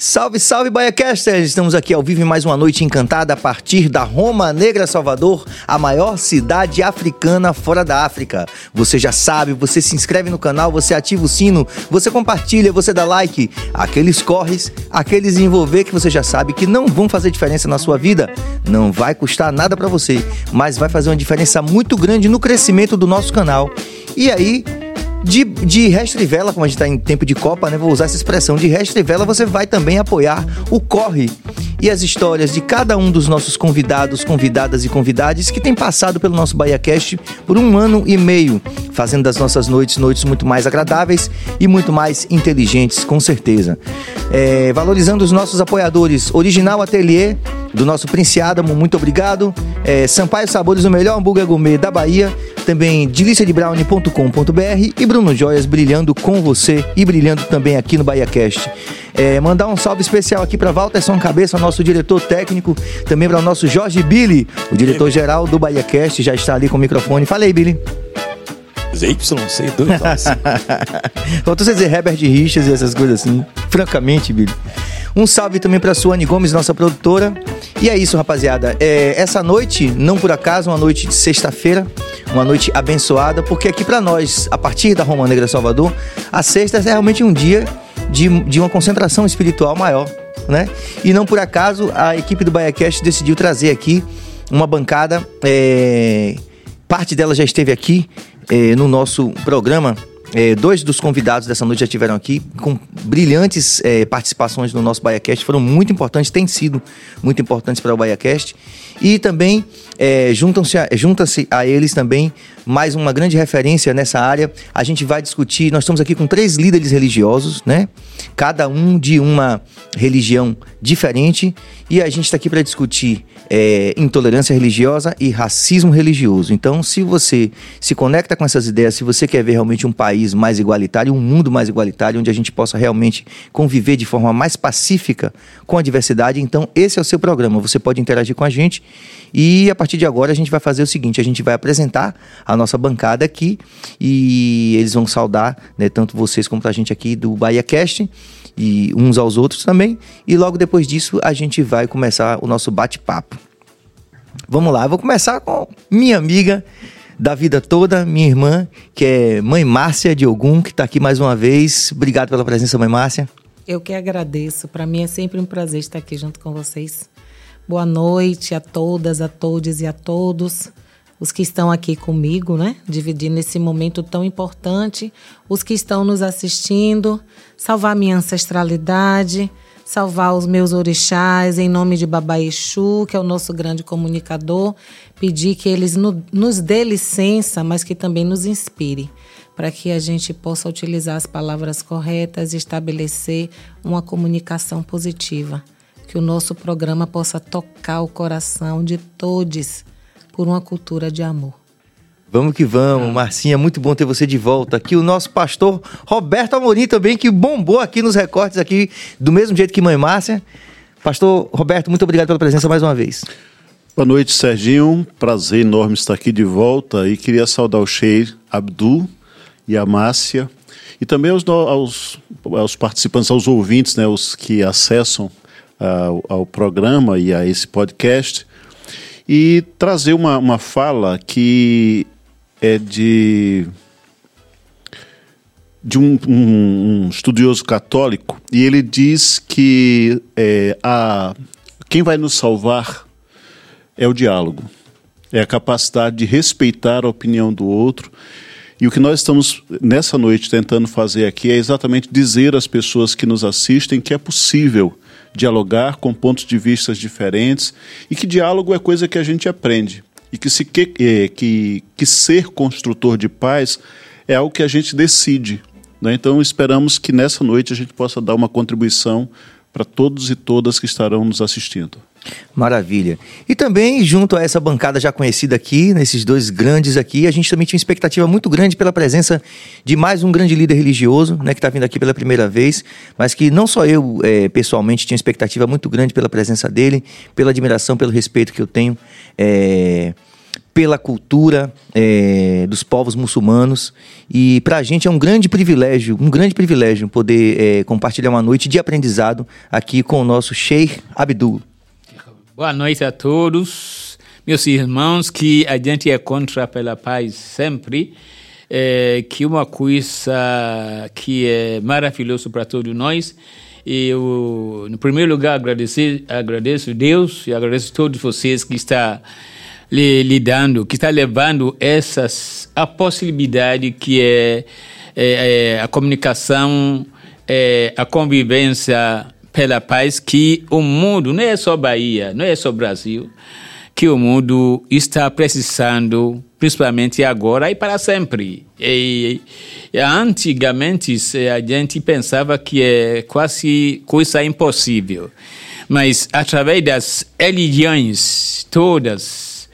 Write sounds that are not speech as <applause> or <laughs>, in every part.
Salve, salve, BaiaCasters! Estamos aqui ao vivo em mais uma noite encantada a partir da Roma Negra, Salvador, a maior cidade africana fora da África. Você já sabe, você se inscreve no canal, você ativa o sino, você compartilha, você dá like. Aqueles corres, aqueles envolver que você já sabe que não vão fazer diferença na sua vida. Não vai custar nada para você, mas vai fazer uma diferença muito grande no crescimento do nosso canal. E aí, de, de Restrivela, como a gente está em tempo de Copa, né? Vou usar essa expressão. De Restrivela, você vai também apoiar o Corre e as histórias de cada um dos nossos convidados, convidadas e convidados que tem passado pelo nosso BahiaCast por um ano e meio, fazendo das nossas noites noites muito mais agradáveis e muito mais inteligentes, com certeza. É, valorizando os nossos apoiadores, Original Atelier, do nosso Prince Adamo, muito obrigado. É, Sampaio Sabores, o melhor hambúrguer gourmet da Bahia. Também deliciadebrownie.com.br e Bruno Joias brilhando com você e brilhando também aqui no BahiaCast. É, mandar um salve especial aqui para Walterson Cabeça, nosso diretor técnico, também para o nosso Jorge Billy, o diretor-geral do BahiaCast, já está ali com o microfone. Falei, Billy. ZYC, dois assim. <laughs> Faltou você dizer Herbert Richards e essas coisas assim. Francamente, Billy. Um salve também para Suane Gomes, nossa produtora. E é isso, rapaziada. É, essa noite, não por acaso, uma noite de sexta-feira, uma noite abençoada, porque aqui para nós, a partir da Roma Negra Salvador, a sexta é realmente um dia de, de uma concentração espiritual maior, né? E não por acaso a equipe do BaiaCast decidiu trazer aqui uma bancada. É, parte dela já esteve aqui é, no nosso programa é, dois dos convidados dessa noite já estiveram aqui com brilhantes é, participações no nosso BaiaCast, foram muito importantes, têm sido muito importantes para o BaiaCast. E também juntam-se a, a eles também mais uma grande referência nessa área. A gente vai discutir, nós estamos aqui com três líderes religiosos, né? Cada um de uma religião diferente. E a gente está aqui para discutir é, intolerância religiosa e racismo religioso. Então, se você se conecta com essas ideias, se você quer ver realmente um país mais igualitário, um mundo mais igualitário, onde a gente possa realmente conviver de forma mais pacífica com a diversidade, então esse é o seu programa. Você pode interagir com a gente e a partir de agora a gente vai fazer o seguinte: a gente vai apresentar a nossa bancada aqui e eles vão saudar né, tanto vocês como a gente aqui do Bahia Cast e uns aos outros também. E logo depois disso a gente vai começar o nosso bate-papo. Vamos lá, eu vou começar com minha amiga da vida toda, minha irmã, que é mãe Márcia de Ogum, que está aqui mais uma vez. Obrigado pela presença, mãe Márcia. Eu que agradeço. Para mim é sempre um prazer estar aqui junto com vocês. Boa noite a todas, a todos e a todos os que estão aqui comigo, né? Dividindo esse momento tão importante, os que estão nos assistindo, salvar minha ancestralidade, salvar os meus orixás, em nome de Baba Exu, que é o nosso grande comunicador, pedir que eles no, nos dê licença, mas que também nos inspire, para que a gente possa utilizar as palavras corretas e estabelecer uma comunicação positiva, que o nosso programa possa tocar o coração de todos por uma cultura de amor. Vamos que vamos, Marcinha, muito bom ter você de volta aqui. O nosso pastor Roberto Amorim também, que bombou aqui nos recortes aqui, do mesmo jeito que mãe Márcia. Pastor Roberto, muito obrigado pela presença mais uma vez. Boa noite, Serginho. Prazer enorme estar aqui de volta e queria saudar o Sheir Abdul e a Márcia e também aos, aos, aos participantes, aos ouvintes, né, os que acessam uh, ao programa e a esse podcast e trazer uma, uma fala que é de de um, um, um, estudioso católico e ele diz que é, a, quem vai nos salvar é o diálogo, é a capacidade de respeitar a opinião do outro. E o que nós estamos nessa noite tentando fazer aqui é exatamente dizer às pessoas que nos assistem que é possível dialogar com pontos de vista diferentes e que diálogo é coisa que a gente aprende e que, se, que, é, que, que ser construtor de paz é algo que a gente decide. Né? Então esperamos que nessa noite a gente possa dar uma contribuição para todos e todas que estarão nos assistindo. Maravilha. E também, junto a essa bancada já conhecida aqui, nesses dois grandes aqui, a gente também tinha uma expectativa muito grande pela presença de mais um grande líder religioso, né, que está vindo aqui pela primeira vez, mas que não só eu, é, pessoalmente, tinha expectativa muito grande pela presença dele, pela admiração, pelo respeito que eu tenho. É, pela cultura é, dos povos muçulmanos. E para a gente é um grande privilégio, um grande privilégio poder é, compartilhar uma noite de aprendizado aqui com o nosso Sheikh Abdul. Boa noite a todos, meus irmãos, que a gente é contra pela paz sempre. É, que uma coisa que é maravilhoso para todos nós. Eu, no primeiro lugar, agradecer, agradeço Deus e agradeço a todos vocês que estão lidando, que está levando essas a possibilidade que é, é, é a comunicação, é, a convivência pela paz que o mundo não é só Bahia, não é só Brasil, que o mundo está precisando, principalmente agora e para sempre. E, e antigamente a gente pensava que é quase coisa impossível, mas através das religiões todas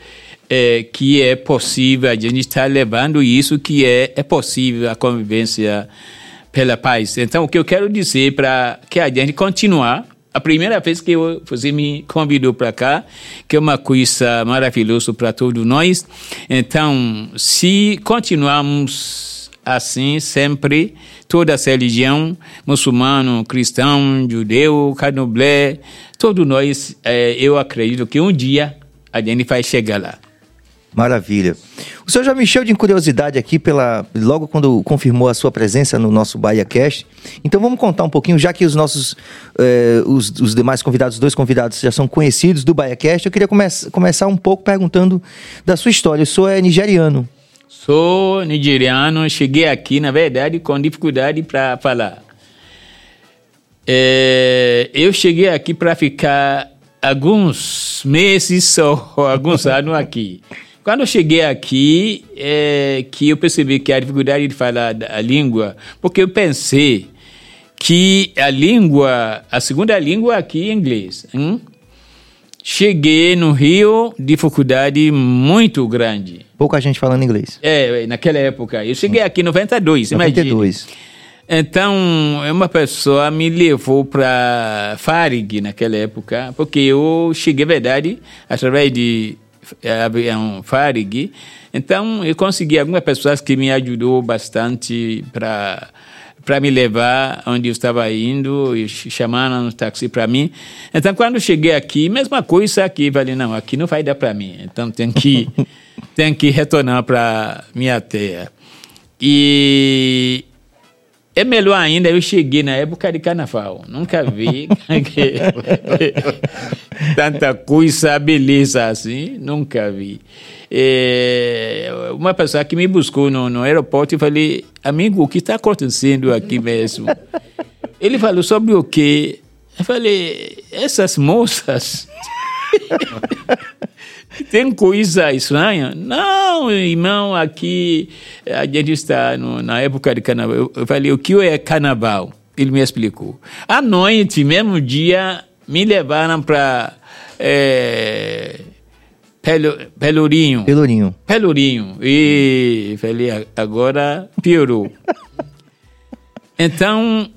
é, que é possível, a gente está levando isso que é, é possível a convivência pela paz. Então, o que eu quero dizer para que a gente continuar a primeira vez que você me convidou para cá, que é uma coisa maravilhosa para todos nós. Então, se continuarmos assim sempre, toda a religião, muçulmano, cristão, judeu, candomblé, todos nós, é, eu acredito que um dia a gente vai chegar lá. Maravilha. O senhor já me encheu de curiosidade aqui pela logo quando confirmou a sua presença no nosso Bahia Cast. Então vamos contar um pouquinho, já que os nossos eh, os, os, demais convidados, os dois convidados já são conhecidos do Bahia Cast, eu queria come começar um pouco perguntando da sua história. O senhor é nigeriano? Sou nigeriano, cheguei aqui, na verdade, com dificuldade para falar. É, eu cheguei aqui para ficar alguns meses ou <laughs> alguns anos aqui. Quando eu cheguei aqui, é que eu percebi que a dificuldade de falar a língua, porque eu pensei que a língua, a segunda língua aqui é inglês. Hein? Cheguei no Rio, dificuldade muito grande. Pouca gente falando inglês. É, naquela época. Eu cheguei aqui em 92, 92. Imagine. Então, uma pessoa me levou para Farig naquela época, porque eu cheguei, verdade, através de avião Farig. Então, eu consegui algumas pessoas que me ajudou bastante para para me levar onde eu estava indo e chamaram um táxi para mim. Então, quando cheguei aqui, mesma coisa aqui, falei, não, aqui não vai dar para mim. Então, tem que <laughs> tem que retornar para minha terra. E é melhor ainda, eu cheguei na época de carnaval. Nunca vi <laughs> tanta coisa, beleza assim. Nunca vi. É, uma pessoa que me buscou no, no aeroporto e falei, amigo, o que está acontecendo aqui mesmo? Ele falou sobre o quê? Eu falei, essas moças <laughs> tem coisa estranha? Não, irmão, aqui a gente está no, na época de carnaval. Eu, eu falei, o que é carnaval? Ele me explicou. À noite, mesmo dia, me levaram para é, Pelo, Pelourinho. Pelourinho. Pelourinho. E falei, agora piorou. <laughs> então,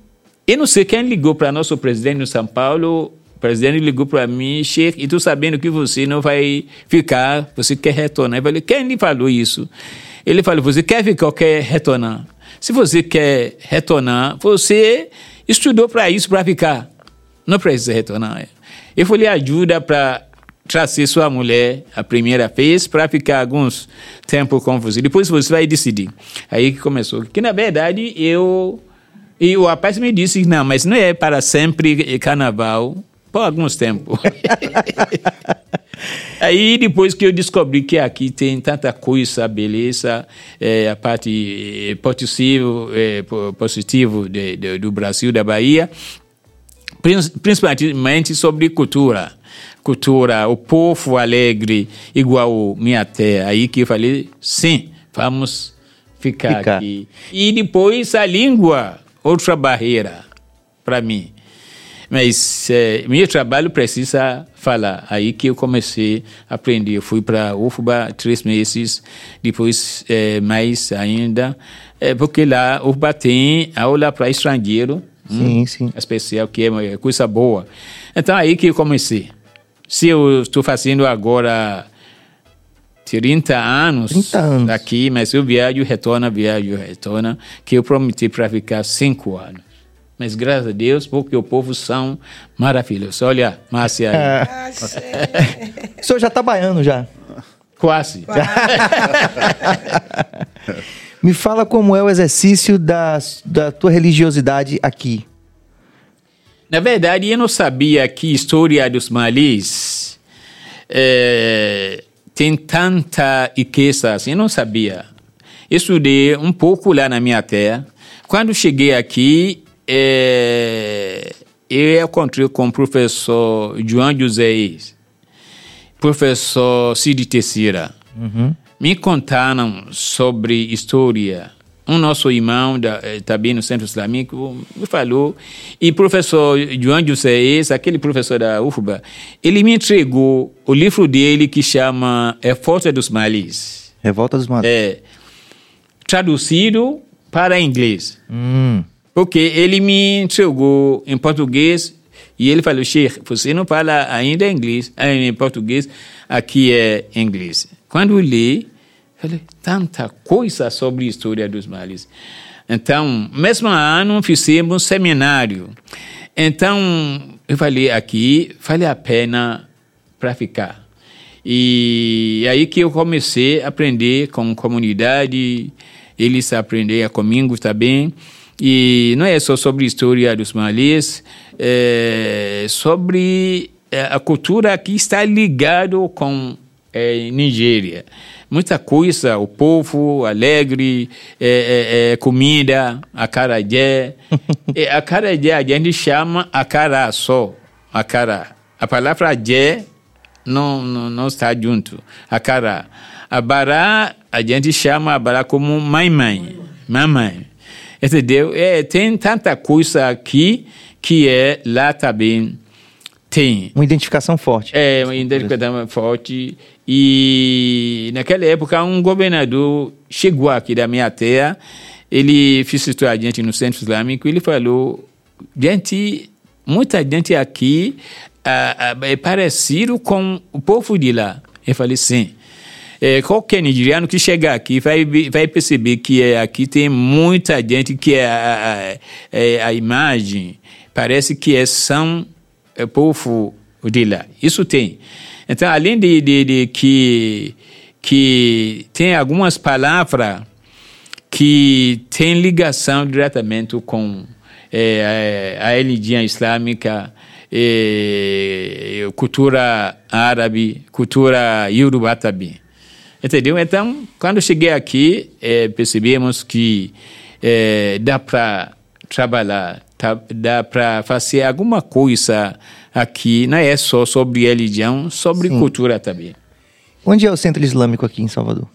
eu não sei quem ligou para nosso presidente no São Paulo o presidente ligou para mim, Sheikh, e tu sabendo que você não vai ficar, você quer retornar. Eu falei, quem lhe falou isso? Ele falou, você quer ficar ou quer retornar? Se você quer retornar, você estudou para isso, para ficar. Não precisa retornar. Eu falei, ajuda para trazer sua mulher a primeira vez para ficar alguns tempos com você. Depois você vai decidir. Aí que começou. Que na verdade eu. E o rapaz me disse: não, mas não é para sempre carnaval por alguns tempos. <laughs> Aí depois que eu descobri que aqui tem tanta coisa, beleza, é, a parte é, positivo, é, positivo de, de, do Brasil, da Bahia, principalmente sobre cultura. Cultura, o povo alegre, igual minha terra. Aí que eu falei, sim, vamos ficar, ficar. aqui. E depois a língua, outra barreira para mim. Mas é, meu trabalho precisa falar. Aí que eu comecei a aprender. Eu fui para UFBA três meses, depois é, mais ainda, é, porque lá UFBA tem aula para estrangeiro. Sim, hum, sim. Especial, que é coisa boa. Então aí que eu comecei. Se eu estou fazendo agora 30 anos, 30 anos. aqui, mas eu viajo, retorno, viajo, retorno, que eu prometi para ficar cinco anos. Mas graças a Deus, porque o povo são maravilhosos. Olha, Márcia aí. <laughs> O senhor já tá baiano já. Quase. <laughs> Me fala como é o exercício da, da tua religiosidade aqui. Na verdade, eu não sabia que a história dos malis eh, tem tanta riqueza assim. Eu não sabia. Estudei um pouco lá na minha terra. Quando cheguei aqui, eh, eu encontrei com o professor João José, professor Cid Teixeira. Me contaram sobre história. Um nosso irmão da, eh, também no Centro Islâmico me falou. E professor João José, aquele professor da UFBA, ele me entregou o livro dele que chama É Força dos Malis. Revolta dos Matos. É, traduzido para inglês. Hum. Porque ele me entregou em português e ele falou, Sheikh, você não fala ainda inglês, ah, em português, aqui é inglês. Quando eu li, falei, tanta coisa sobre a história dos males. Então, mesmo ano, fizemos um seminário. Então, eu falei aqui, vale a pena para ficar. E aí que eu comecei a aprender com a comunidade, eles aprenderam comigo também. E não é só sobre a história dos malês, é sobre é, a cultura que está ligado com é, Nigéria. Muita coisa, o povo alegre, é, é, é, comida, acarajé. <laughs> e acarajé a gente chama acará só, acará. A palavra jé não, não, não está junto, acará. A bará a gente chama a bará como mãe-mãe, mamãe. Entendeu? É, tem tanta coisa aqui que é lá também tem. Uma identificação forte. É, uma identificação forte. E naquela época, um governador chegou aqui da minha terra, ele visitou a gente no Centro Islâmico, ele falou, gente, muita gente aqui ah, ah, é parecido com o povo de lá. Eu falei, sim. É, qualquer nigeriano que chegar aqui vai, vai perceber que é, aqui tem muita gente que é a, a, a imagem parece que é são é, povo de lá. Isso tem. Então, além de, de, de que, que tem algumas palavras que têm ligação diretamente com é, a, a religião islâmica, é, cultura árabe, cultura iorubá também. Entendeu? Então, quando cheguei aqui, é, percebemos que é, dá para trabalhar, tá, dá para fazer alguma coisa aqui, não é só sobre religião, sobre Sim. cultura também. Onde é o Centro Islâmico aqui em Salvador?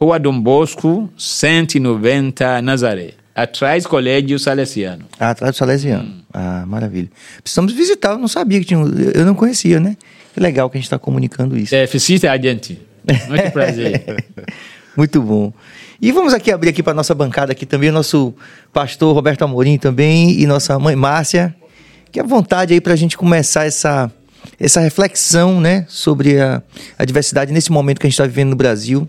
Rua Dom Bosco, 190, Nazaré. Atrás, Colégio Salesiano. Ah, atrás do Salesiano. Ah, maravilha. Precisamos visitar, eu não sabia que tinha. Eu não conhecia, né? Que legal que a gente está comunicando isso. É, visita a gente. Muito prazer. <laughs> Muito bom. E vamos aqui abrir aqui para nossa bancada aqui também, o nosso pastor Roberto Amorim também e nossa mãe Márcia. Que à vontade aí para a gente começar essa, essa reflexão, né, sobre a, a diversidade nesse momento que a gente está vivendo no Brasil.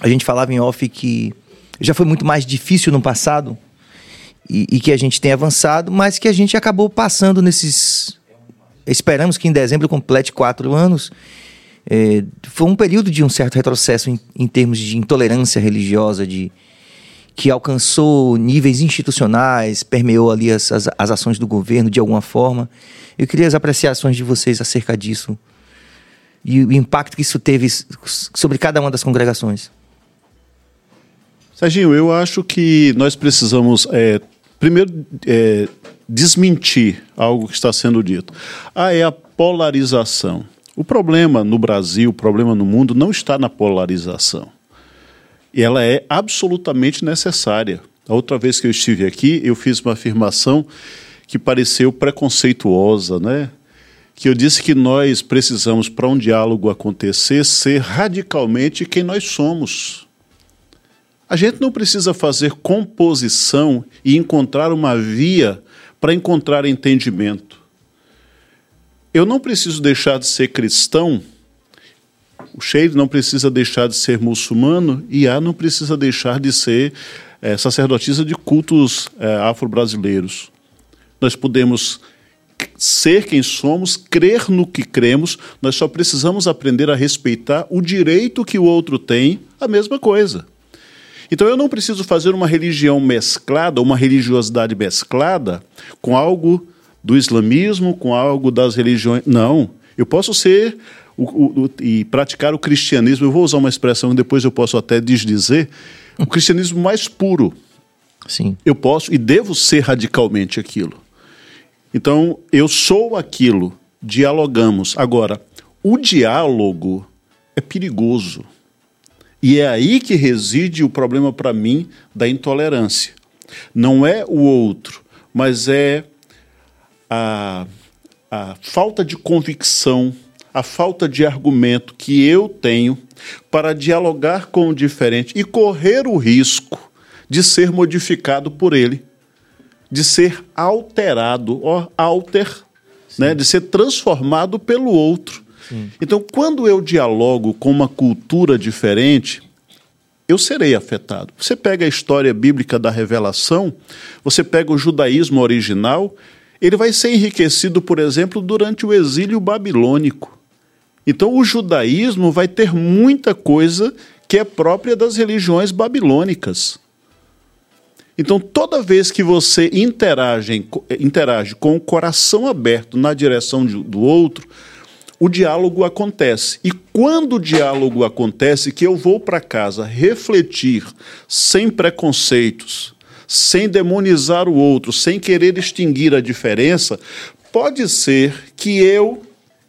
A gente falava em off que já foi muito mais difícil no passado e, e que a gente tem avançado, mas que a gente acabou passando nesses. Esperamos que em dezembro complete quatro anos. É, foi um período de um certo retrocesso em, em termos de intolerância religiosa, de que alcançou níveis institucionais, permeou ali as, as, as ações do governo de alguma forma. Eu queria as apreciações de vocês acerca disso e o impacto que isso teve sobre cada uma das congregações. Serginho, eu acho que nós precisamos, é, primeiro, é, desmentir algo que está sendo dito. Ah, é a polarização. O problema no Brasil, o problema no mundo, não está na polarização. E ela é absolutamente necessária. A outra vez que eu estive aqui, eu fiz uma afirmação que pareceu preconceituosa, né? Que eu disse que nós precisamos, para um diálogo acontecer, ser radicalmente quem nós somos. A gente não precisa fazer composição e encontrar uma via para encontrar entendimento. Eu não preciso deixar de ser cristão. Sheila não precisa deixar de ser muçulmano e A não precisa deixar de ser é, sacerdotisa de cultos é, afro-brasileiros. Nós podemos ser quem somos, crer no que cremos, nós só precisamos aprender a respeitar o direito que o outro tem, a mesma coisa. Então eu não preciso fazer uma religião mesclada, uma religiosidade mesclada com algo do islamismo, com algo das religiões. Não. Eu posso ser o, o, o, e praticar o cristianismo, eu vou usar uma expressão que depois eu posso até desdizer, o cristianismo mais puro. Sim. Eu posso e devo ser radicalmente aquilo. Então, eu sou aquilo, dialogamos. Agora, o diálogo é perigoso. E é aí que reside o problema para mim da intolerância. Não é o outro, mas é a, a falta de convicção, a falta de argumento que eu tenho para dialogar com o diferente e correr o risco de ser modificado por ele de ser alterado, ó, alter, né, de ser transformado pelo outro. Sim. Então, quando eu dialogo com uma cultura diferente, eu serei afetado. Você pega a história bíblica da revelação, você pega o judaísmo original, ele vai ser enriquecido, por exemplo, durante o exílio babilônico. Então, o judaísmo vai ter muita coisa que é própria das religiões babilônicas. Então, toda vez que você interage, interage com o coração aberto na direção do outro, o diálogo acontece. E quando o diálogo acontece, que eu vou para casa refletir sem preconceitos, sem demonizar o outro, sem querer extinguir a diferença, pode ser que eu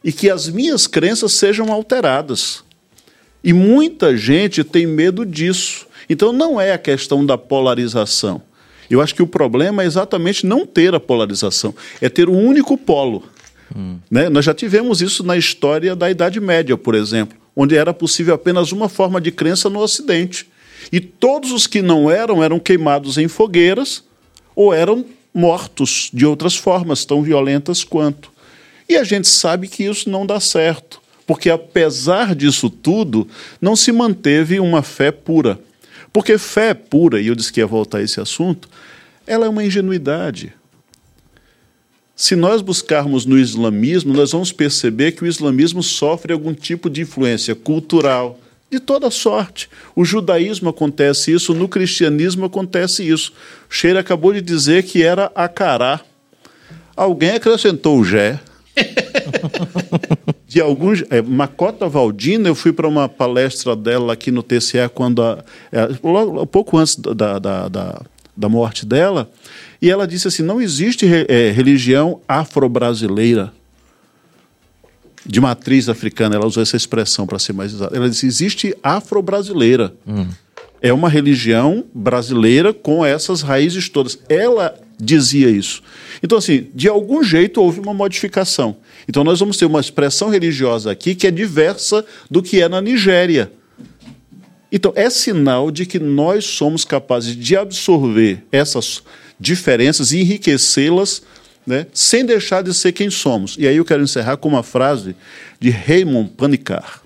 e que as minhas crenças sejam alteradas. E muita gente tem medo disso. Então não é a questão da polarização. Eu acho que o problema é exatamente não ter a polarização, é ter um único polo. Hum. Né? Nós já tivemos isso na história da Idade Média, por exemplo, onde era possível apenas uma forma de crença no Ocidente. E todos os que não eram eram queimados em fogueiras ou eram mortos de outras formas tão violentas quanto. E a gente sabe que isso não dá certo, porque apesar disso tudo, não se manteve uma fé pura. Porque fé pura, e eu disse que ia voltar a esse assunto, ela é uma ingenuidade. Se nós buscarmos no islamismo, nós vamos perceber que o islamismo sofre algum tipo de influência cultural, de toda sorte. O judaísmo acontece isso, no cristianismo acontece isso. Sheila acabou de dizer que era acará. Alguém acrescentou o Jé. <laughs> de alguns. É, Macota Valdina, eu fui para uma palestra dela aqui no TCE quando a, é, logo, pouco antes da, da, da, da, morte dela, e ela disse assim: não existe é, religião afro-brasileira de matriz africana. Ela usou essa expressão para ser mais exata. Ela disse: existe afro-brasileira. Hum. É uma religião brasileira com essas raízes todas. Ela dizia isso. Então, assim, de algum jeito houve uma modificação. Então, nós vamos ter uma expressão religiosa aqui que é diversa do que é na Nigéria. Então, é sinal de que nós somos capazes de absorver essas diferenças e enriquecê-las né, sem deixar de ser quem somos. E aí eu quero encerrar com uma frase de Raymond Panikar.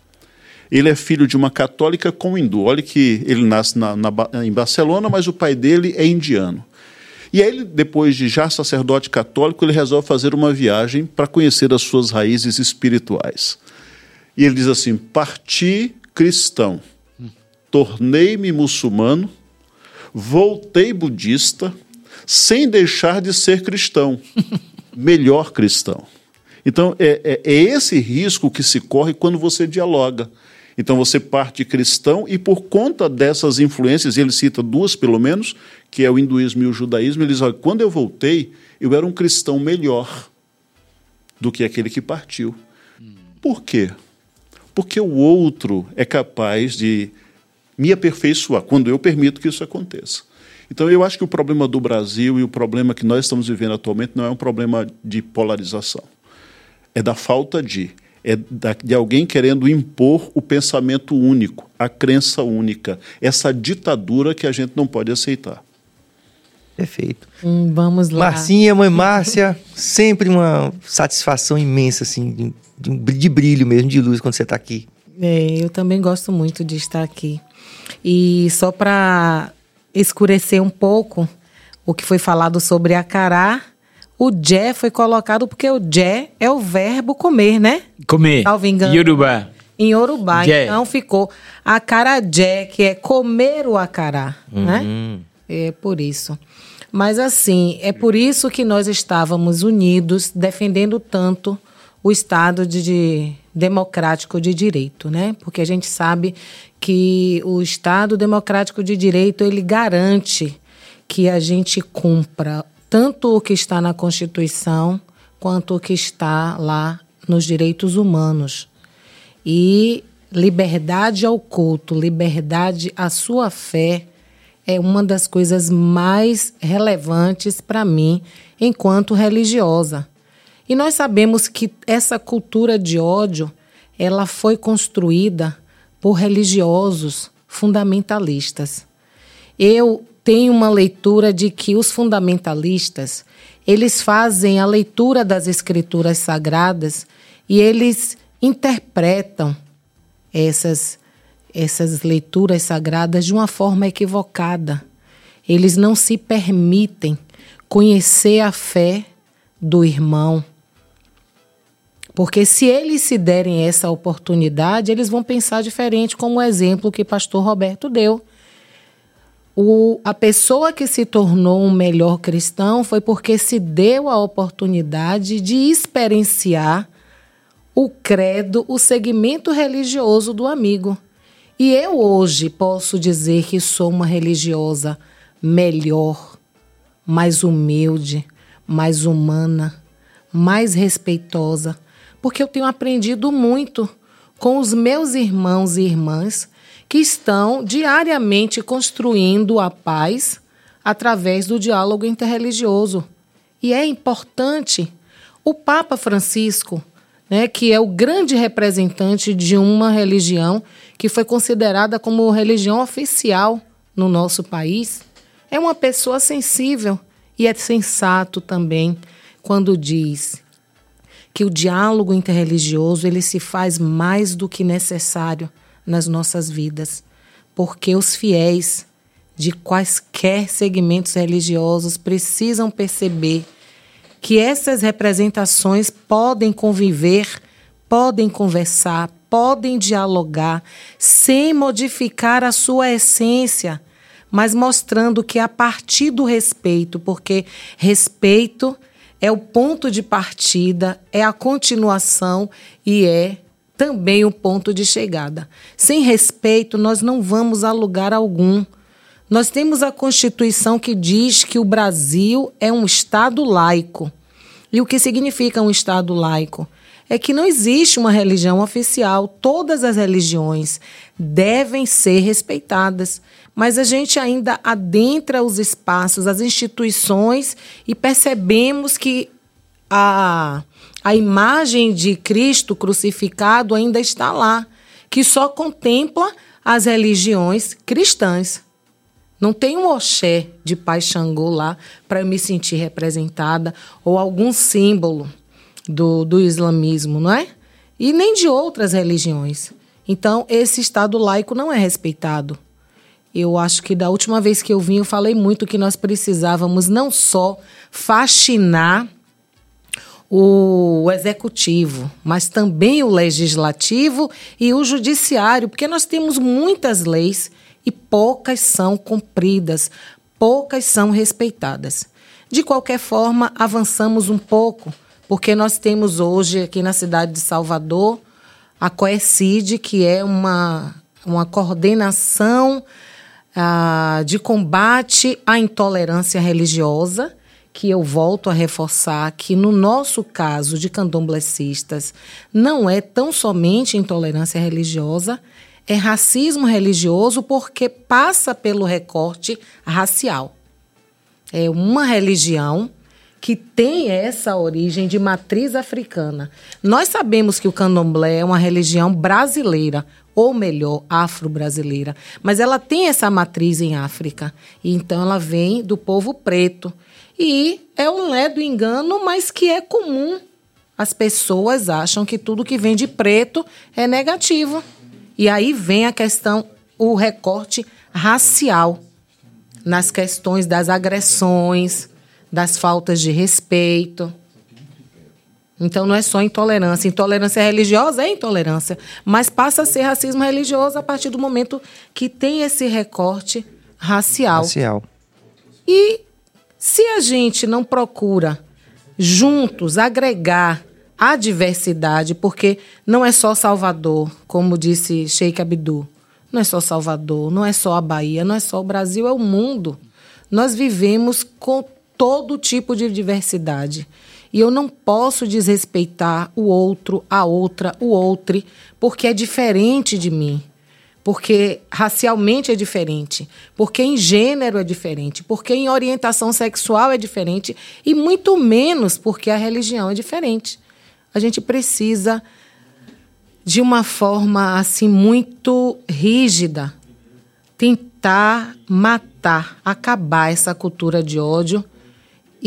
Ele é filho de uma católica com hindu. Olha que ele nasce na, na, em Barcelona, mas o pai dele é indiano. E aí, depois de já sacerdote católico, ele resolve fazer uma viagem para conhecer as suas raízes espirituais. E ele diz assim: Parti cristão, tornei-me muçulmano, voltei budista, sem deixar de ser cristão, <laughs> melhor cristão. Então, é, é, é esse risco que se corre quando você dialoga. Então você parte cristão e por conta dessas influências, ele cita duas pelo menos, que é o hinduísmo e o judaísmo, ele diz, olha, quando eu voltei, eu era um cristão melhor do que aquele que partiu. Por quê? Porque o outro é capaz de me aperfeiçoar quando eu permito que isso aconteça. Então eu acho que o problema do Brasil e o problema que nós estamos vivendo atualmente não é um problema de polarização. É da falta de é de alguém querendo impor o pensamento único, a crença única, essa ditadura que a gente não pode aceitar. Perfeito. Hum, vamos lá. Marcinha, mãe Márcia, sempre uma satisfação imensa, assim, de, de brilho mesmo, de luz quando você está aqui. É, eu também gosto muito de estar aqui. E só para escurecer um pouco o que foi falado sobre acará, o jé foi colocado porque o jé é o verbo comer, né? Comer. Salvo engano. Em Yorubá. Jé. Então ficou acarajé, que é comer o acará, né? É por isso. Mas assim, é por isso que nós estávamos unidos, defendendo tanto o Estado de, de- democrático de direito, né? Porque a gente sabe que o Estado democrático de direito ele garante que a gente cumpra tanto o que está na Constituição quanto o que está lá nos direitos humanos. E liberdade ao culto, liberdade à sua fé é uma das coisas mais relevantes para mim enquanto religiosa. E nós sabemos que essa cultura de ódio, ela foi construída por religiosos fundamentalistas. Eu tenho uma leitura de que os fundamentalistas, eles fazem a leitura das escrituras sagradas e eles interpretam essas essas leituras sagradas de uma forma equivocada. Eles não se permitem conhecer a fé do irmão. Porque se eles se derem essa oportunidade, eles vão pensar diferente, como o exemplo que pastor Roberto deu. O, a pessoa que se tornou um melhor cristão foi porque se deu a oportunidade de experienciar o credo, o segmento religioso do amigo. E eu hoje posso dizer que sou uma religiosa melhor, mais humilde, mais humana, mais respeitosa, porque eu tenho aprendido muito com os meus irmãos e irmãs que estão diariamente construindo a paz através do diálogo interreligioso. E é importante o Papa Francisco, né, que é o grande representante de uma religião que foi considerada como religião oficial no nosso país, é uma pessoa sensível e é sensato também quando diz que o diálogo interreligioso ele se faz mais do que necessário nas nossas vidas, porque os fiéis de quaisquer segmentos religiosos precisam perceber que essas representações podem conviver, podem conversar, podem dialogar, sem modificar a sua essência, mas mostrando que a partir do respeito, porque respeito é o ponto de partida, é a continuação e é também o ponto de chegada. Sem respeito, nós não vamos a lugar algum. Nós temos a Constituição que diz que o Brasil é um Estado laico. E o que significa um Estado laico? É que não existe uma religião oficial, todas as religiões devem ser respeitadas, mas a gente ainda adentra os espaços, as instituições e percebemos que a, a imagem de Cristo crucificado ainda está lá, que só contempla as religiões cristãs. Não tem um oxé de Pai Xangô lá para eu me sentir representada ou algum símbolo do, do islamismo, não é? E nem de outras religiões. Então, esse Estado laico não é respeitado. Eu acho que da última vez que eu vim, eu falei muito que nós precisávamos não só faxinar o executivo, mas também o legislativo e o judiciário, porque nós temos muitas leis e poucas são cumpridas, poucas são respeitadas. De qualquer forma, avançamos um pouco, porque nós temos hoje aqui na cidade de Salvador a COECID, que é uma, uma coordenação ah, de combate à intolerância religiosa, que eu volto a reforçar que no nosso caso de candomblecistas não é tão somente intolerância religiosa, é racismo religioso porque passa pelo recorte racial. É uma religião que tem essa origem de matriz africana. Nós sabemos que o candomblé é uma religião brasileira, ou melhor, afro-brasileira, mas ela tem essa matriz em África. Então ela vem do povo preto. E é um ledo engano, mas que é comum. As pessoas acham que tudo que vem de preto é negativo. E aí vem a questão, o recorte racial nas questões das agressões, das faltas de respeito. Então não é só intolerância. Intolerância religiosa é intolerância, mas passa a ser racismo religioso a partir do momento que tem esse recorte racial. Racial. E se a gente não procura juntos agregar a diversidade, porque não é só Salvador, como disse Sheikh Abdu, não é só Salvador, não é só a Bahia, não é só o Brasil, é o mundo. Nós vivemos com todo tipo de diversidade. E eu não posso desrespeitar o outro, a outra, o outro, porque é diferente de mim. Porque racialmente é diferente, porque em gênero é diferente, porque em orientação sexual é diferente e muito menos porque a religião é diferente. A gente precisa de uma forma assim muito rígida tentar matar, acabar essa cultura de ódio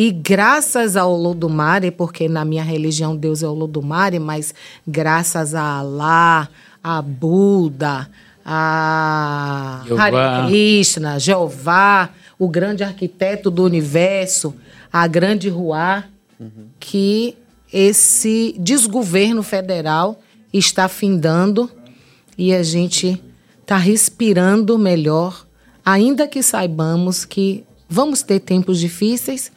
e graças ao Olodumare, porque na minha religião Deus é Olodumare, mas graças a Alá, a Buda, a Jeová. Hare Krishna, Jeová, o grande arquiteto do universo, a grande Ruá, que esse desgoverno federal está findando e a gente está respirando melhor, ainda que saibamos que vamos ter tempos difíceis,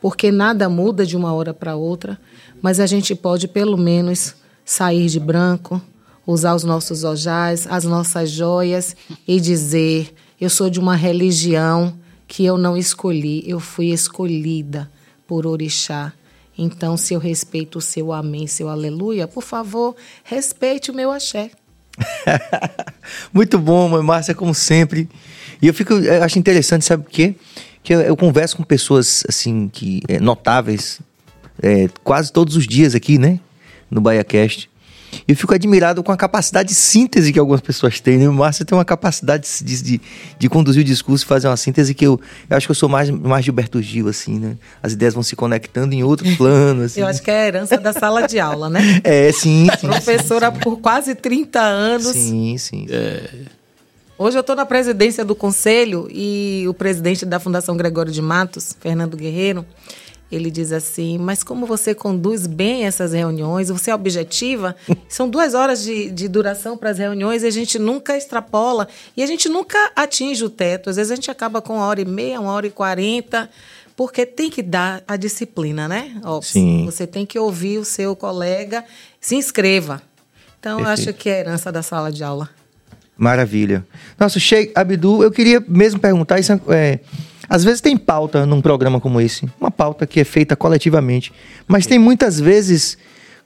porque nada muda de uma hora para outra, mas a gente pode pelo menos sair de branco, usar os nossos ojais, as nossas joias e dizer: eu sou de uma religião que eu não escolhi, eu fui escolhida por Orixá. Então, se eu respeito o seu amém, seu aleluia, por favor, respeite o meu axé. <laughs> Muito bom, mãe Márcia, como sempre. E eu fico, eu acho interessante, sabe o quê? Que eu, eu converso com pessoas, assim, que é, notáveis, é, quase todos os dias aqui, né? No BaiaCast. E eu fico admirado com a capacidade de síntese que algumas pessoas têm, né? O Márcio tem uma capacidade de, de, de conduzir o discurso e fazer uma síntese que eu, eu acho que eu sou mais, mais Gilberto Gil, assim, né? As ideias vão se conectando em outro plano, assim. Eu acho que é a herança da sala de aula, né? <laughs> É, sim, sim. Professora por quase 30 anos. Sim, sim. Hoje eu estou na presidência do conselho e o presidente da Fundação Gregório de Matos, Fernando Guerreiro, ele diz assim: Mas como você conduz bem essas reuniões, você é objetiva? <laughs> São duas horas de, de duração para as reuniões e a gente nunca extrapola e a gente nunca atinge o teto. Às vezes a gente acaba com uma hora e meia, uma hora e quarenta, porque tem que dar a disciplina, né? Ó, Sim. Você tem que ouvir o seu colega, se inscreva. Então, eu acho Perfeito. que é a herança da sala de aula. Maravilha. Nossa, Sheikh Abdu, eu queria mesmo perguntar isso. É, às vezes tem pauta num programa como esse, uma pauta que é feita coletivamente, mas tem muitas vezes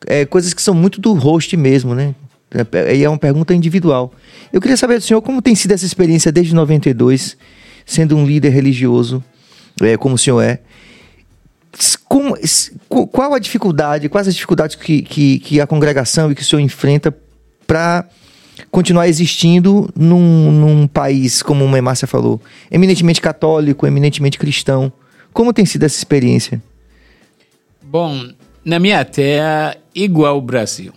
é, coisas que são muito do host mesmo, né? É, E é uma pergunta individual. Eu queria saber do senhor como tem sido essa experiência desde 92, sendo um líder religioso, é, como o senhor é. Qu- qual a dificuldade, quais as dificuldades que, que, que a congregação e que o senhor enfrenta para continuar existindo num, num país, como a Márcia falou, eminentemente católico, eminentemente cristão? Como tem sido essa experiência? Bom, na minha terra, igual o Brasil.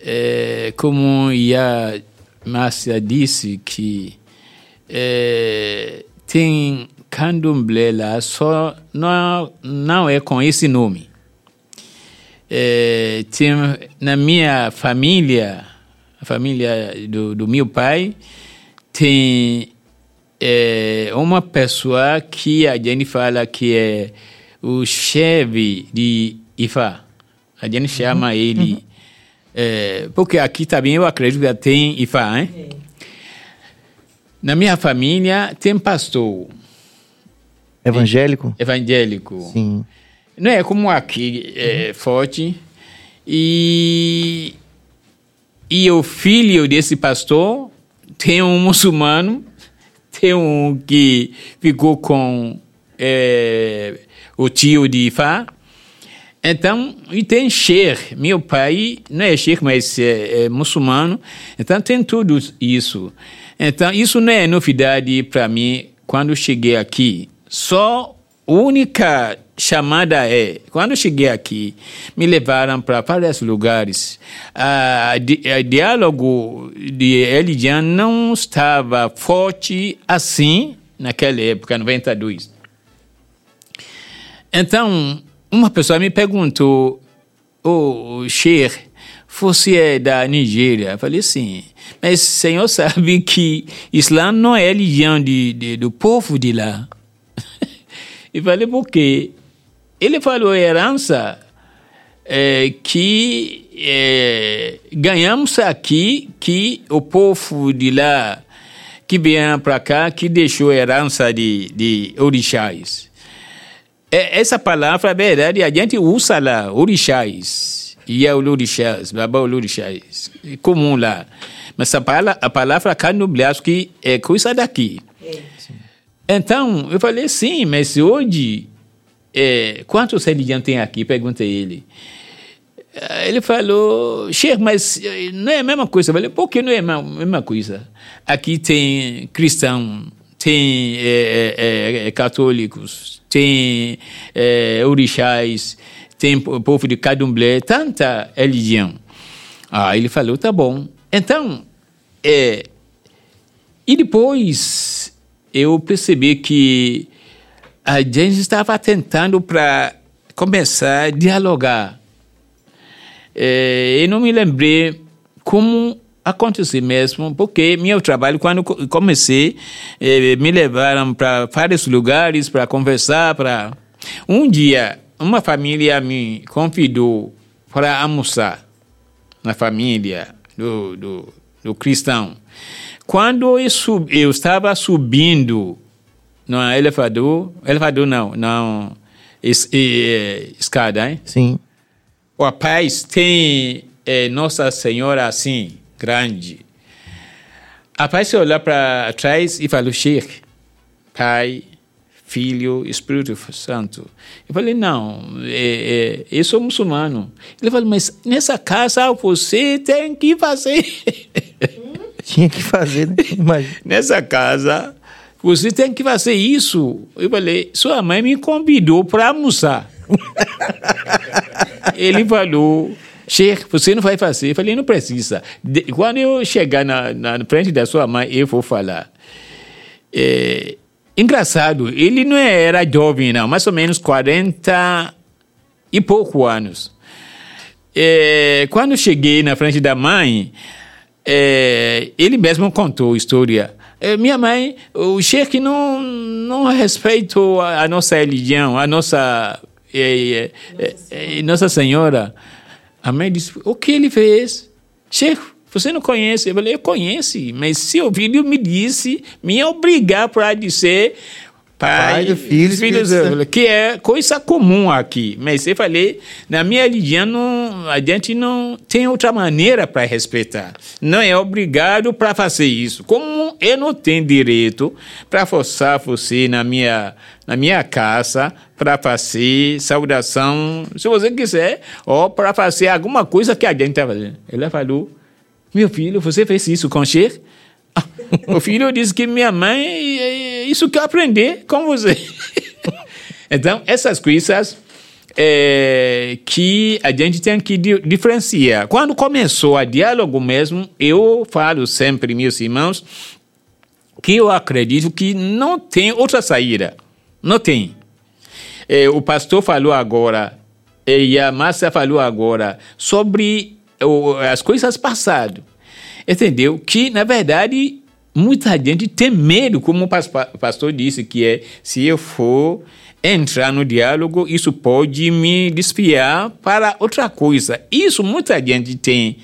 É, como a Márcia disse, que é, tem candomblé lá, só não, não é com esse nome. É, tem, na minha família, a família do, do meu pai, tem é, uma pessoa que a gente fala que é o chefe de Ifá. A gente chama ele. é, porque aqui também eu acredito que tem Ifá, hein? Na minha família tem pastor Evangélico? evangélico. Sim. Não é como aqui, é forte. E, e o filho desse pastor tem um muçulmano, tem um que ficou com é, o tio de Ifá. Então, e tem sheikh. Meu pai não é sheikh, mas é, é muçulmano. Então, tem tudo isso. Então, isso não é novidade para mim quando cheguei aqui. Só única chamada é, quando cheguei aqui, me levaram para vários lugares. O di, diálogo de religião não estava forte assim naquela época, 92. Então, uma pessoa me perguntou, o oh, Sheikh, você é da Nigéria? Eu falei, sim. Mas o senhor sabe que Islã não é religião de, de do povo de lá. <laughs> Eu falei, por quê? Ele falou herança é, que é, ganhamos aqui, que o povo de lá que vieram para cá, que deixou herança de, de orixás. É, essa palavra, é verdade, a gente usa lá, orixás. E é o orixás, babá orixás, comum lá. Mas a palavra, a palavra canoblasco que é coisa daqui. É. Então, eu falei, sim, mas hoje é, quantos religiões tem aqui? Perguntei ele. Ele falou, Sheikh, mas eh, não é a mesma coisa. Eu falei, por que não é a mesma coisa? Aqui tem cristão, tem é, é, católicos, tem é, orixás, tem povo de Cadumblé, tanta religião. Ah, ele falou, tá bom. Então, é, e depois eu percebi que a gente estava tentando para começar a dialogar. É, eu não me lembrei como aconteceu mesmo, porque meu trabalho, quando comecei, é, me levaram para vários lugares para conversar. Para Um dia, uma família me convidou para almoçar na família do, do, do cristão. Quando eu, sub, eu estava subindo não é elevador. Elevador não, não. Es, é, escada, hein? Sim. O rapaz tem é, Nossa Senhora assim, grande. A rapaz olhar para trás e falou, Sheikh, Pai, Filho, Espírito Santo. Eu falei, não, é, é, eu sou muçulmano. Ele falou, mas nessa casa você tem que fazer. Tinha que fazer, né? <laughs> Imagina. Nessa casa você tem que fazer isso. Eu falei, sua mãe me convidou para almoçar. <laughs> Ele falou, Sheikh, você não vai fazer. Eu falei, não precisa. De, quando eu chegar na, na frente da sua mãe, eu vou falar. É, engraçado, ele não era jovem, não, mais ou menos 40 e pouco anos. É, quando cheguei na frente da mãe, é, ele mesmo contou a história. É, minha mãe, o Sheik não, não respeitou a, nossa religião, a nossa, é, é, nossa Senhora. A mãe disse: O que ele fez? Sheik, você não conhece? Eu falei: Eu conheço, mas se o filho me disse, me obrigar para dizer pai, pai do filho, filhos, que é coisa comum aqui. Mas eu falei, na minha religião, não, a gente não tem outra maneira para respeitar. Não é obrigado para fazer isso. Como eu não tenho direito para forçar você na minha, na minha casa para fazer saudação, se você quiser, ou para fazer alguma coisa que a gente está fazendo. Ela falou, meu filho, você fez isso com Sheikh? <laughs> o filho disse que minha mãe, isso que eu aprendi com você. <laughs> então, essas coisas é, que a gente tem que diferenciar. Quando começou a diálogo mesmo, eu falo sempre, meus irmãos, que eu acredito que não tem outra saída. Não tem. É, o pastor falou agora, e a Márcia falou agora, sobre as coisas passadas entendeu? Que, na verdade, muita gente tem medo, como o pastor disse, que é se eu for entrar no diálogo, isso pode me desviar para outra coisa. Isso muita gente tem.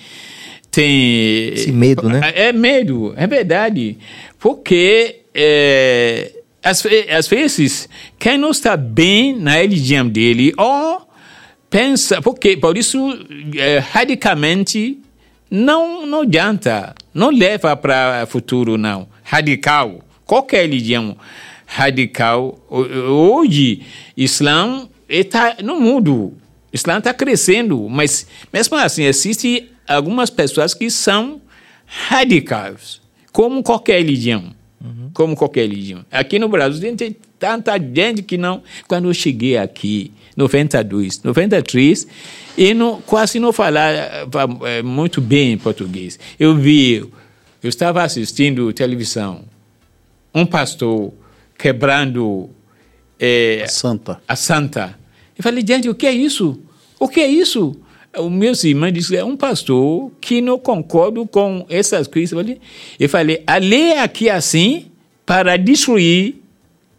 tem Esse medo, né? É medo, é verdade. Porque. É, às, às vezes, quem não está bem na religião dele, ou pensa, porque por isso, é, radicalmente, não, não adianta, não leva para futuro, não. Radical, qualquer religião radical. Hoje, Islã está no mundo. Islã está crescendo, mas mesmo assim, existem algumas pessoas que são radicais, como qualquer religião. Uhum. Como qualquer religião. Aqui no Brasil, gente tanta gente que não. Quando eu cheguei aqui, 92, 93, e não, quase não falava eh, muito bem português. Eu vi, eu estava assistindo televisão, um pastor quebrando eh, Santa. a santa. Eu falei, gente, o que é isso? O que é isso? O meu irmão disse, é um pastor que não concorda com essas coisas. Eu falei, eu falei a lei é aqui assim para destruir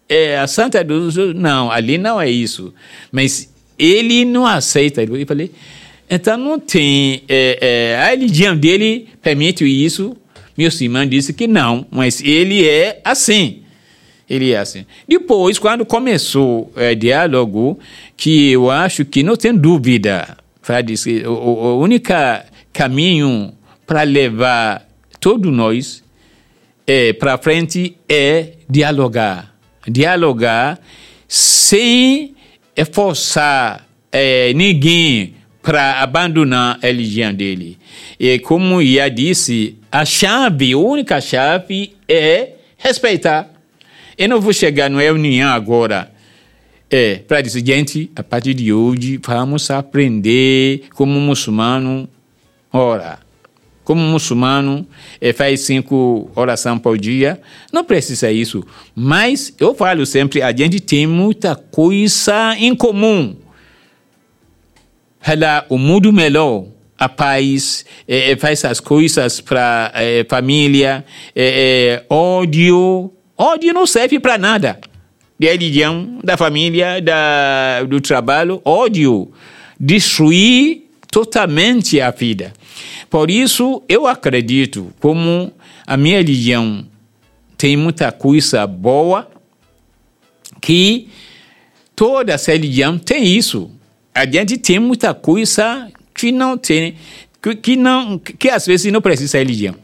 é, a santa dos... Não, ali não é isso. Mas ele não aceita. Eu falei, então não tem... É, é, a religião dele permite isso. Meu irmão disse que não, mas ele é assim. Ele é assim. Depois, quando começou o é, diálogo, que eu acho que não tem dúvida, o, o, o único caminho para levar todos nós é, para frente é dialogar. Dialogar sem forçar é, ninguém para abandonar a religião dele. E como já disse, a chave, a única chave é respeitar. Eu não vou chegar na reunião agora é, para dizer, gente, a partir de hoje vamos aprender como muçulmano orar. Como muçulmano é, faz cinco orações por dia, não precisa isso. Mas eu falo sempre, a gente tem muita coisa em comum. Ela, o mundo melhor, a paz, é, faz as coisas para é, família, é, ódio, ódio não serve para nada da religião, da família, da, do trabalho, ódio, destruir totalmente a vida. Por isso, eu acredito como a minha religião tem muita coisa boa, que toda essa religião tem isso. A gente tem muita coisa que não tem, que, que não, que às vezes não precisa religião.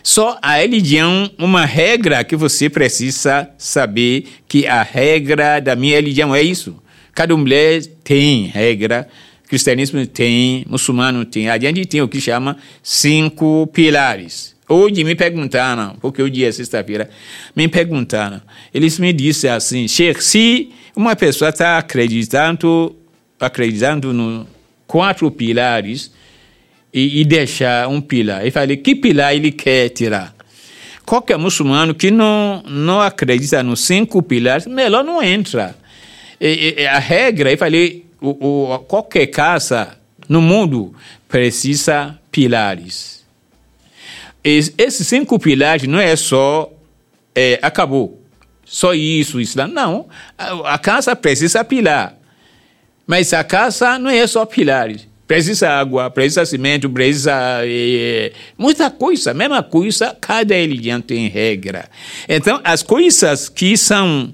Só a religião, uma regra que você precisa saber que a regra da minha religião é isso. Cada mulher tem regra, cristianismo tem, muçulmano tem. A gente tem o que chama cinco pilares. Hoje me perguntaram, porque hoje é sexta-feira, me perguntaram. Eles me disseram assim, Sheikh, se uma pessoa está acreditando, acreditando no quatro pilares, e, e deixar um pilar. Eu falei, que pilar ele quer tirar? Qualquer muçulmano que não, não acredita nos cinco pilares, melhor não entra. E, e, a regra, eu falei, o, o, qualquer casa no mundo precisa pilares. E, esses cinco pilares não é só é, acabou, só isso, isso. Não, a, a casa precisa pilar. Mas a casa não é só pilares precisa água, precisa cimento, precisa é, muita coisa, mesma coisa, cada religião tem regra. Então, as coisas que são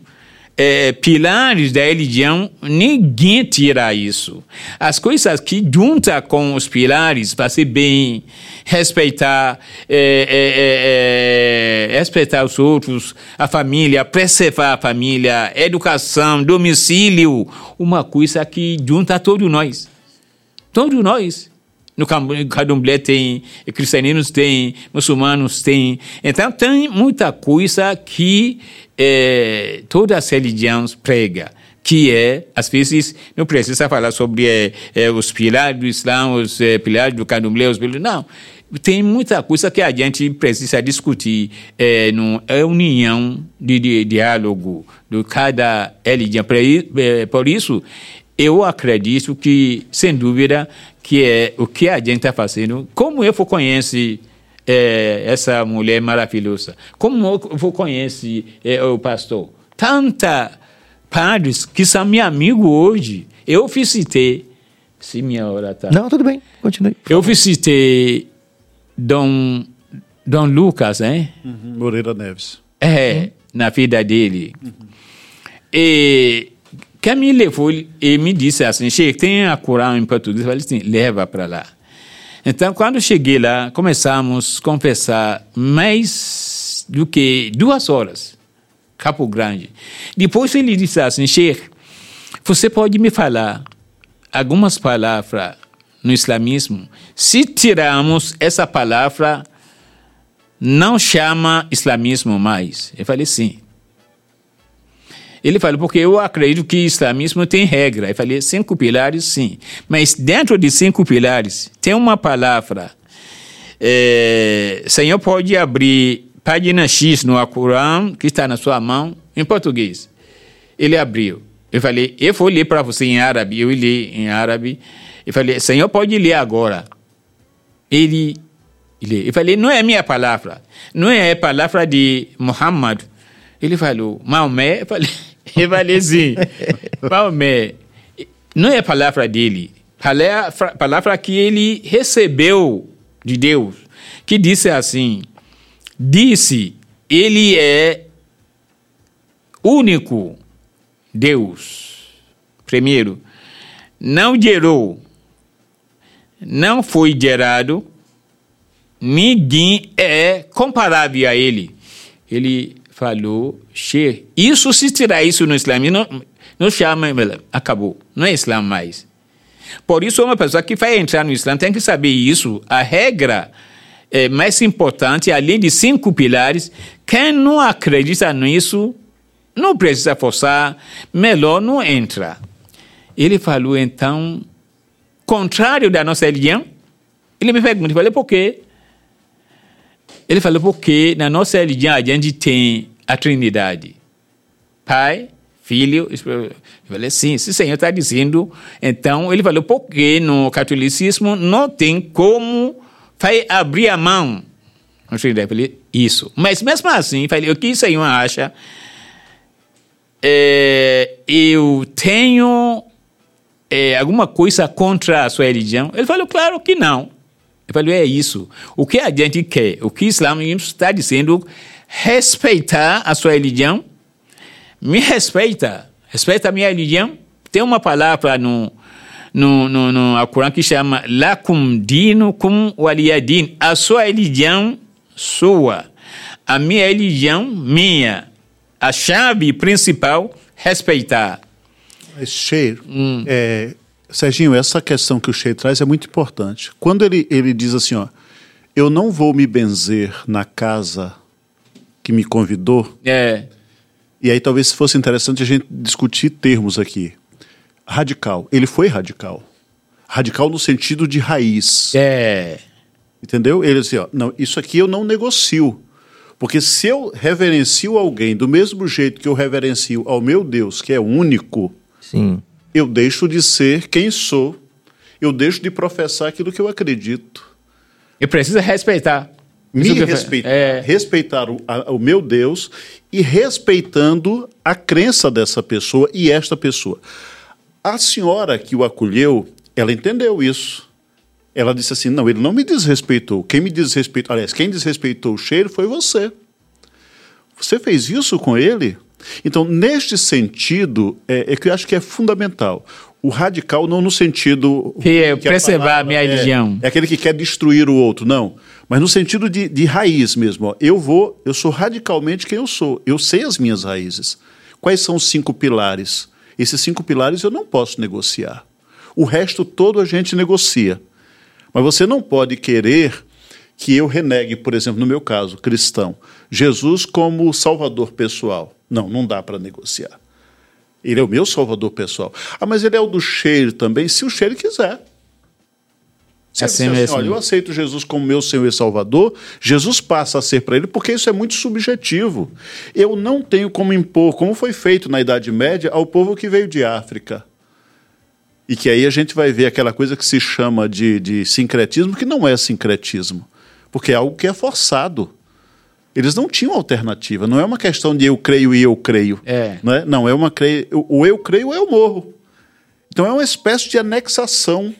é, pilares da religião, ninguém tira isso. As coisas que junta com os pilares para ser bem, respeitar, é, é, respeitar os outros, a família, preservar a família, educação, domicílio, uma coisa que junta todos nós. Todos nós. No candomblé tem, cristianos tem, muçulmanos tem. Então tem muita coisa que é, todas as religiões pregam que é, às vezes, não precisa falar sobre é, é, os pilares do Islã, os é, pilares do candomblé, os pilares, não. Tem muita coisa que a gente precisa discutir é, no é união de, de diálogo de cada religião. Por isso, eu acredito que, sem dúvida, que é o que a gente está fazendo. Como eu conhece é, essa mulher maravilhosa? Como eu conhece é, o pastor? Tanta padres que são meu amigo hoje. Eu visitei. Se minha hora tá. Não, tudo bem, continue. Eu visitei Dom, Dom Lucas, hein? Uhum, Moreira Neves. É, uhum. na vida dele. Uhum. E quem me levou e me disse assim, Sheik, tem a Corão em português? Eu falei assim, leva para lá. Então, quando cheguei lá, começamos a conversar mais do que duas horas. Capo Grande. Depois ele disse assim, Sheik, você pode me falar algumas palavras no islamismo? Se tirarmos essa palavra, não chama islamismo mais. Eu falei sim. Ele falou, porque eu acredito que o islamismo tem regra. Eu falei, cinco pilares, sim. Mas dentro de cinco pilares, tem uma palavra. É, Senhor pode abrir página X no Alcorão, que está na sua mão, em português. Ele abriu. Eu falei, eu vou ler para você em árabe. Eu li em árabe. Eu falei, Senhor pode ler agora. Ele, ele eu falei, não é minha palavra. Não é a palavra de Muhammad. Ele falou, Maomé. Eu falei, <laughs> assim, Maomé. Não é a palavra dele. Palavra, palavra que ele recebeu de Deus. Que disse assim, disse, ele é único Deus. Primeiro, não gerou, não foi gerado, ninguém é comparável a ele. Ele falou, Sheikh, isso se tirar isso no Islã, não, não chama, acabou, não é Islã mais. Por isso, uma pessoa que vai entrar no Islã tem que saber isso. A regra é mais importante, além de cinco pilares, quem não acredita nisso, não precisa forçar, melhor não entra. Ele falou, então, contrário da nossa religião. Ele me perguntou, eu falei, por quê? Ele falou, porque na nossa religião a gente tem a trindade. Pai, filho, eu falei, sim, se Senhor está dizendo, então, ele falou, porque no catolicismo não tem como vai abrir a mão. Eu falei, isso. Mas mesmo assim, falei, o que o Senhor acha? É, eu tenho é, alguma coisa contra a sua religião? Ele falou, claro que não. Eu falei, é isso. O que a gente quer, o que o Islã está dizendo, respeitar a sua religião, me respeita, respeita a minha religião. Tem uma palavra no, no, no, no Alcorão que chama Lakum dinukum waliyadin. A sua religião, sua. A minha religião, minha. A chave principal, respeitar. Mas, Cheiro, hum. é, Serginho, essa questão que o Cheiro traz é muito importante. Quando ele, ele diz assim, ó, eu não vou me benzer na casa que me convidou. É. E aí talvez fosse interessante a gente discutir termos aqui. Radical. Ele foi radical. Radical no sentido de raiz. É. Entendeu? Ele disse, ó, não, isso aqui eu não negocio. Porque se eu reverencio alguém do mesmo jeito que eu reverencio ao meu Deus, que é único, Sim. eu deixo de ser quem sou. Eu deixo de professar aquilo que eu acredito. Eu preciso respeitar. Me respeitar, é... respeitar o, a, o meu Deus e respeitando a crença dessa pessoa e esta pessoa. A senhora que o acolheu, ela entendeu isso. Ela disse assim: não, ele não me desrespeitou. Quem me desrespeitou, aliás, quem desrespeitou o cheiro foi você. Você fez isso com ele? Então, neste sentido, é, é que eu acho que é fundamental. O radical não no sentido. Que é preservar a minha é, religião. É aquele que quer destruir o outro, não. Mas no sentido de, de raiz mesmo. Ó. Eu vou, eu sou radicalmente quem eu sou. Eu sei as minhas raízes. Quais são os cinco pilares? Esses cinco pilares eu não posso negociar. O resto todo a gente negocia. Mas você não pode querer que eu renegue, por exemplo, no meu caso, cristão, Jesus como salvador pessoal. Não, não dá para negociar. Ele é o meu salvador pessoal. Ah, mas ele é o do cheiro também, se o cheiro quiser. Se assim assim, mesmo. olha, eu aceito Jesus como meu Senhor e Salvador, Jesus passa a ser para ele, porque isso é muito subjetivo. Eu não tenho como impor, como foi feito na Idade Média, ao povo que veio de África. E que aí a gente vai ver aquela coisa que se chama de, de sincretismo, que não é sincretismo, porque é algo que é forçado. Eles não tinham alternativa. Não é uma questão de eu creio e eu creio. É. Não, é? não é uma creio. O eu creio ou eu morro. Então é uma espécie de anexação.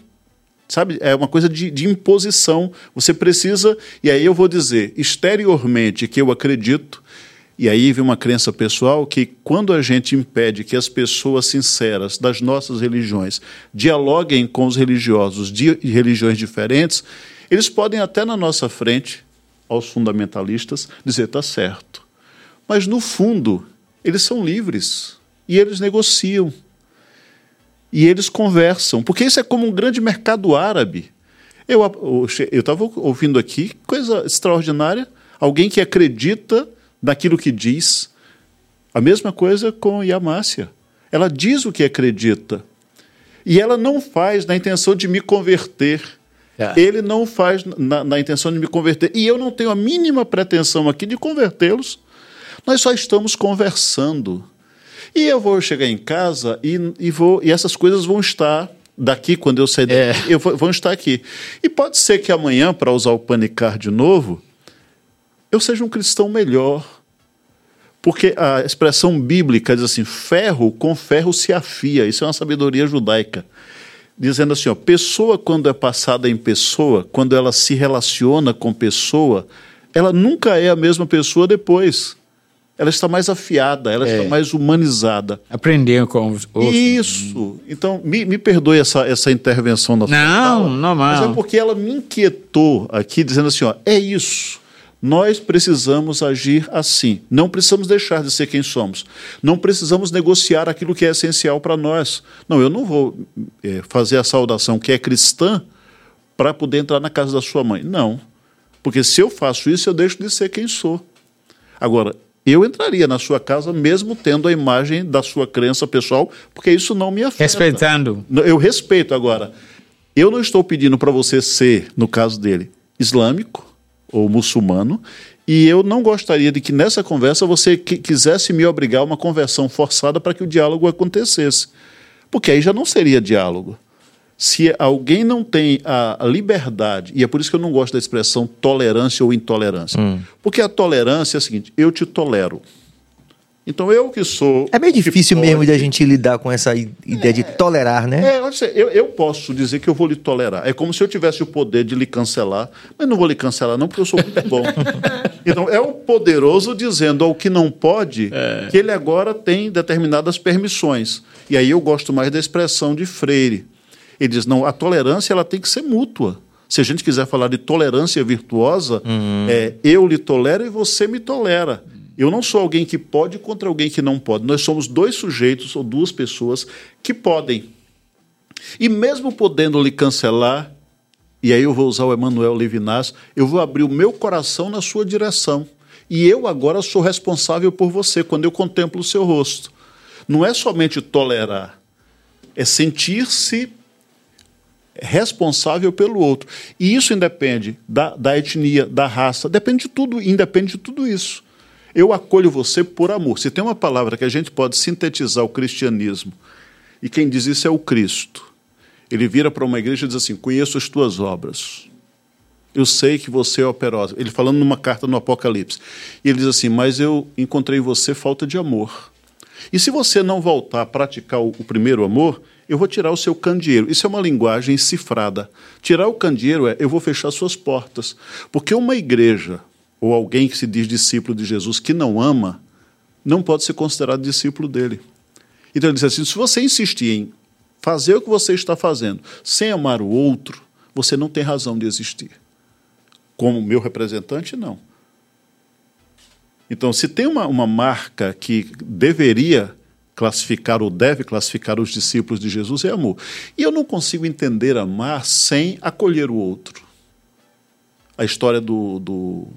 Sabe? É uma coisa de, de imposição. Você precisa. E aí eu vou dizer exteriormente que eu acredito. E aí vem uma crença pessoal que quando a gente impede que as pessoas sinceras das nossas religiões dialoguem com os religiosos de religiões diferentes, eles podem até na nossa frente aos fundamentalistas dizer está certo. Mas, no fundo, eles são livres e eles negociam. E eles conversam, porque isso é como um grande mercado árabe. Eu estava ouvindo aqui, coisa extraordinária, alguém que acredita naquilo que diz, A mesma coisa com Yamácia. Ela diz o que acredita. E ela não faz na intenção de me converter. É. Ele não faz na, na intenção de me converter. E eu não tenho a mínima pretensão aqui de convertê-los. Nós só estamos conversando. E eu vou chegar em casa e, e, vou, e essas coisas vão estar daqui, quando eu sair daqui, eu vou, vão estar aqui. E pode ser que amanhã, para usar o panicar de novo, eu seja um cristão melhor. Porque a expressão bíblica diz assim: ferro com ferro se afia. Isso é uma sabedoria judaica. Dizendo assim: ó, pessoa, quando é passada em pessoa, quando ela se relaciona com pessoa, ela nunca é a mesma pessoa depois. Ela está mais afiada, ela É. está mais humanizada. Aprendeu com os outros. Isso. Então, me, me perdoe essa, essa intervenção na sua Não, fala, normal. Mas é porque ela me inquietou aqui, dizendo assim: ó, é isso. Nós precisamos agir assim. Não precisamos deixar de ser quem somos. Não precisamos negociar aquilo que é essencial para nós. Não, eu não vou eh, fazer a saudação que é cristã para poder entrar na casa da sua mãe. Não. Porque se eu faço isso, eu deixo de ser quem sou. Agora, eu entraria na sua casa mesmo tendo a imagem da sua crença pessoal, porque isso não me afeta. Respeitando. Eu respeito agora. Eu não estou pedindo para você ser, no caso dele, islâmico ou muçulmano, e eu não gostaria de que nessa conversa você qui- quisesse me obrigar a uma conversão forçada para que o diálogo acontecesse. Porque aí já não seria diálogo. Se alguém não tem a a liberdade, e é por isso que eu não gosto da expressão tolerância ou intolerância. Porque a tolerância é a seguinte: eu te tolero. Então eu que sou. É meio difícil mesmo pode- de a gente lidar com essa ideia de tolerar, né? é, eu, eu posso dizer que eu vou lhe tolerar. É como se eu tivesse o poder de lhe cancelar, mas não vou lhe cancelar, não, porque eu sou muito bom. <laughs> então, é o poderoso dizendo ao que não pode que ele agora tem determinadas permissões. E aí eu gosto mais da expressão de Freire. Ele diz: não, a tolerância ela tem que ser mútua. Se a gente quiser falar de tolerância virtuosa, é eu lhe tolero e você me tolera. Eu não sou alguém que pode contra alguém que não pode. Nós somos dois sujeitos ou duas pessoas que podem. E mesmo podendo lhe cancelar, e aí eu vou usar o Emmanuel Levinas, eu vou abrir o meu coração na sua direção. E eu agora sou responsável por você quando eu contemplo o seu rosto. Não é somente tolerar, é sentir-se responsável pelo outro. E isso independe da, da etnia, da raça, depende de tudo, independe de tudo isso. Eu acolho você por amor. Se tem uma palavra que a gente pode sintetizar o cristianismo, e quem diz isso é o Cristo. Ele vira para uma igreja e diz assim: Conheço as tuas obras. Eu sei que você é operosa. Ele falando numa carta no Apocalipse. E ele diz assim: Mas eu encontrei você falta de amor. E se você não voltar a praticar o, o primeiro amor, eu vou tirar o seu candeeiro. Isso é uma linguagem cifrada. Tirar o candeeiro é eu vou fechar suas portas. Porque uma igreja, ou alguém que se diz discípulo de Jesus, que não ama, não pode ser considerado discípulo dele. Então ele diz assim: se você insistir em fazer o que você está fazendo sem amar o outro, você não tem razão de existir. Como meu representante, não. Então, se tem uma, uma marca que deveria classificar ou deve classificar os discípulos de Jesus, é amor. E eu não consigo entender amar sem acolher o outro. A história do, do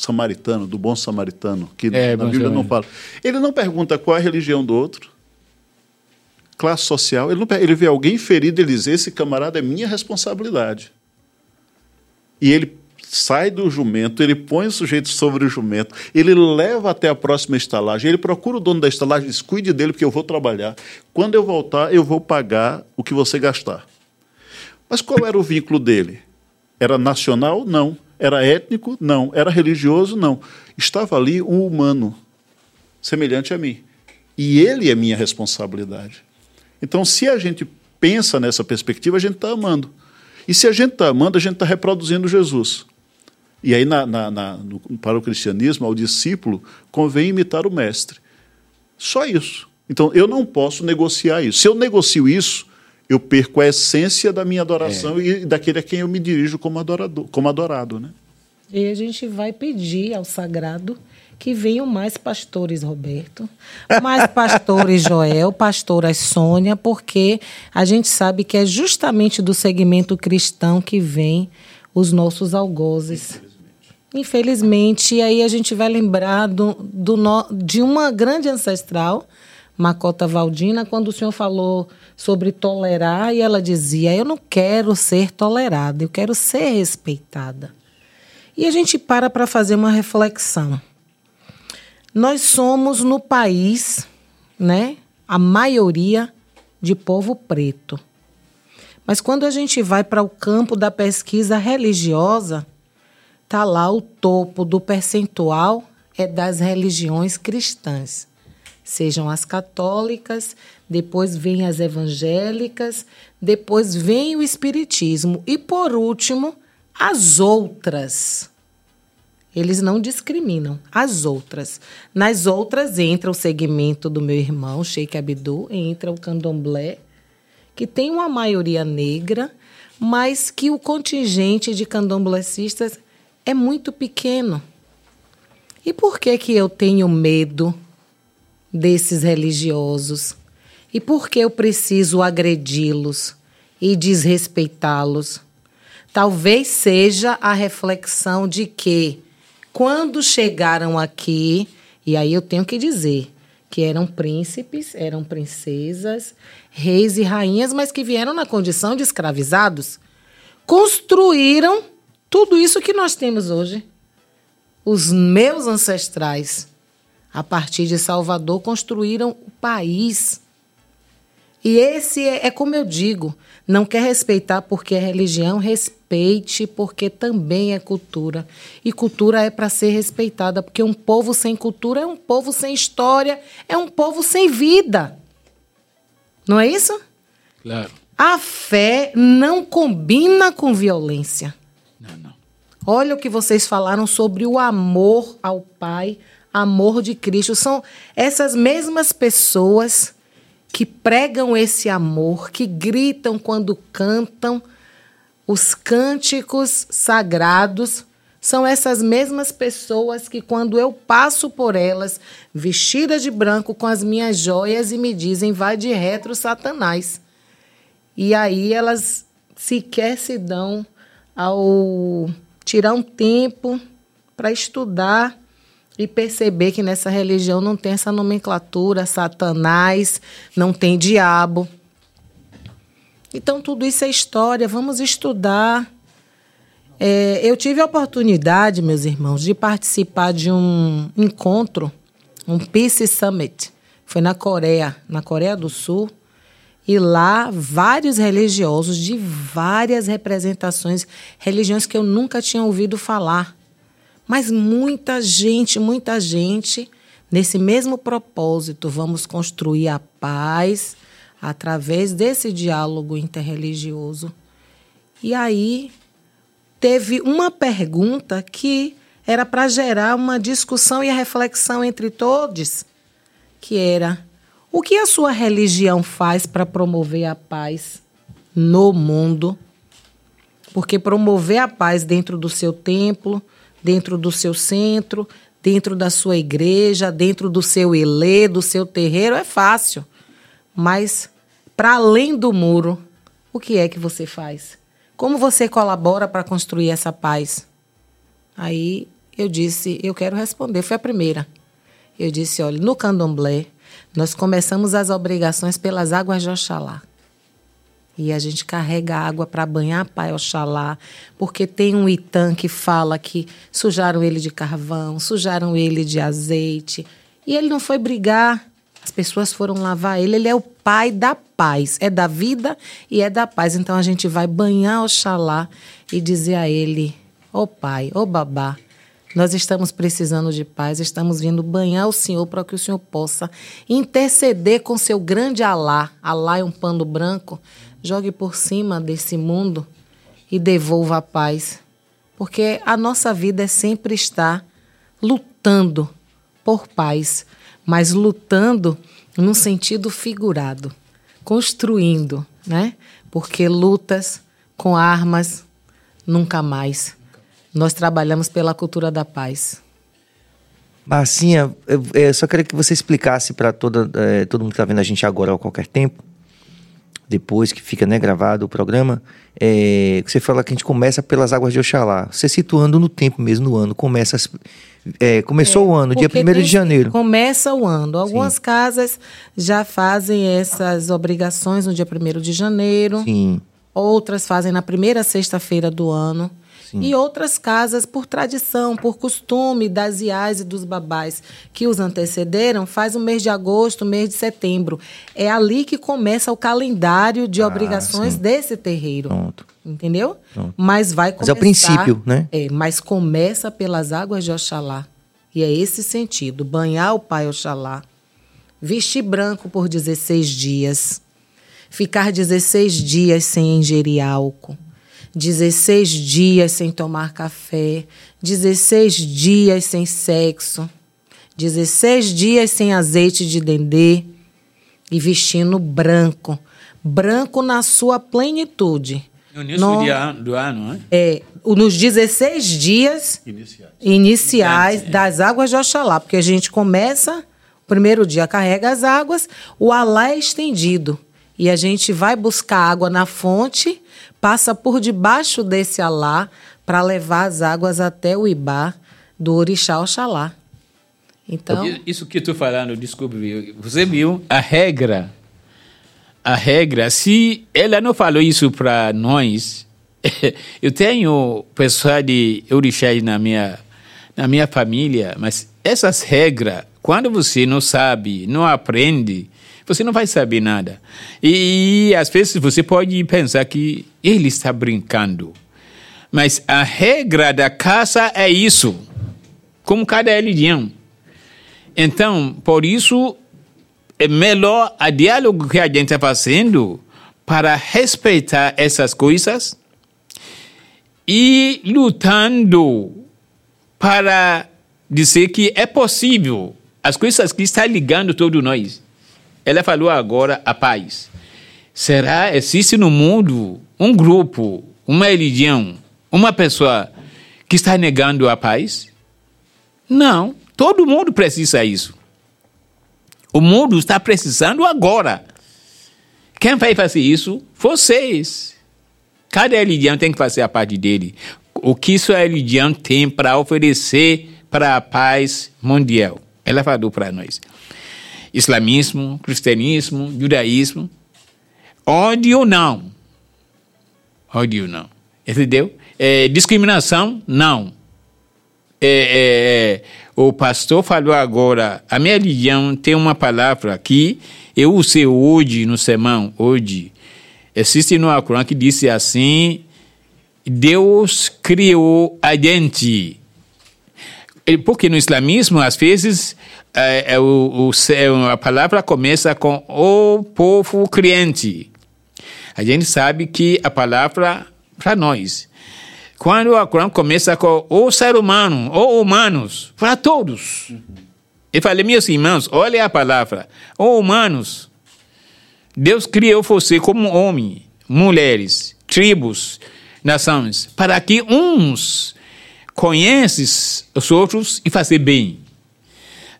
samaritano, do bom samaritano, que É, na Bíblia não fala. Ele não pergunta qual é a religião do outro, classe social. Ele, não, ele vê alguém ferido, ele diz: esse camarada é minha responsabilidade. E ele sai do jumento, ele põe o sujeito sobre o jumento, ele leva até a próxima estalagem, ele procura o dono da estalagem, diz: cuide dele, porque eu vou trabalhar. Quando eu voltar, eu vou pagar o que você gastar. Mas qual era o vínculo dele? Era nacional? Não. Era étnico? Não. Era religioso? Não. Estava ali um humano, semelhante a mim. E ele é minha responsabilidade. Então, se a gente pensa nessa perspectiva, a gente está amando. E se a gente está amando, a gente está reproduzindo Jesus. E aí, na, na- na- no- para o cristianismo, ao discípulo, convém imitar o mestre. Só isso. Então, eu não posso negociar isso. Se eu negocio isso, eu perco a essência da minha adoração e daquele a quem eu me dirijo como, adorador, como adorado. Né? E a gente vai pedir ao sagrado que venham mais pastores, Roberto, mais pastores, <laughs> Joel, pastoras Sônia, porque a gente sabe que é justamente do segmento cristão que vem os nossos algozes. Infelizmente, aí a gente vai lembrar do, do no, de uma grande ancestral, Macota Valdina, quando o senhor falou sobre tolerar, e ela dizia: Eu não quero ser tolerada, eu quero ser respeitada. E a gente para para fazer uma reflexão. Nós somos no país, né, a maioria de povo preto. Mas quando a gente vai para o campo da pesquisa religiosa, tá lá o topo do percentual é das religiões cristãs. Sejam as católicas, depois vem as evangélicas, depois vem o espiritismo e por último, as outras. Eles não discriminam as outras. Nas outras entra o segmento do meu irmão, Sheikh Abdu, entra o candomblé, que tem uma maioria negra, mas que o contingente de candomblecistas é muito pequeno. E por que que eu tenho medo desses religiosos? E por que eu preciso agredi-los e desrespeitá-los? Talvez seja a reflexão de que quando chegaram aqui, e aí eu tenho que dizer que eram príncipes, eram princesas, reis e rainhas, mas que vieram na condição de escravizados, construíram tudo isso que nós temos hoje. Os meus ancestrais, a partir de Salvador, construíram o país. E esse é, é, como eu digo: não quer respeitar porque é religião, respeite porque também é cultura. E cultura é para ser respeitada, porque um povo sem cultura é um povo sem história, é um povo sem vida. Não é isso? Claro. A fé não combina com violência. Não, não. Olha o que vocês falaram sobre o amor ao Pai, amor de Cristo. São essas mesmas pessoas que pregam esse amor, que gritam quando cantam os cânticos sagrados. São essas mesmas pessoas que, quando eu passo por elas, vestida de branco com as minhas joias, e me dizem: vai de retro, Satanás. E aí elas sequer se dão ao tirar um tempo para estudar e perceber que nessa religião não tem essa nomenclatura, Satanás, não tem diabo. Então, tudo isso é história, vamos estudar. É, eu tive a oportunidade, meus irmãos, de participar de um encontro, um Peace Summit. Foi na Coreia, na Coreia do Sul. E lá, vários religiosos de várias representações, religiões que eu nunca tinha ouvido falar. Mas muita gente, muita gente, nesse mesmo propósito, vamos construir a paz através desse diálogo interreligioso. E aí, teve uma pergunta que era para gerar uma discussão e a reflexão entre todos, que era o que a sua religião faz para promover a paz no mundo? Porque promover a paz dentro do seu templo, dentro do seu centro, dentro da sua igreja, dentro do seu ilê, do seu terreiro é fácil. Mas para além do muro, o que é que você faz? Como você colabora para construir essa paz? Aí eu disse, eu quero responder, foi a primeira. Eu disse, olha, no candomblé, nós começamos as obrigações pelas águas de Oxalá. E a gente carrega água para banhar Pai Oxalá, porque tem um Itã que fala que sujaram ele de carvão, sujaram ele de azeite. E ele não foi brigar, as pessoas foram lavar ele. Ele é o pai da paz, é da vida e é da paz. Então a gente vai banhar Oxalá e dizer a ele: Ô oh, pai, ô oh, babá, nós estamos precisando de paz, estamos vindo banhar o Senhor para que o Senhor possa interceder com seu grande Alá. Alá é um pano branco. Jogue por cima desse mundo e devolva a paz. Porque a nossa vida é sempre estar lutando por paz, mas lutando num sentido figurado, construindo, né? Porque lutas com armas nunca mais nós trabalhamos pela cultura da paz. Marcinha, eu, eu só queria que você explicasse para é, todo mundo que está vendo a gente agora ou a qualquer tempo depois que fica né, gravado o programa, é, você fala que a gente começa pelas águas de Oxalá. Você situando no tempo mesmo, no ano, começa é, começou o ano, dia Porque 1 tem- de janeiro. Começa o ano. Algumas casas já fazem essas obrigações no dia 1 de janeiro. Sim. Outras fazem na primeira sexta-feira do ano. E outras casas, por tradição, por costume das iás e dos babás que os antecederam, faz o mês de agosto, o mês de setembro. É ali que começa o calendário de obrigações desse terreiro. Pronto. Entendeu? Mas vai Mas é começar... o princípio, né? É, mas começa pelas águas de Oxalá. E é esse sentido: banhar o pai Oxalá, vestir branco por 16 dias, ficar 16 dias sem ingerir álcool, 16 dias sem tomar café, 16 dias sem sexo, 16 dias sem azeite de dendê e vestindo branco. Branco na sua plenitude. No início Não- do ano, né? é, nos 16 dias Iniciais. iniciais das águas de Oxalá, porque a gente começa, o primeiro dia carrega as águas, o alá é estendido. E a gente vai buscar água na fonte, passa por debaixo desse alá para levar as águas até o Ibá do Orixá Oxalá. Então, Isso que tu falando, viu? você viu a regra. A regra, se ela não falou isso para nós, <laughs> eu tenho pessoal de orixás na minha, na minha família, mas essas regras, quando você não sabe, não aprende, você não vai saber nada. E, às vezes você pode pensar que ele está brincando. Mas a regra da casa é isso, como cada religião. Então, por isso, é melhor a diálogo que a gente está fazendo para respeitar essas coisas e lutando para dizer que é possível as coisas que estão ligando todos nós. Ela falou agora a paz. Será existe no mundo um grupo, uma religião, uma pessoa que está negando a paz? Não, todo mundo precisa isso. O mundo está precisando agora. Quem vai fazer isso? Vocês. Cada religião tem que fazer a parte dele. O que sua religião tem para oferecer para a paz mundial? Ela falou para nós. Islamismo, cristianismo, judaísmo. Ódio ou não? Ódio não. Entendeu? É, discriminação? Não. É, é, é, o pastor falou agora, a minha religião tem uma palavra que eu usei hoje no sermão, hoje. Existe no Alcorão que diz assim, Deus criou a gente. Porque no islamismo, às vezes, é, é, o, o, a palavra começa com o povo crente. A gente sabe que a palavra, para nós, quando o Alcorão começa com o ser humano, ou humanos, para todos. Eu falei, meus irmãos, olha a palavra, ou humanos. Deus criou você como homem, mulheres, tribos, nações, para que uns conheçam os outros e fazer bem.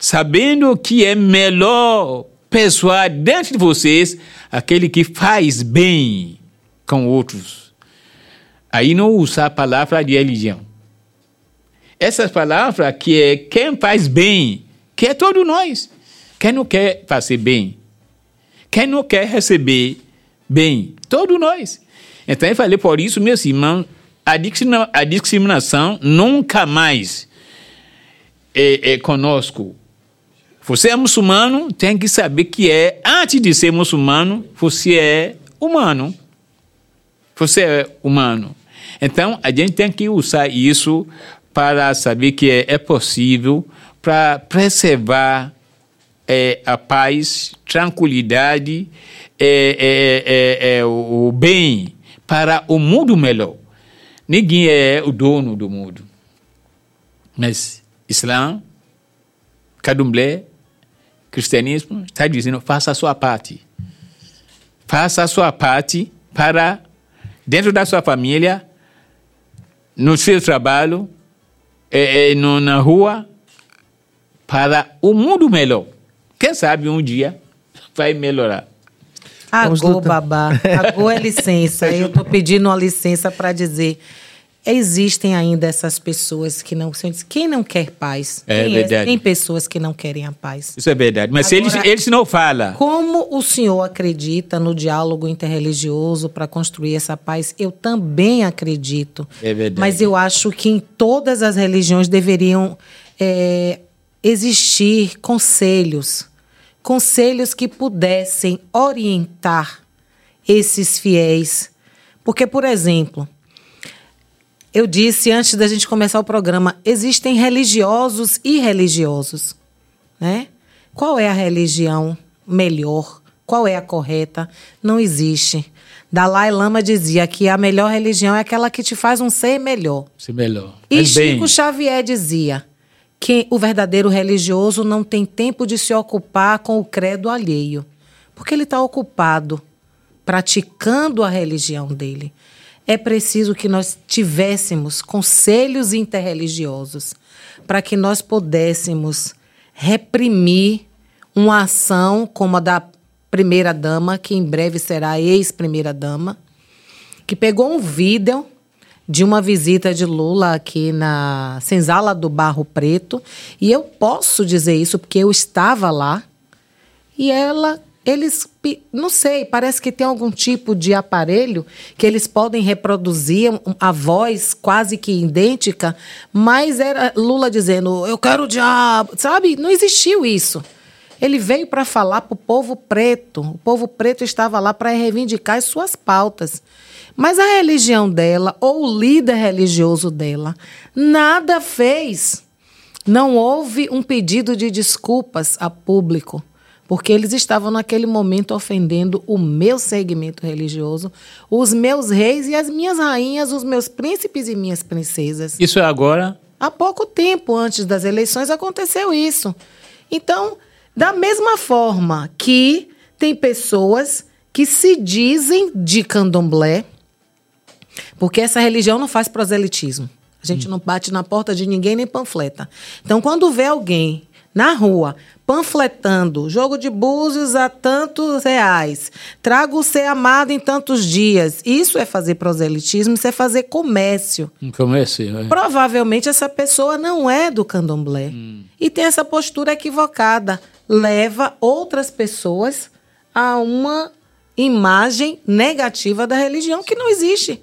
Sabendo que é melhor pessoa dentro de vocês aquele que faz bem com outros. Aí não usa a palavra de religião. Essa palavra que é quem faz bem, que é todos nós. Quem não quer fazer bem? Quem não quer receber bem? Todos nós. Então eu falei por isso, meus irmãos, a discriminação nunca mais é, é conosco. Você é muçulmano, tem que saber que é, antes de ser muçulmano, você é humano. Você é humano. Então, a gente tem que usar isso para saber que é, é possível para preservar é, a paz, tranquilidade, é, é, é, é, o bem para o mundo melhor. Ninguém é o dono do mundo. Mas Islã, Candomblé, cristianismo, está dizendo, faça a sua parte. Faça a sua parte para, dentro da sua família, no seu trabalho, eh, eh, no, na rua, para o mundo melhor. Quem sabe um dia vai melhorar. Agô, babá. Agô é licença. <laughs> Eu tô pedindo uma licença para dizer. Existem ainda essas pessoas que não. Quem não quer paz? É Quem verdade. Tem pessoas que não querem a paz. Isso é verdade. Mas se eles, Agora- eles não falam. Como o senhor acredita no diálogo interreligioso para construir essa paz? Eu também acredito. É verdade. Mas eu acho que em todas as religiões deveriam é, existir conselhos. Conselhos que pudessem orientar esses fiéis. Porque, por exemplo, eu disse antes da gente começar o programa, existem religiosos e religiosos, né? Qual é a religião melhor? Qual é a correta? Não existe. Dalai Lama dizia que a melhor religião é aquela que te faz um ser melhor. É melhor. E bem, Chico Xavier dizia que o verdadeiro religioso não tem tempo de se ocupar com o credo alheio, porque ele está ocupado praticando a religião dele. É preciso que nós tivéssemos conselhos interreligiosos para que nós pudéssemos reprimir uma ação como a da primeira dama, que em breve será ex-primeira dama, que pegou um vídeo de uma visita de Lula aqui na Senzala do Barro Preto, e eu posso dizer isso porque eu estava lá, e ela, eles, não sei, parece que tem algum tipo de aparelho que eles podem reproduzir a voz quase que idêntica, mas era Lula dizendo, eu quero o diabo, sabe? Não existiu isso. Ele veio para falar para o povo preto. O povo preto estava lá para reivindicar as suas pautas. Mas a religião dela, ou o líder religioso dela, nada fez. Não houve um pedido de desculpas a público, porque eles estavam naquele momento ofendendo o meu segmento religioso, os meus reis e as minhas rainhas, os meus príncipes e minhas princesas. Isso é agora. Há pouco tempo antes das eleições aconteceu isso. Então, da mesma forma que tem pessoas que se dizem de candomblé, porque essa religião não faz proselitismo. A gente não bate na porta de ninguém nem panfleta. Então, quando vê alguém na rua panfletando jogo de búzios a tantos reais, trago o ser amado em tantos dias, isso é fazer proselitismo, isso é fazer comércio. No começo. é. Provavelmente essa pessoa não é do candomblé e tem essa postura equivocada. Leva outras pessoas a uma imagem negativa da religião que não existe.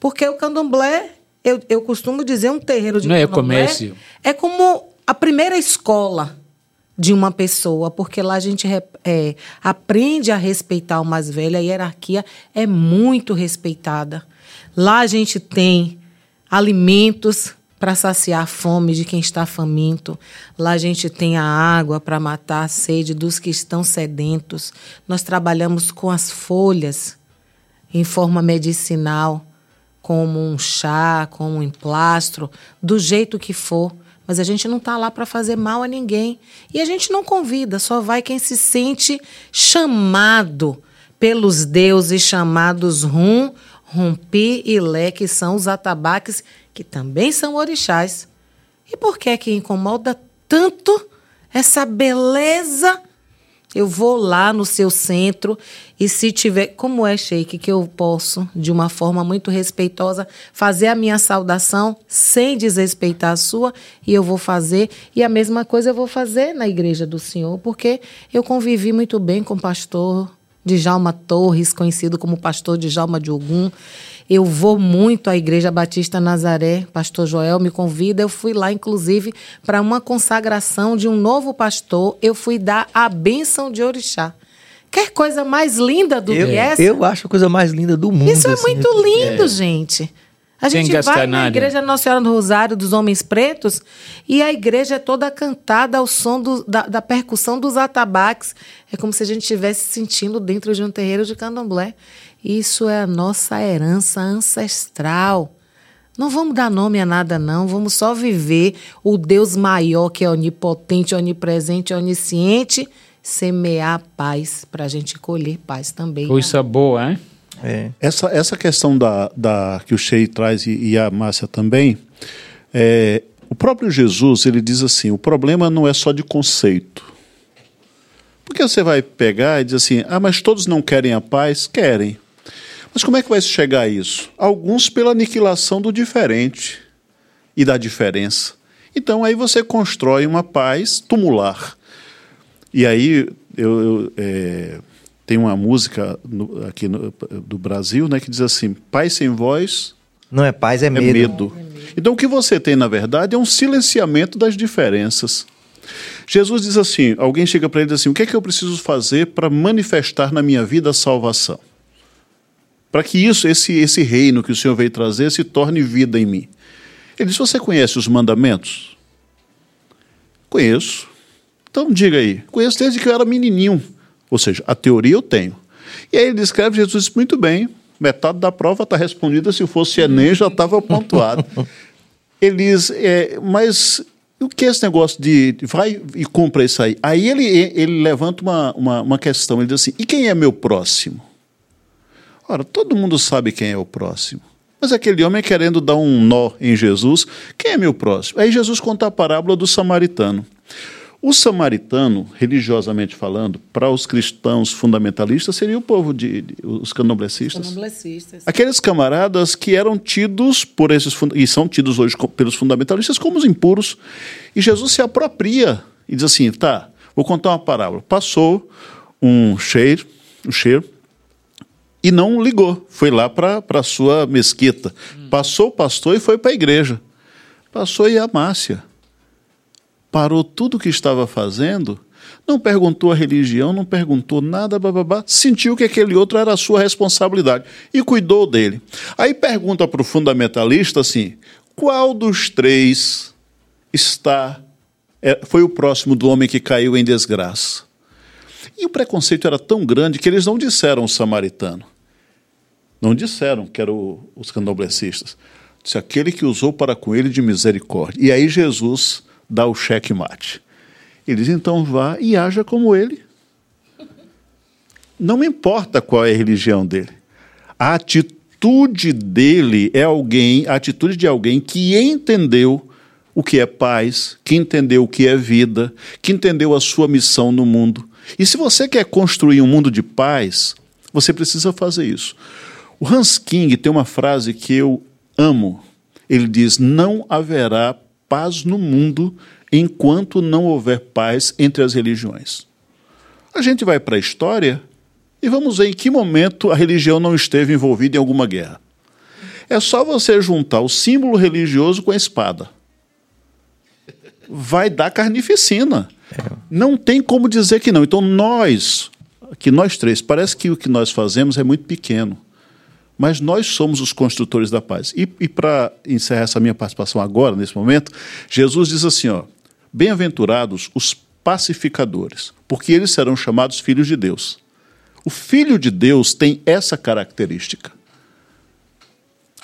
Porque o candomblé, eu, eu costumo dizer, um terreiro de Não é candomblé comércio. é como a primeira escola de uma pessoa, porque lá a gente é, aprende a respeitar o mais velho, a hierarquia é muito respeitada. Lá a gente tem alimentos para saciar a fome de quem está faminto. Lá a gente tem a água para matar a sede dos que estão sedentos. Nós trabalhamos com as folhas em forma medicinal, como um chá, como um emplastro, do jeito que for. Mas a gente não está lá para fazer mal a ninguém. E a gente não convida, só vai quem se sente chamado pelos deuses chamados Rum, Rumpi e Lé, que são os atabaques, que também são orixás. E por que é que incomoda tanto essa beleza eu vou lá no seu centro e se tiver, como é, Sheik, que eu posso, de uma forma muito respeitosa, fazer a minha saudação sem desrespeitar a sua, e eu vou fazer. E a mesma coisa eu vou fazer na igreja do Senhor, porque eu convivi muito bem com o pastor Djalma Torres, conhecido como pastor Djalma de Ogum. Eu vou muito à Igreja Batista Nazaré, pastor Joel me convida. Eu fui lá, inclusive, para uma consagração de um novo pastor. Eu fui dar a bênção de Orixá. Quer coisa mais linda do Eu, que essa? eu acho a coisa mais linda do mundo. Isso é assim. muito lindo, gente. A Sem gente vai na nada. igreja Nossa Senhora do Rosário dos Homens Pretos e a igreja é toda cantada ao som do- da, da percussão dos atabaques. É como se a gente estivesse sentindo dentro de um terreiro de candomblé. Isso é a nossa herança ancestral. Não vamos dar nome a nada, não. Vamos só viver o Deus maior, que é onipotente, onipresente, onisciente, semear paz para a gente colher paz também. Coisa boa, hein? É. Essa, essa questão da, da, que o Shei traz e, e a Márcia também, é, o próprio Jesus ele diz assim: o problema não é só de conceito. Porque você vai pegar e dizer assim: ah, mas todos não querem a paz? Querem. Mas como é que vai chegar a isso? Alguns pela aniquilação do diferente e da diferença. Então aí você constrói uma paz tumular. E aí eu, eu é, tem uma música no, aqui no, do Brasil né, que diz assim: paz sem voz Não é paz, é é medo. medo. Então o que você tem, na verdade, é um silenciamento das diferenças. Jesus diz assim: alguém chega para ele e diz assim: o que é que eu preciso fazer para manifestar na minha vida a salvação? Para que isso, esse, esse reino que o Senhor veio trazer, se torne vida em mim. Ele diz: Você conhece os mandamentos? Conheço. Então diga aí: conheço desde que eu era menininho. Ou seja, a teoria eu tenho. E aí ele descreve Jesus muito bem, metade da prova está respondida, se fosse Enem já estava pontuado. <laughs> ele diz, é, mas o que é esse negócio de vai e cumpra isso aí? Aí ele, ele levanta uma, uma, uma questão, ele diz assim, e quem é meu próximo? Ora, todo mundo sabe quem é o próximo. Mas aquele homem querendo dar um nó em Jesus, quem é meu próximo? Aí Jesus conta a parábola do samaritano. O samaritano, religiosamente falando, para os cristãos fundamentalistas, seria o povo de, de os candomblecistas. Candomblecistas. Aqueles camaradas que eram tidos por esses e são tidos hoje pelos fundamentalistas como os impuros. E Jesus se apropria e diz assim: tá, vou contar uma parábola. Passou um cheiro, um cheiro, e não ligou. Foi lá para a sua mesquita. Passou o pastor e foi para a igreja. Passou e a Márcia. Parou tudo o que estava fazendo, não perguntou a religião, não perguntou nada, bababá, sentiu que aquele outro era a sua responsabilidade e cuidou dele. Aí pergunta para o fundamentalista assim: qual dos três está é, foi o próximo do homem que caiu em desgraça? E o preconceito era tão grande que eles não disseram o samaritano. Não disseram que eram os candomblecistas. Disse aquele que usou para com ele de misericórdia. E aí Jesus dá o cheque mate. Ele diz: então vá e haja como ele. Não me importa qual é a religião dele. A atitude dele é alguém, a atitude de alguém que entendeu o que é paz, que entendeu o que é vida, que entendeu a sua missão no mundo. E se você quer construir um mundo de paz, você precisa fazer isso. O Hans King tem uma frase que eu amo. Ele diz: Não haverá paz no mundo enquanto não houver paz entre as religiões. A gente vai para a história e vamos ver em que momento a religião não esteve envolvida em alguma guerra. É só você juntar o símbolo religioso com a espada. Vai dar carnificina. Não tem como dizer que não. Então nós, que nós três, parece que o que nós fazemos é muito pequeno. Mas nós somos os construtores da paz. E, e para encerrar essa minha participação agora, nesse momento, Jesus diz assim: ó, bem-aventurados os pacificadores, porque eles serão chamados filhos de Deus. O filho de Deus tem essa característica.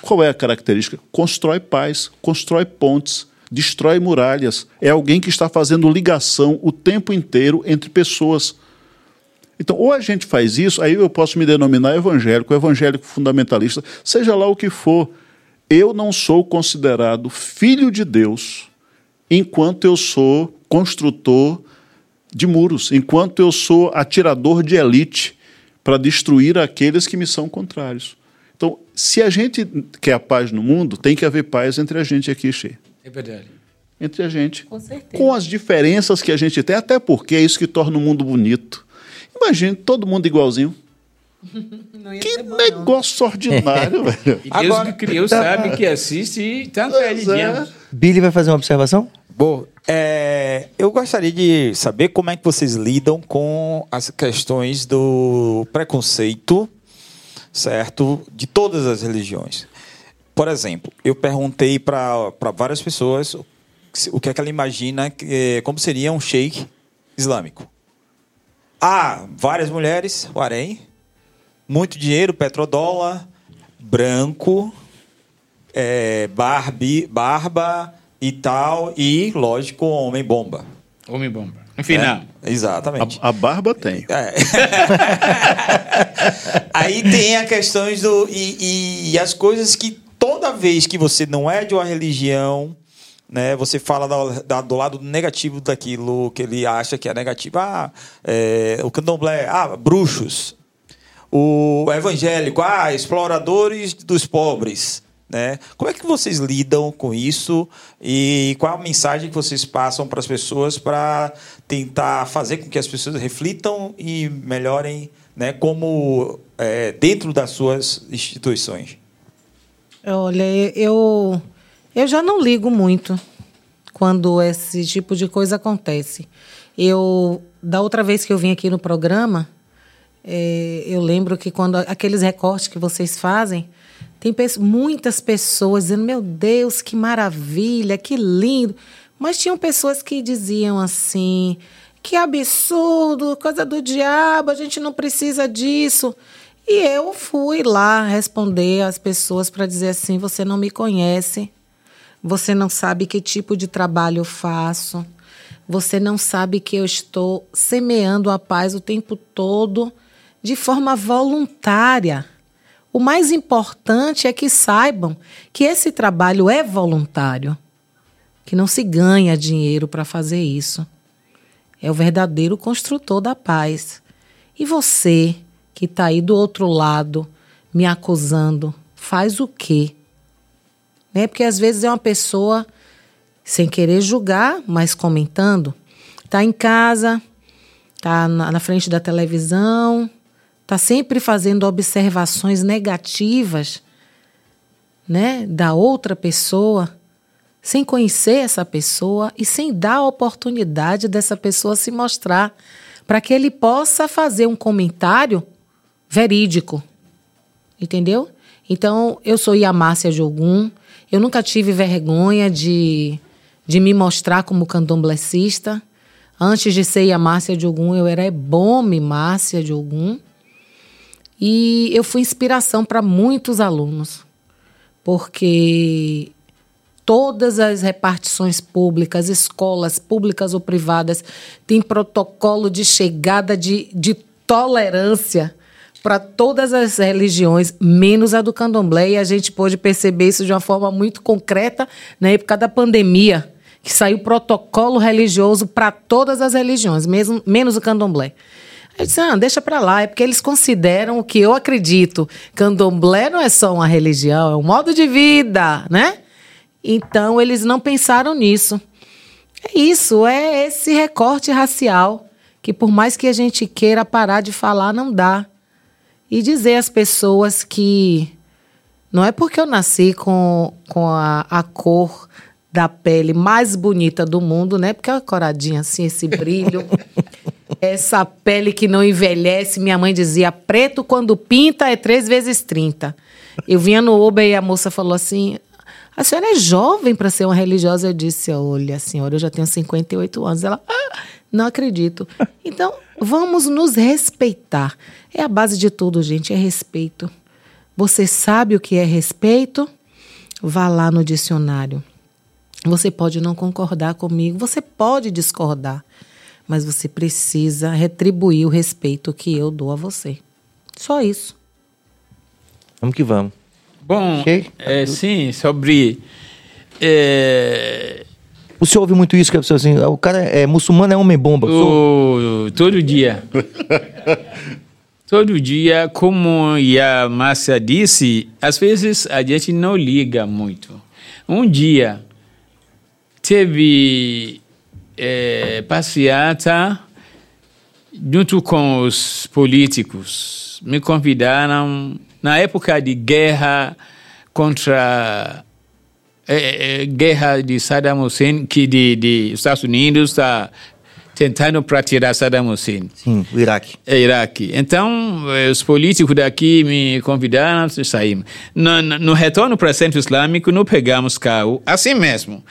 Qual é a característica? Constrói paz, constrói pontes, destrói muralhas. É alguém que está fazendo ligação o tempo inteiro entre pessoas. Então, ou a gente faz isso, aí eu posso me denominar evangélico, evangélico fundamentalista, seja lá o que for. Eu não sou considerado filho de Deus enquanto eu sou construtor de muros, enquanto eu sou atirador de elite para destruir aqueles que me são contrários. Então, se a gente quer a paz no mundo, tem que haver paz entre a gente aqui, Che. É verdade. Entre a gente. Com certeza. Com as diferenças que a gente tem, até porque é isso que torna o mundo bonito. Imagine todo mundo igualzinho. <laughs> Não Que bom, não. negócio ordinário, <laughs> velho. E Deus Agora- que criou sabe que assiste tanta Pois religião. é. Billy vai fazer uma observação? Bom, é, eu gostaria de saber como é que vocês lidam com as questões do preconceito, certo? De todas as religiões. Por exemplo, eu perguntei para várias pessoas o que é que ela imagina, que, como seria um sheik islâmico. Ah, várias mulheres, o harém, muito dinheiro, petrodólar, branco, é, barbi, barba e tal, e, lógico, homem-bomba. Homem bomba. No final. É, exatamente. A, a barba tem. É. <laughs> Aí tem a questões do. E, e- e as coisas que toda vez que você não é de uma religião, né, você fala da- da- do lado negativo daquilo que ele acha que é negativo. Ah, é, o candomblé, ah, bruxos. O evangélico, ah, exploradores dos pobres. Né? Como é que vocês lidam com isso e qual a mensagem que vocês passam para as pessoas para tentar fazer com que as pessoas reflitam e melhorem né, como é, dentro das suas instituições? Olha, eu, eu já não ligo muito quando esse tipo de coisa acontece. Eu, da outra vez que eu vim aqui no programa, eh, eu lembro que quando aqueles recortes que vocês fazem, tem pe- muitas pessoas dizendo: Meu Deus, que maravilha, que lindo. Mas tinham pessoas que diziam assim: Que absurdo, coisa do diabo, a gente não precisa disso. E eu fui lá responder às pessoas para dizer assim: Você não me conhece, você não sabe que tipo de trabalho eu faço, você não sabe que eu estou semeando a paz o tempo todo de forma voluntária. O mais importante é que saibam que esse trabalho é voluntário, que não se ganha dinheiro para fazer isso. É o verdadeiro construtor da paz. E você, que está aí do outro lado, me acusando, faz o quê? Né? Porque às vezes é uma pessoa, sem querer julgar, mas comentando, está em casa, está na, na frente da televisão, está sempre fazendo observações negativas né, da outra pessoa, sem conhecer essa pessoa e sem dar a oportunidade dessa pessoa se mostrar, para que ele possa fazer um comentário verídico. Entendeu? Então, eu sou Yamácia de Ogum, eu nunca tive vergonha de, de me mostrar como candomblessista. Antes de ser Yamácia de Ogum, eu era Ebome Márcia de Ogum. E eu fui inspiração para muitos alunos, porque todas as repartições públicas, escolas públicas ou privadas, têm protocolo de chegada de, de tolerância para todas as religiões, menos a do candomblé, e a gente pôde perceber isso de uma forma muito concreta na época da pandemia, que saiu protocolo religioso para todas as religiões, mesmo, menos o candomblé. Eu disse, ah, deixa para lá, é porque eles consideram o que eu acredito. Candomblé não é só uma religião, é um modo de vida, né? Então, eles não pensaram nisso. É isso, é esse recorte racial que, por mais que a gente queira parar de falar, não dá. E dizer às pessoas que não é porque eu nasci com, com a, a cor da pele mais bonita do mundo, né? Porque é uma coradinha assim, esse brilho. <laughs> Essa pele que não envelhece, minha mãe dizia, preto quando pinta é três vezes 30. Eu vinha no Uber e a moça falou assim, a senhora é jovem para ser uma religiosa. Eu disse, olha, senhora, eu já tenho 58 anos. Ela, ah, não acredito. <laughs> Então, vamos nos respeitar. É a base de tudo, gente, é respeito. Você sabe o que é respeito? Vá lá no dicionário. Você pode não concordar comigo, você pode discordar, mas você precisa retribuir o respeito que eu dou a você. Só isso. Vamos que vamos. Bom, Ok. é, sim, sobre. é, O senhor ouve muito isso, que a pessoa assim, o cara é muçulmano, é homem-bomba. O senhor- o, todo dia. <laughs> todo dia, como a Márcia disse, às vezes a gente não liga muito. Um dia teve é, passeata junto com os políticos. Me convidaram na época de guerra contra é, é, guerra de Saddam Hussein, que de, de Estados Unidos está tentando para tirar Saddam Hussein. Sim, o Iraque. É Iraque. Então, eh, os políticos daqui me convidaram e saímos. No, no, no retorno para o Centro Islâmico, não pegamos carro, assim mesmo.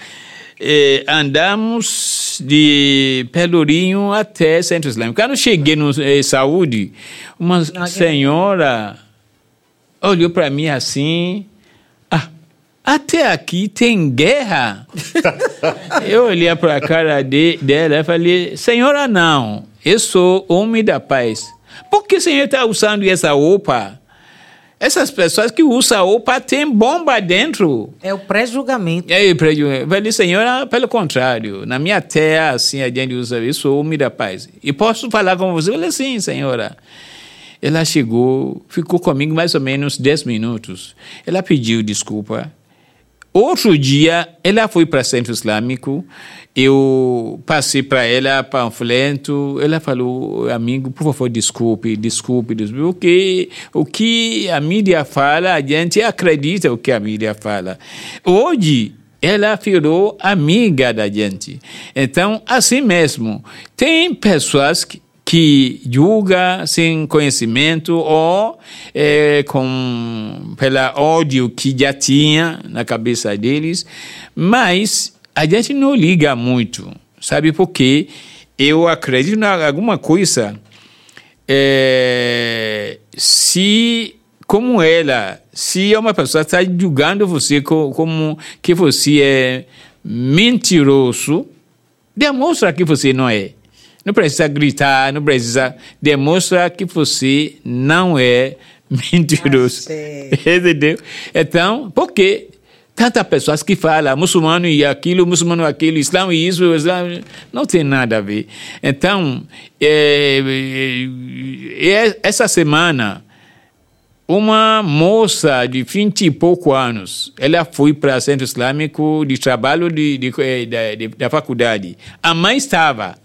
Eh, andamos de Pelourinho até Centro Islâmico. Quando cheguei no eh, Saúde, uma senhora olhou para mim assim. Até aqui tem guerra. eu olhei para a cara de, dela e falei: Senhora, não, eu sou homem da paz. Por que o senhor está usando essa roupa? Essas pessoas que usam roupa têm bomba dentro. É o pré-julgamento. Aí, preju- eu falei, senhora, pelo contrário, na minha terra, assim, a gente usa isso, sou homem da paz. E posso falar com você? Eu falei, sim, senhora. Ela chegou, ficou comigo mais ou menos 10 minutos. Ela pediu desculpa. Outro dia, ela foi para o Centro Islâmico, eu passei para ela panfleto, ela falou, amigo, por favor, desculpe, desculpe, desculpe, porque o que a mídia fala, a gente acredita o que a mídia fala. Hoje, ela virou amiga da gente. Então, assim mesmo, tem pessoas que que julga sem conhecimento ou é, com pela ódio que já tinha na cabeça deles, mas a gente não liga muito, sabe por quê? Eu acredito em alguma coisa, é, se como ela, se uma pessoa está julgando você co- como que você é mentiroso, demonstra que você não é. Não precisa gritar, não precisa. Demonstra que você não é <laughs> mentiroso. <laughs> Entendeu? Então, por quê? Tantas pessoas que falam muçulmano e aquilo, muçulmano e aquilo, islã e isso, islã, não tem nada a ver. Então, é, é, é, essa semana, uma moça de 20 e pouco anos, ela foi para o centro islâmico de trabalho de, de, de, de, da faculdade. A mãe estava,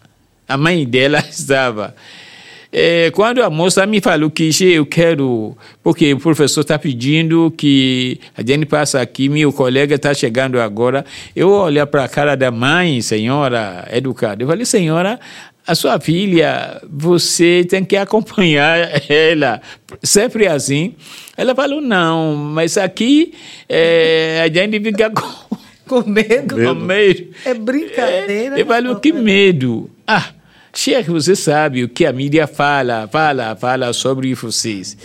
a mãe dela <laughs> estava. É, quando a moça me falou que "Che, eu quero, porque o professor está pedindo que a gente passe aqui, meu colega está chegando agora, eu olhar para a cara da mãe, senhora educada, eu falei, senhora, a sua filha, você tem que acompanhar <laughs> ela, sempre assim. Ela falou, não, mas aqui é, a gente fica <laughs> com, Com medo. com medo. É brincadeira. Eu falei, que medo. Ah, Sheikh, você sabe o que a mídia fala, fala, fala sobre vocês.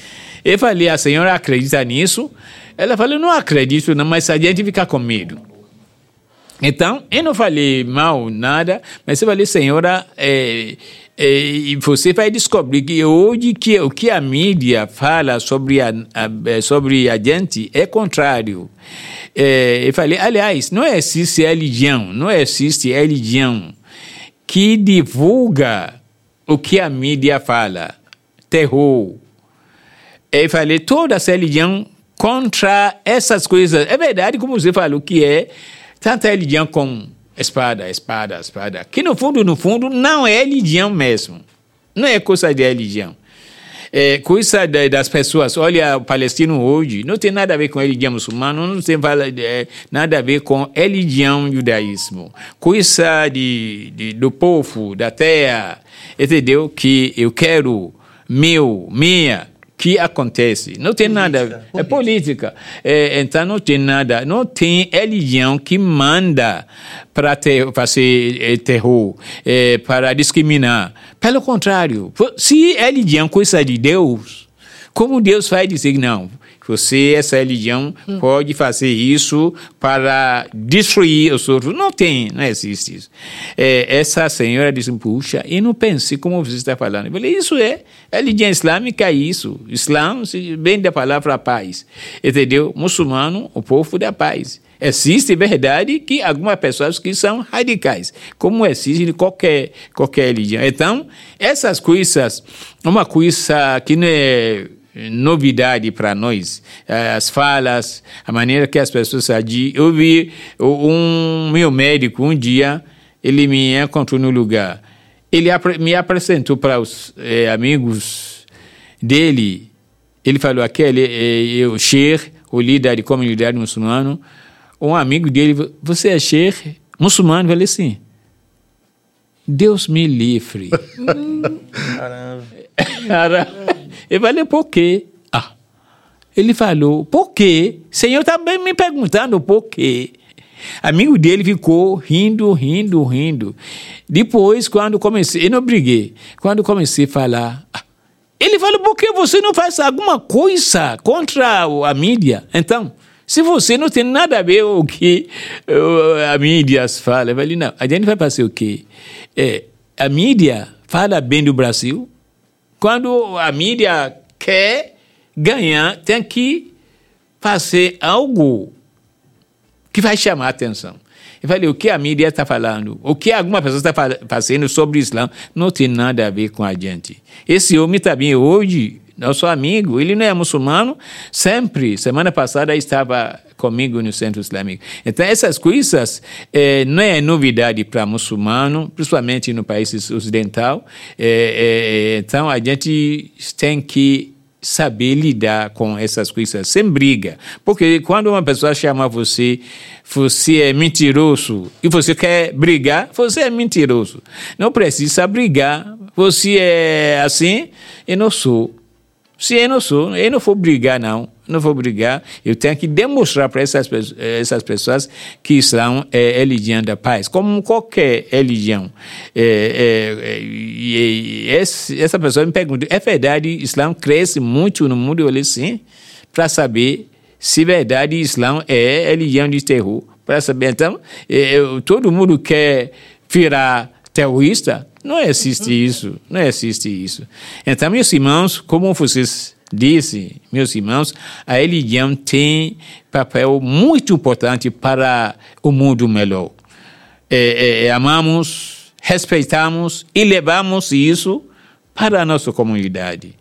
Eu falei, a senhora acredita nisso? Ela falou, não acredito, não, mas a gente fica com medo. Então, eu não falei mal, nada, mas eu falei, senhora, é, é, você vai descobrir que hoje que, o que a mídia fala sobre a, a- sobre a gente é contrário. É, eu falei, aliás, não existe religião, não existe religião que divulga o que a mídia fala. Terror. Eu falei, toda essa religião contra essas coisas. É verdade, como você falou, que é tanta religião com espada, espada, espada. Que no fundo, no fundo, não é religião mesmo. Não é coisa de religião. É coisa da- das pessoas. Olha, o palestino hoje não tem nada a ver com religião muçulmana, não tem é, nada a ver com religião judaísmo. Coisa de, de- do povo, da terra, entendeu? Que eu quero meu, minha, que acontece. Não tem nada. É política. É, então não tem nada. Não tem religião que manda para ter, fazer eh, terror, eh, para discriminar. Pelo contrário, se religião é coisa de Deus, como Deus vai dizer não? Você, essa religião, pode fazer isso para destruir os outros. Não tem, não existe isso. É, essa senhora disse, puxa, eu não pensei como você está falando. Eu falei, isso é, a religião islâmica é isso. Islã vem da palavra paz. Entendeu? Muçulmano, o povo da paz. Existe verdade que algumas pessoas que são radicais, como existe em qualquer, qualquer religião. Então, essas coisas, uma coisa que não é novidade para nós. Eh, As falas, a maneira que as pessoas agem. Eu vi um meu médico um dia, ele me encontrou no lugar. Ele me apresentou para os eh, amigos dele. Ele falou aquele, eh, o Sheikh, o líder de comunidade muçulmana, um amigo dele, você é Sheikh muçulmano? Eu falei assim, Deus me livre. <laughs> Cara, eu falei, por quê? Ah, ele falou, por quê? Senhor também me perguntando por quê. Amigo dele ficou rindo, rindo, rindo. Depois, quando comecei, eu não briguei. Quando comecei a falar, ah, ele falou, por que você não faz alguma coisa contra o- a mídia? Então, se você não tem nada a ver com o que a mídia fala, eu falei, não, a gente vai fazer o quê? É, a mídia fala bem do Brasil, quando a mídia quer ganhar, tem que fazer algo que vai chamar a atenção. Eu falei, o que a mídia está falando, o que alguma pessoa está fazendo sobre o Islã, não tem nada a ver com a gente. Esse homem também hoje, nosso amigo, ele não é muçulmano, sempre, semana passada estava comigo no centro islâmico. Então, essas coisas eh, não é novidade para muçulmano, principalmente no país ocidental. Eh, eh, então, a gente tem que saber lidar com essas coisas sem briga. Porque quando uma pessoa chama você, você é mentiroso e você quer brigar, você é mentiroso. Não precisa brigar. Você é assim, eu não sou. Se eu não sou, eu não vou brigar, não. Não vou brigar. Eu tenho que demonstrar para essas, essas pessoas que Islã é religião da paz, como qualquer religião. É, é, é, essa pessoa me pergunta: é verdade Islã cresce muito no mundo? Eu falei sim, para saber se verdade Islã é religião de terror. Para saber, então, é, todo mundo quer virar terrorista, não existe isso, não existe isso. Então, meus irmãos, como vocês disse, meus irmãos, a religião tem papel muito importante para o mundo melhor. É, é, amamos, respeitamos e levamos isso para a nossa comunidade.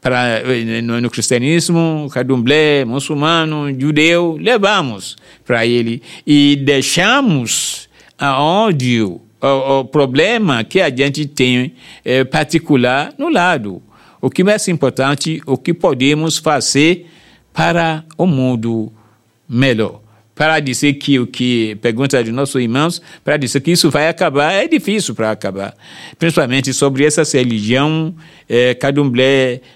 Para, no, no cristianismo, candomblé, muçulmano, judeu, levamos para ele e deixamos a ódio o, o problema que a gente tem é, particular no lado. O que mais importante, o que podemos fazer para o mundo melhor para dizer que o que pergunta de nossos irmãos, para dizer que isso vai acabar, é difícil para acabar. Principalmente sobre essa religião é,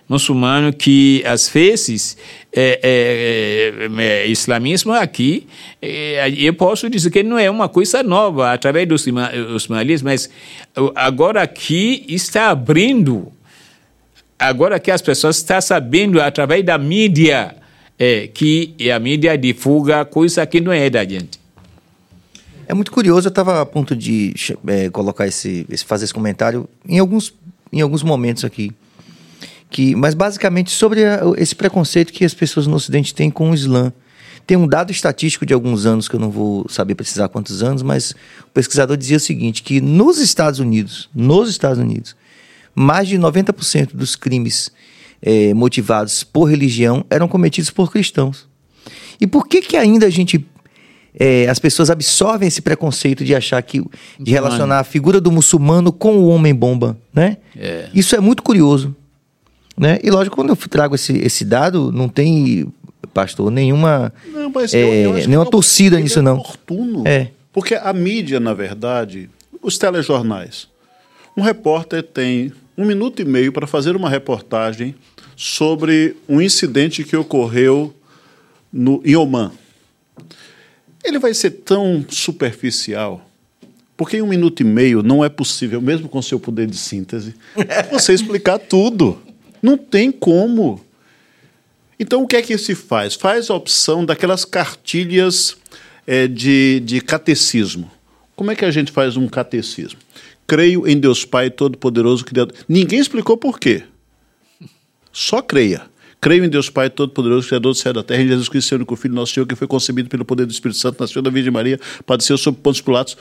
muçulmano que às vezes é, é, islamismo aqui, eu posso dizer que não é uma coisa nova através dos ismaelis, mas agora aqui está abrindo, agora que as pessoas estão sabendo através da mídia é que a mídia divulga coisa que não é da gente. É muito curioso, eu estava a ponto de é, colocar esse, esse, fazer esse comentário em alguns, em alguns momentos aqui. Que, mas basicamente sobre a, esse preconceito que as pessoas no Ocidente têm com o Islã. Tem um dado estatístico de alguns anos, que eu não vou saber precisar quantos anos, mas o pesquisador dizia o seguinte: que nos Estados Unidos, nos Estados Unidos, mais de 90% dos crimes é, motivados por religião eram cometidos por cristãos. E por que que ainda a gente é, as pessoas absorvem esse preconceito de achar que de relacionar a figura do muçulmano com o homem bomba, né? É. Isso é muito curioso, né? E lógico quando eu trago esse, esse dado não tem pastor nenhuma não, mas é, eu, eu nenhuma torcida nisso é não. Oportuno, é. Porque a mídia na verdade, os telejornais, um repórter tem um minuto e meio para fazer uma reportagem sobre um incidente que ocorreu no, em Oman. Ele vai ser tão superficial, porque em um minuto e meio não é possível, mesmo com seu poder de síntese, <laughs> você explicar tudo. Não tem como. Então, o que é que se faz? Faz a opção daquelas cartilhas é, de, de catecismo. Como é que a gente faz um catecismo? Creio em Deus Pai Todo-Poderoso, Criador. Ninguém explicou por quê. Só creia. Creio em Deus Pai Todo-Poderoso, Criador do céu e da terra, em Jesus Cristo, Seu único Filho, nosso Senhor, que foi concebido pelo poder do Espírito Santo, nasceu da Virgem Maria, padeceu sob pontos Pilatos.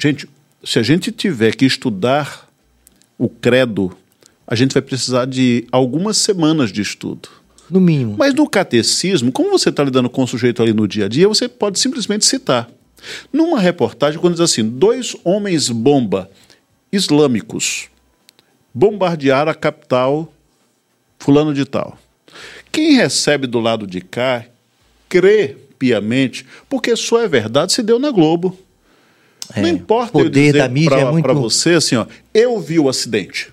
Gente, se a gente tiver que estudar o credo, a gente vai precisar de algumas semanas de estudo. No mínimo. Mas no catecismo, como você está lidando com o sujeito ali no dia a dia, você pode simplesmente citar. Numa reportagem, quando diz assim: dois homens bomba islâmicos bombardearam a capital fulano de tal. Quem recebe do lado de cá crê piamente, porque só é verdade se deu na Globo. É, não importa o poder da mídia pra, é muito... para você assim, ó, eu vi o acidente.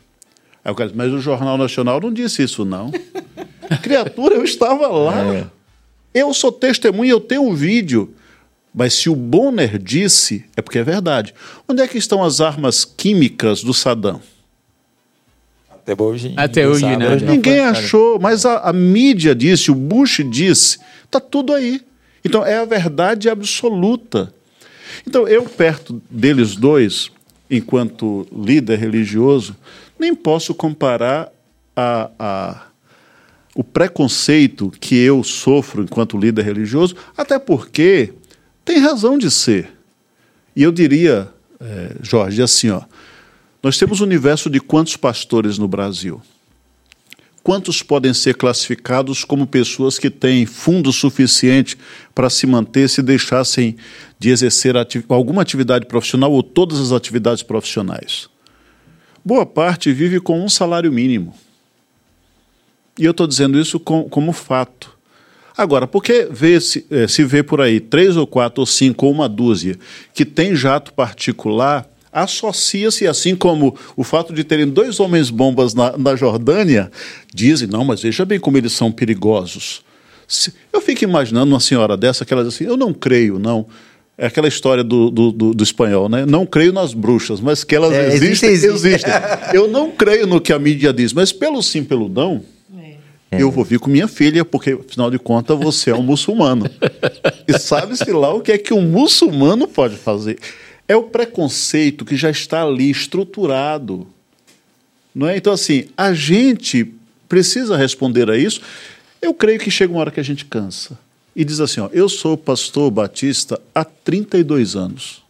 Aí eu mas o Jornal Nacional não disse isso, não. <laughs> Criatura, eu estava lá. É. Eu sou testemunha, eu tenho um vídeo. Mas se o Bonner disse, é porque é verdade. Onde é que estão as armas químicas do Saddam? Até hoje, Até hoje, né? Ninguém achou, mas a, a, mídia disse, o Bush disse, está tudo aí. Então é a verdade absoluta. Então eu, perto deles dois, enquanto líder religioso, nem posso comparar a, a o preconceito que eu sofro enquanto líder religioso, até porque tem razão de ser. E eu diria, é, Jorge, assim, ó, nós temos um universo de quantos pastores no Brasil? Quantos podem ser classificados como pessoas que têm fundo suficiente para se manter se deixassem de exercer ati alguma atividade profissional ou todas as atividades profissionais? Boa parte vive com um salário mínimo. E eu estou dizendo isso com, como fato. Agora, porque vê -se, eh, se vê por aí três ou quatro ou cinco ou uma dúzia que tem jato particular, associa-se, assim como o fato de terem dois homens bombas na, na Jordânia, dizem, não, mas veja bem como eles são perigosos. Eu fico imaginando uma senhora dessa que ela diz assim, eu não creio, não. É aquela história do, do, do, do espanhol, né? Não creio nas bruxas, mas que elas é, existem, existe, existem. eu não creio no que a mídia diz, mas pelo sim, pelo não, é. Eu vou vir com minha filha, porque, afinal de contas, você é um muçulmano. <laughs> e sabe-se lá o que é que um muçulmano pode fazer. É o preconceito que já está ali estruturado. Não é? Então, assim, a gente precisa responder a isso. Eu creio que chega uma hora que a gente cansa. E diz assim: ó, eu sou pastor batista há 32 anos.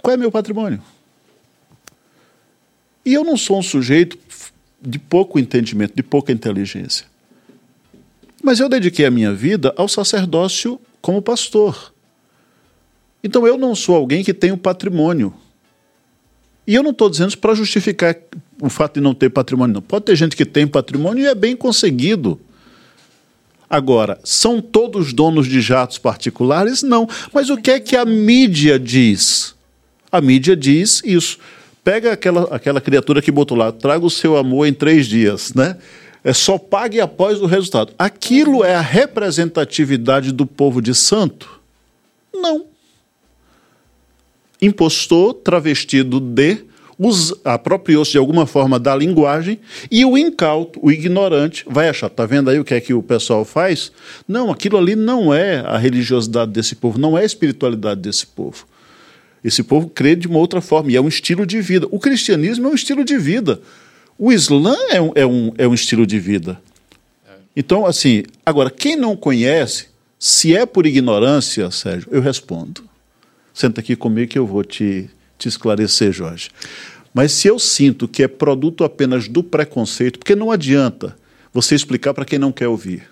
Qual é meu patrimônio? E eu não sou um sujeito de pouco entendimento, de pouca inteligência. Mas eu dediquei a minha vida ao sacerdócio como pastor. Então eu não sou alguém que tem um patrimônio. E eu não estou dizendo isso para justificar o fato de não ter patrimônio, não. Pode ter gente que tem patrimônio e é bem conseguido. Agora, são todos donos de jatos particulares? Não. Mas o que é que a mídia diz? A mídia diz isso. Pega aquela, aquela criatura que botou lá, traga o seu amor em três dias, né? É só pague após o resultado. Aquilo é a representatividade do povo de santo? Não impostor travestido de, apropriou-se de alguma forma da linguagem, e o incauto, o ignorante, vai achar, tá vendo aí o que é que o pessoal faz? Não, aquilo ali não é a religiosidade desse povo, não é a espiritualidade desse povo. Esse povo crê de uma outra forma, e é um estilo de vida. O cristianismo é um estilo de vida. O Islã é um, é um, é um estilo de vida. Então, assim, agora, quem não conhece, se é por ignorância, Sérgio, eu respondo. Senta aqui comigo que eu vou te, te esclarecer, Jorge. Mas se eu sinto que é produto apenas do preconceito, porque não adianta você explicar para quem não quer ouvir.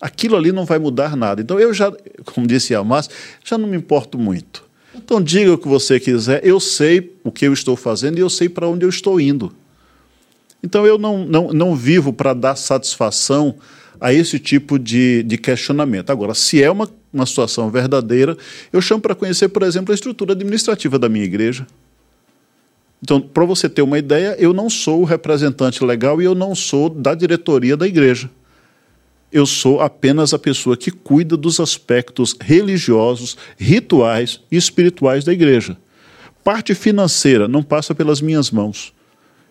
Aquilo ali não vai mudar nada. Então eu já, como disse a Márcia, já não me importo muito. Então diga o que você quiser, eu sei o que eu estou fazendo e eu sei para onde eu estou indo. Então eu não, não, não vivo para dar satisfação a esse tipo de, de questionamento. Agora, se é uma, uma situação verdadeira, eu chamo para conhecer, por exemplo, a estrutura administrativa da minha igreja. Então, para você ter uma ideia, eu não sou o representante legal e eu não sou da diretoria da igreja. Eu sou apenas a pessoa que cuida dos aspectos religiosos, rituais e espirituais da igreja. Parte financeira não passa pelas minhas mãos.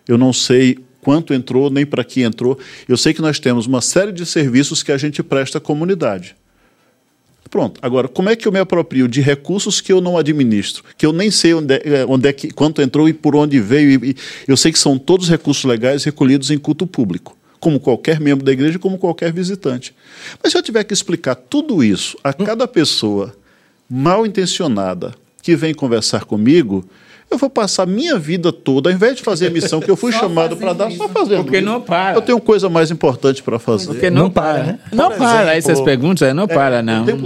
Eu não sei quanto entrou, nem para que entrou. Eu sei que nós temos uma série de serviços que a gente presta à comunidade. Pronto. Agora, como é que eu me aproprio de recursos que eu não administro, que eu nem sei onde é, onde é que, quanto entrou e por onde veio? E, eu sei que são todos recursos legais recolhidos em culto público, como qualquer membro da igreja, como qualquer visitante. Mas se eu tiver que explicar tudo isso a cada pessoa mal intencionada que vem conversar comigo, eu vou passar minha vida toda, ao invés de fazer a missão que eu fui chamado para dar, só fazendo. Porque não para. Eu tenho coisa mais importante para fazer. Porque não, não para, né? Não Por para. Exemplo, Essas perguntas não é, para, não. não,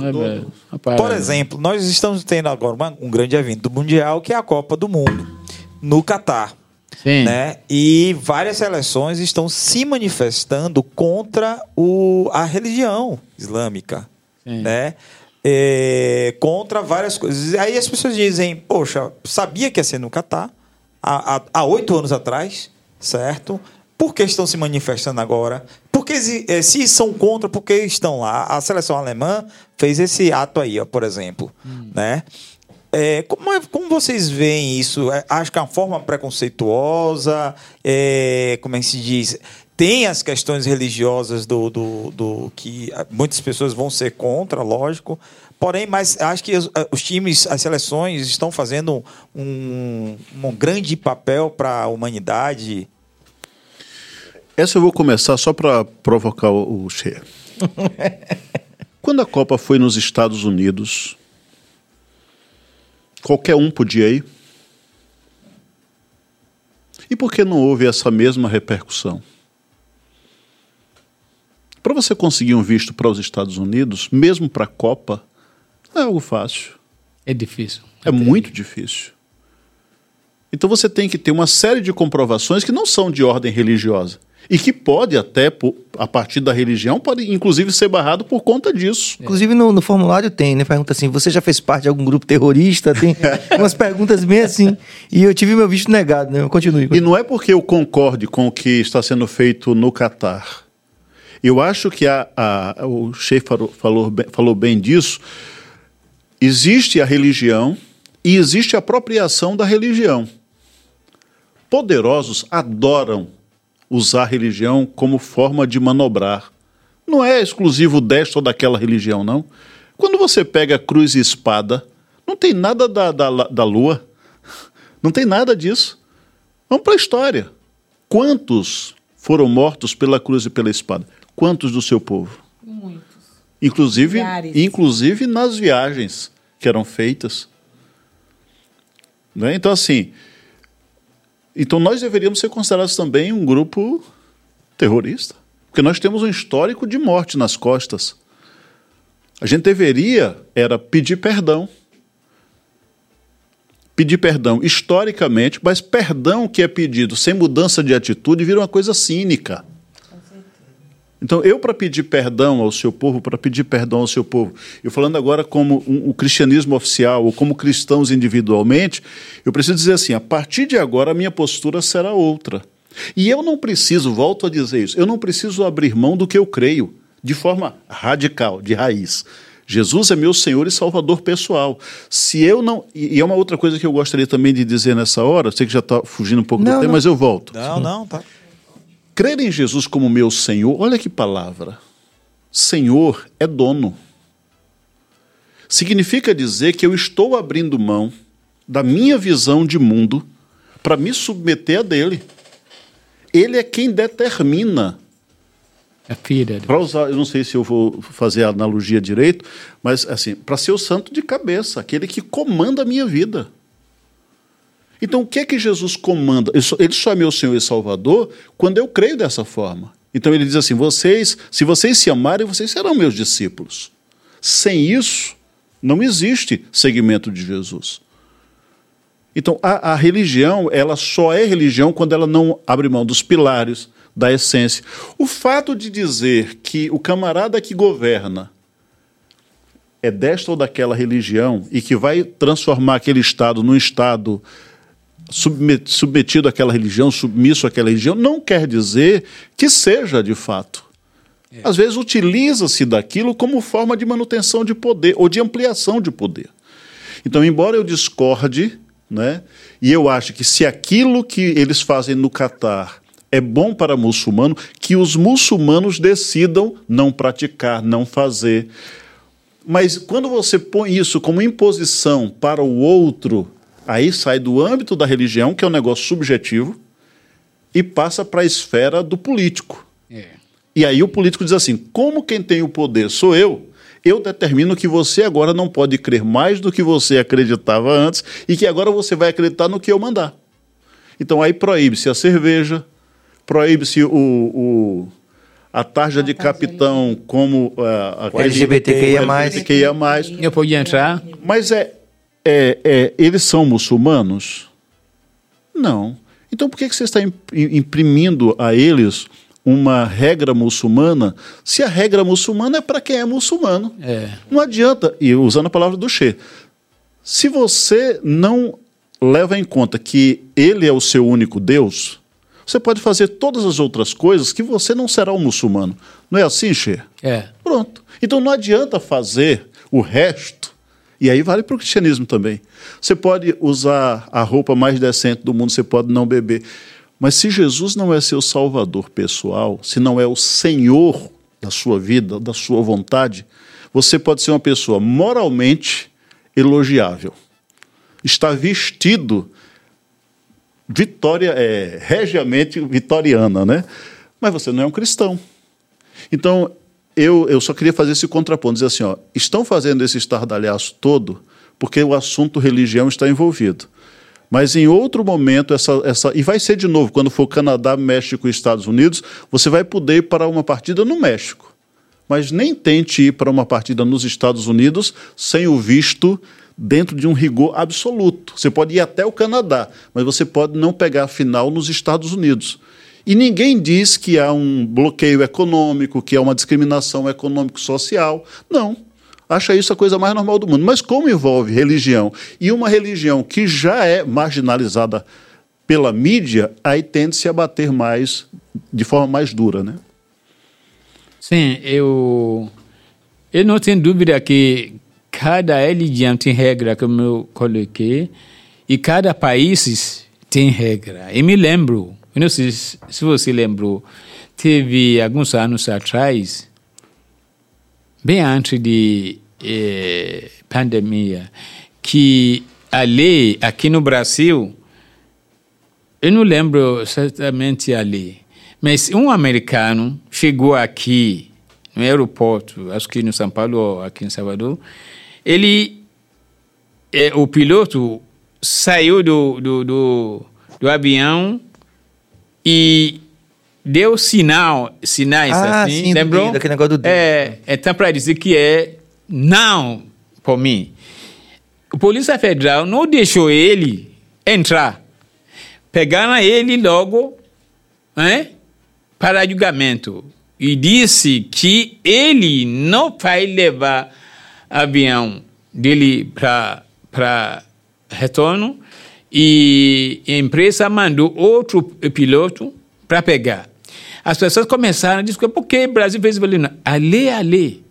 não para, Por exemplo, nós estamos tendo agora uma, um grande evento do Mundial, que é a Copa do Mundo, no Catar. Sim. Né? E várias seleções estão se manifestando contra o, a religião islâmica. Sim. Né? é, contra várias coisas. Aí as pessoas dizem, poxa, sabia que ia ser no Catar há oito anos atrás, certo? Por que estão se manifestando agora? Porque é, se são contra, por que estão lá? A seleção alemã fez esse ato aí, ó, por exemplo, hum. né? É, como, é, como, vocês veem isso? É, acho que é uma forma preconceituosa, é, como é que se diz? Tem as questões religiosas do, do, do, que muitas pessoas vão ser contra, lógico. Porém, mas acho que os, os times, as seleções estão fazendo um, um grande papel para a humanidade. Essa eu vou começar só para provocar o, o Che. <laughs> Quando a Copa foi nos Estados Unidos, qualquer um podia ir. E por que não houve essa mesma repercussão? Para você conseguir um visto para os Estados Unidos, mesmo para a Copa, não é algo fácil. É difícil. É muito difícil. Então você tem que ter uma série de comprovações que não são de ordem religiosa. E que pode até, a partir da religião, pode inclusive ser barrado por conta disso. Inclusive no, no formulário tem, né? Pergunta assim: você já fez parte de algum grupo terrorista? Tem <laughs> umas perguntas bem assim. E eu tive meu visto negado, né? Continue. E não é porque eu concorde com o que está sendo feito no Catar. Eu acho que a, a, o Sheikh falou, falou, falou bem disso. Existe a religião e existe a apropriação da religião. Poderosos adoram usar a religião como forma de manobrar. Não é exclusivo desta ou daquela religião, não. Quando você pega cruz e espada, não tem nada da, da, da lua. <laughs> Não tem nada disso. Vamos para a história. Quantos foram mortos pela cruz e pela espada? Quantos do seu povo? Muitos. Inclusive, inclusive nas viagens que eram feitas. Né? Então, assim, então nós deveríamos ser considerados também um grupo terrorista, porque nós temos um histórico de morte nas costas. A gente deveria era pedir perdão. Pedir perdão historicamente, mas perdão que é pedido sem mudança de atitude vira uma coisa cínica. Então, eu, para pedir perdão ao seu povo, para pedir perdão ao seu povo, eu falando agora como um, o cristianismo oficial, ou como cristãos individualmente, eu preciso dizer assim: a partir de agora a minha postura será outra. E eu não preciso, volto a dizer isso, eu não preciso abrir mão do que eu creio, de forma radical, de raiz. Jesus é meu Senhor e Salvador pessoal. Se eu não. E é uma outra coisa que eu gostaria também de dizer nessa hora, sei que já está fugindo um pouco não, do tema, mas eu volto. Não, não, tá. Crer em Jesus como meu Senhor, olha que palavra. Senhor é dono. Significa dizer que eu estou abrindo mão da minha visão de mundo para me submeter a dele. Ele é quem determina. A filha. Para usar, eu não sei se eu vou fazer a analogia direito, mas assim, para ser o santo de cabeça, aquele que comanda a minha vida. Então, o que é que Jesus comanda? Ele só é meu Senhor e Salvador quando eu creio dessa forma. Então ele diz assim: vocês, se vocês se amarem, vocês serão meus discípulos. Sem isso, não existe seguimento de Jesus. Então, a, a, religião, ela só é religião quando ela não abre mão dos pilares, da essência. O fato de dizer que o camarada que governa é desta ou daquela religião e que vai transformar aquele Estado num Estado submetido àquela religião, submisso àquela religião, não quer dizer que seja de fato. É. Às vezes utiliza-se daquilo como forma de manutenção de poder ou de ampliação de poder. Então, embora eu discorde, né, e eu acho que se aquilo que eles fazem no Catar é bom para muçulmano, que os muçulmanos decidam não praticar, não fazer. Mas quando você põe isso como imposição para o outro, Aí sai do âmbito da religião, que é um negócio subjetivo, e passa para a esfera do político. É. E aí o político diz assim: como quem tem o poder sou eu, eu determino que você agora não pode crer mais do que você acreditava antes e que agora você vai acreditar no que eu mandar. Então aí proíbe-se a cerveja, proíbe-se o, o, a tarja de capitão como uh, a LGBTQIA+. LGBTQIA+. Eu podia entrar? Mas é, é, é, eles são muçulmanos? Não. Então por que, que você está imprimindo a eles uma regra muçulmana se a regra muçulmana é para quem é muçulmano? É. Não adianta, e usando a palavra do Che, se você não leva em conta que ele é o seu único Deus, você pode fazer todas as outras coisas que você não será um muçulmano. Não é assim, Che? É. Pronto. Então não adianta fazer o resto e aí vale para o cristianismo também. Você pode usar a roupa mais decente do mundo, você pode não beber. Mas se Jesus não é seu salvador pessoal, se não é o Senhor da sua vida, da sua vontade, você pode ser uma pessoa moralmente elogiável. Está vestido vitória é regiamente vitoriana, né? mas você não é um cristão. Então, eu, eu só queria fazer esse contraponto, dizer assim, ó, estão fazendo esse estardalhaço todo porque o assunto religião está envolvido. Mas em outro momento, essa, essa, e vai ser de novo, quando for Canadá, México e Estados Unidos, você vai poder ir para uma partida no México. Mas nem tente ir para uma partida nos Estados Unidos sem o visto dentro de um rigor absoluto. Você pode ir até o Canadá, mas você pode não pegar a final nos Estados Unidos. E ninguém diz que há um bloqueio econômico, que há uma discriminação econômico-social. Não. Acha isso a coisa mais normal do mundo. Mas como envolve religião e uma religião que já é marginalizada pela mídia, aí tende-se a bater mais, de forma mais dura, né? Sim, eu, eu não tenho dúvida que cada religião tem regra, como eu coloquei, e cada país tem regra. E me lembro, eu não sei se você lembrou, teve alguns anos atrás, bem antes de eh, pandemia, que a lei aqui no Brasil, eu não lembro exatamente a lei, mas um americano chegou aqui no aeroporto, acho que no São Paulo ou aqui em Salvador, ele, eh, o piloto saiu do, do, do, do avião e deu sinal, sinais Ah, assim, sim, do lembrou? aquele negócio do dedo. É, então para dizer que é não por mim. O Polícia Federal não deixou ele entrar. Pegaram ele logo né, para julgamento e disse que ele não vai levar avião dele para retorno e a empresa mandou outro piloto para pegar. As pessoas começaram a dizer, por que o Brasil fez isso? Não, A lei é a lei.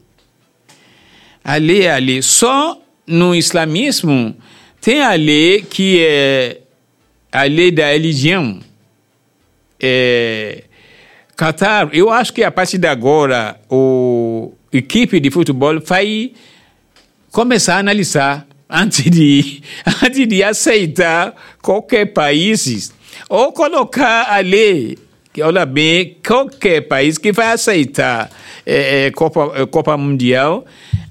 A lei é a lei. Só no islamismo tem a lei que é a lei da religião. É, Qatar, eu acho que a partir de agora, o equipe de futebol vai começar a analisar antes de, <laughs> antes de aceitar qualquer país ou colocar a lei que olha bem qualquer país que vai aceitar é, é, Copa, é, Copa Mundial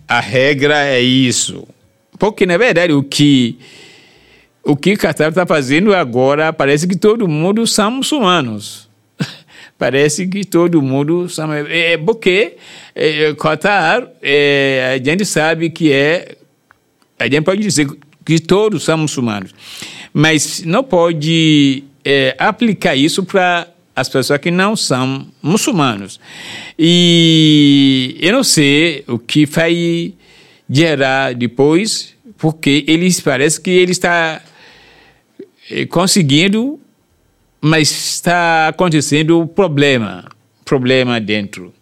a regra é isso. Porque na verdade o que o que Qatar está fazendo agora parece que todo mundo são muçulmanos. <laughs> Parece que todo mundo são é porque é, Qatar é, a gente sabe que é a gente pode dizer que todos são muçulmanos, mas não pode é, aplicar isso para as pessoas que não são muçulmanos. E eu não sei o que vai gerar depois, porque eles parece que ele está é, conseguindo, mas está acontecendo problema, problema dentro.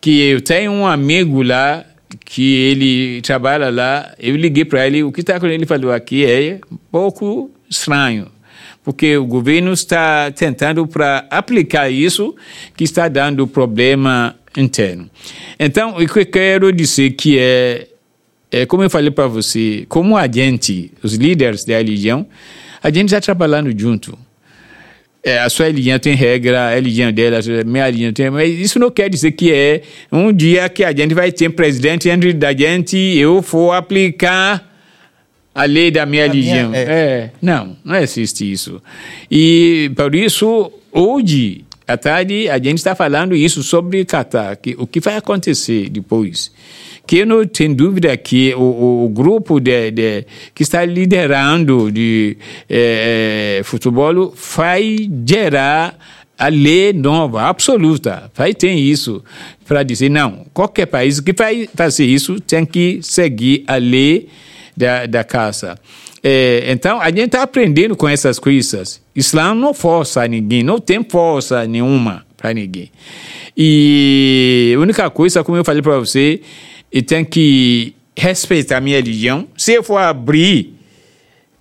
Que eu tenho um amigo lá que ele trabalha lá, eu liguei para ele, o que está ele falou aqui é um pouco estranho, porque o governo está tentando para aplicar isso que está dando problema interno. Então, o que eu quero dizer que é, é como eu falei para você, como a gente, os líderes da religião, a gente está trabalhando junto. É, a sua religião tem regra, a religião dela, a minha religião tem. Mas isso não quer dizer que é um dia que a gente vai ter um presidente entre da gente eu for aplicar a lei da minha A minha- é. é, não, não existe isso. E por isso, hoje, à tarde, a gente está falando isso sobre Catar, que, o que vai acontecer depois. Que eu não tenho dúvida que o, o grupo de, de- que está liderando de eh, futebol vai gerar a lei nova, absoluta. Vai ter isso para dizer, não, qualquer país que vai fazer isso tem que seguir a lei da, da casa. É, então, a gente está aprendendo com essas coisas. Islã não força ninguém, não tem força nenhuma para ninguém. E a única coisa, como eu falei para você, eu tenho que respeitar a minha religião. Se eu for abrir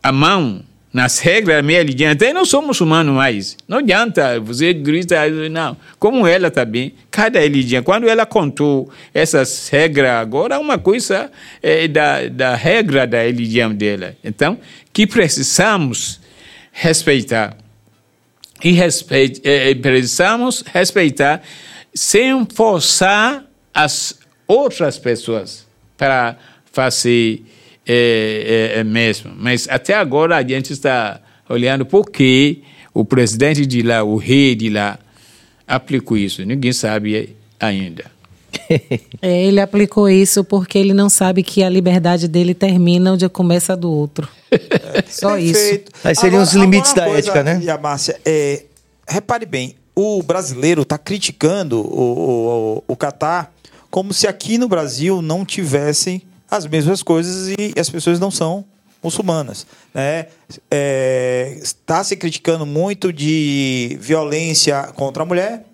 a mão nas regras religião, até eu não sou muçulmano mais. Não adianta você grita, não. Como ela também, cada religião, quando ela contou essas regras, agora é uma coisa é, da, da regra da religião dela. Então, que precisamos respeitar. e respeite, eh, precisamos respeitar sem forçar as outras pessoas para fazer é, é, mesmo. Mas até agora a gente está olhando por que o presidente de lá, o rei de lá, aplicou isso. Ninguém sabe ainda. <laughs> É, ele aplicou isso porque ele não sabe que a liberdade dele termina onde começa a do outro. <laughs> Só isso. Perfeito. Aí seriam os limites agora da ética, né? E a Márcia, é, repare bem, o brasileiro está criticando o, o, o Catar como se aqui no Brasil não tivessem as mesmas coisas e as pessoas não são muçulmanas. Né? É, está se criticando muito de violência contra a mulher,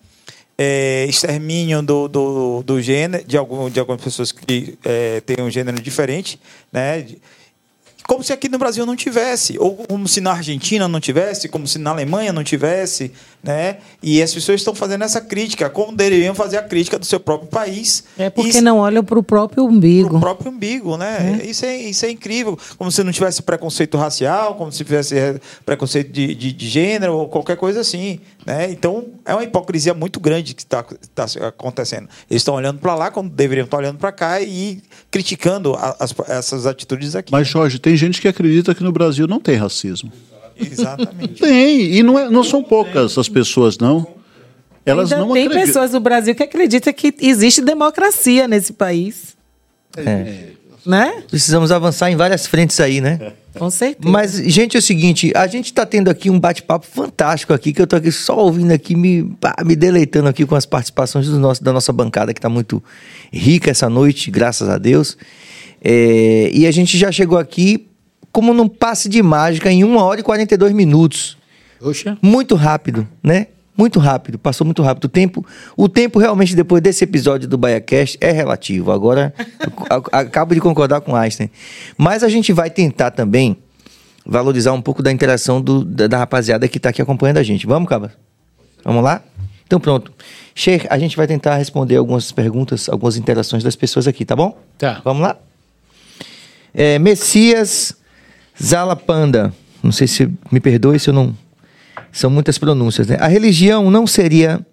é, extermínio do, do, do gênero, de, algum, de algumas pessoas que é, têm um gênero diferente, né? como se aqui no Brasil não tivesse, ou como se na Argentina não tivesse, como se na Alemanha não tivesse, né? E as pessoas estão fazendo essa crítica, como deveriam fazer a crítica do seu próprio país. É porque E- não olham para o próprio umbigo. o próprio umbigo, né? Isso, é, isso é incrível. Como se não tivesse preconceito racial, como se tivesse eh, preconceito de, de, de gênero ou qualquer coisa assim. Né? Então, é uma hipocrisia muito grande que está acontecendo. Eles estão olhando para lá quando deveriam estar olhando para cá e criticando a- as- essas atitudes aqui. Mas, Jorge, tem gente que acredita que no Brasil não tem racismo. Exatamente. Tem, e não, é- não são poucas as pessoas, não. Elas Ainda não tem acreditam. pessoas do Brasil que acreditam que existe democracia nesse país. Né? Precisamos avançar em várias frentes aí, né? Com certeza. Mas, gente, é o seguinte, a gente tá tendo aqui um bate-papo fantástico aqui, que eu tô aqui só ouvindo aqui, me, me deleitando aqui com as participações do nosso, da nossa bancada, que tá muito rica essa noite, graças a Deus. É, e a gente já chegou aqui como num passe de mágica em 1 hora e 42 minutos. Oxa. Muito rápido, né? Muito rápido, passou muito rápido. O tempo, o tempo realmente depois desse episódio do BaiaCast é relativo. Agora, <laughs> acabo de concordar com Einstein. Mas a gente vai tentar também valorizar um pouco da interação do- da, da rapaziada que está aqui acompanhando a gente. Vamos, Cabas? Vamos lá? Então pronto. Sheikh, a gente vai tentar responder algumas perguntas, algumas interações das pessoas aqui, tá bom? Tá. Vamos lá? É, Messias Zalapanda. Não sei se me perdoe se eu não. São muitas pronúncias, né? A religião não seria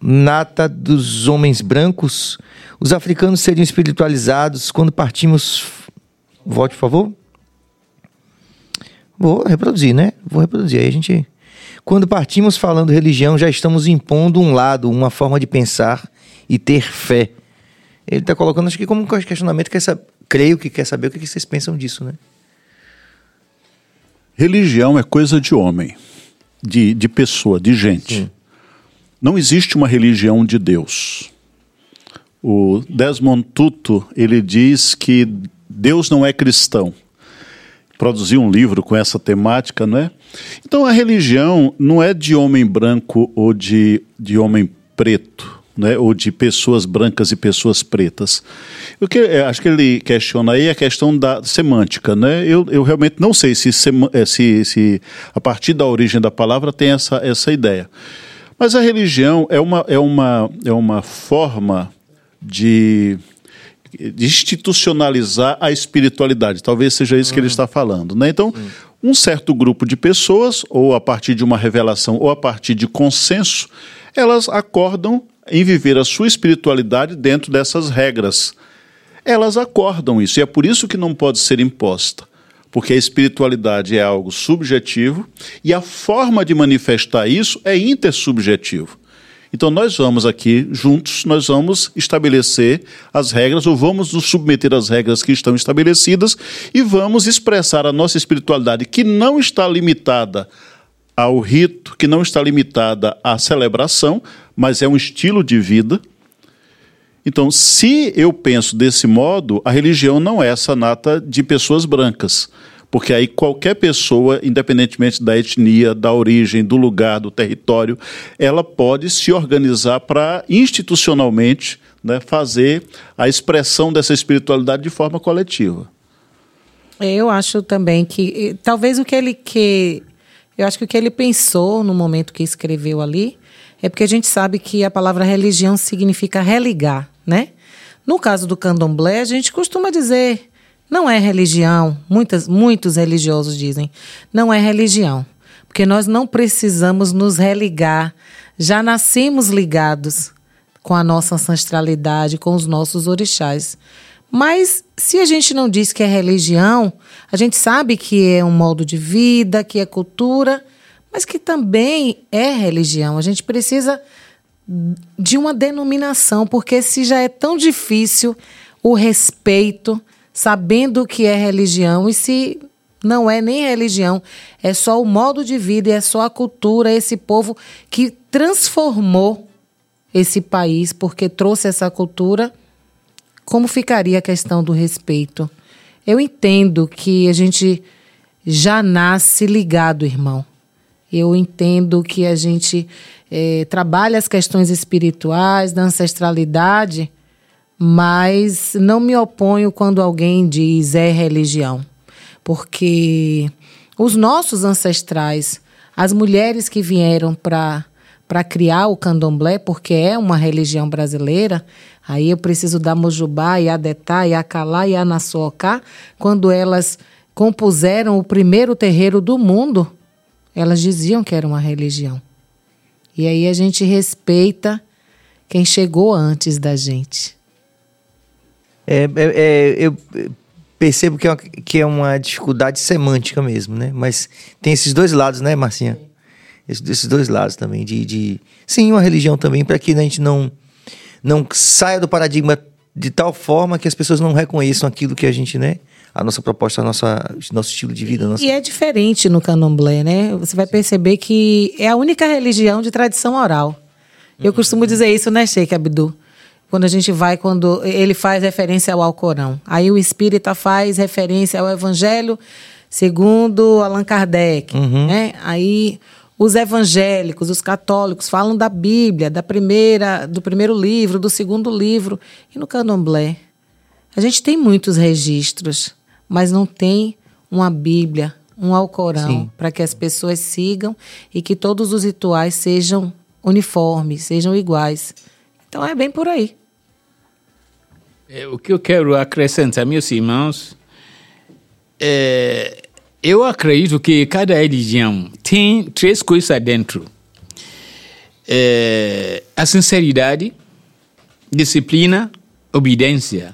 nata dos homens brancos? Os africanos seriam espiritualizados quando partimos. Volte, por favor. Vou reproduzir, né? Vou reproduzir. Aí a gente. Quando partimos falando religião, já estamos impondo um lado, uma forma de pensar e ter fé. Ele está colocando, acho que como questionamento, quer saber, creio que quer saber o que que vocês pensam disso, né? Religião é coisa de homem, de, de pessoa, de gente. Não existe uma religião de Deus. O Desmond Tutu, ele diz que Deus não é cristão. Produziu um livro com essa temática, não é? Então a religião não é de homem branco ou de, de homem preto, né? ou de pessoas brancas e pessoas pretas. O que eu acho que ele questiona aí é a questão da semântica. Né? Eu, eu realmente não sei se, eh, se, se a partir da origem da palavra tem essa, essa ideia. Mas a religião é uma, é uma, é uma forma de, de institucionalizar a espiritualidade. Talvez seja isso que ele está falando. Né? Então, um certo grupo de pessoas, ou a partir de uma revelação, ou a partir de consenso, elas acordam em viver a sua espiritualidade dentro dessas regras. Elas acordam isso, e é por isso que não pode ser imposta. Porque a espiritualidade é algo subjetivo e a forma de manifestar isso é intersubjetivo. Então nós vamos aqui juntos, nós vamos estabelecer as regras ou vamos nos submeter às regras que estão estabelecidas e vamos expressar a nossa espiritualidade que não está limitada ao rito, que não está limitada à celebração, mas é um estilo de vida. Então, se eu penso desse modo, a religião não é essa nata de pessoas brancas. Porque aí qualquer pessoa, independentemente da etnia, da origem, do lugar, do território, ela pode se organizar para institucionalmente né, fazer a expressão dessa espiritualidade de forma coletiva. Eu acho também que talvez o que ele que eu acho que o que ele pensou no momento que escreveu ali é porque a gente sabe que a palavra religião significa religar, né? No caso do candomblé, a gente costuma dizer não é religião. Muitas, muitos religiosos dizem não é religião. porque nós não precisamos nos religar, já nascemos ligados com a nossa ancestralidade, com os nossos orixás. Mas se a gente não diz que é religião, a gente sabe que é um modo de vida, que é cultura, mas que também é religião. A gente precisa de uma denominação, porque se já é tão difícil o respeito, sabendo que é religião, e se não é nem religião, é só o modo de vida, é só a cultura, esse povo que transformou esse país, porque trouxe essa cultura, como ficaria a questão do respeito? Eu entendo que a gente já nasce ligado, irmão. Eu entendo que a gente é, trabalha as questões espirituais, da ancestralidade, mas não me oponho quando alguém diz é religião. Porque os nossos ancestrais, as mulheres que vieram para para criar o candomblé, porque é uma religião brasileira, aí eu preciso da Mojubá, e Adetá, e Anaçocá, quando elas compuseram o primeiro terreiro do mundo, elas diziam que era uma religião. E aí a gente respeita quem chegou antes da gente. É, é, é, eu percebo que é, uma, que é uma dificuldade semântica mesmo, né? Mas tem esses dois lados, né, Marcinha? esses dois lados também, de, de sim, uma religião também, para que a gente não, não saia do paradigma de tal forma que as pessoas não reconheçam aquilo que a gente, né? A nossa proposta, a nossa, nosso estilo de vida. Nossa... E é diferente no candomblé, né? Você vai perceber que é a única religião de tradição oral. Eu costumo dizer isso, né, Sheikh Abdu? Quando a gente vai, quando ele faz referência ao Alcorão. Aí o espírita faz referência ao Evangelho segundo Allan Kardec, uhum. né? Aí os evangélicos, os católicos falam da Bíblia, da primeira, do primeiro livro, do segundo livro. E no candomblé, a gente tem muitos registros, mas não tem uma Bíblia, um Alcorão, para que as pessoas sigam e que todos os rituais sejam uniformes, sejam iguais. Então é bem por aí. É, o que eu quero acrescentar, meus irmãos, é, eu acredito que cada religião tem três coisas dentro: é, a sinceridade, disciplina, obediência.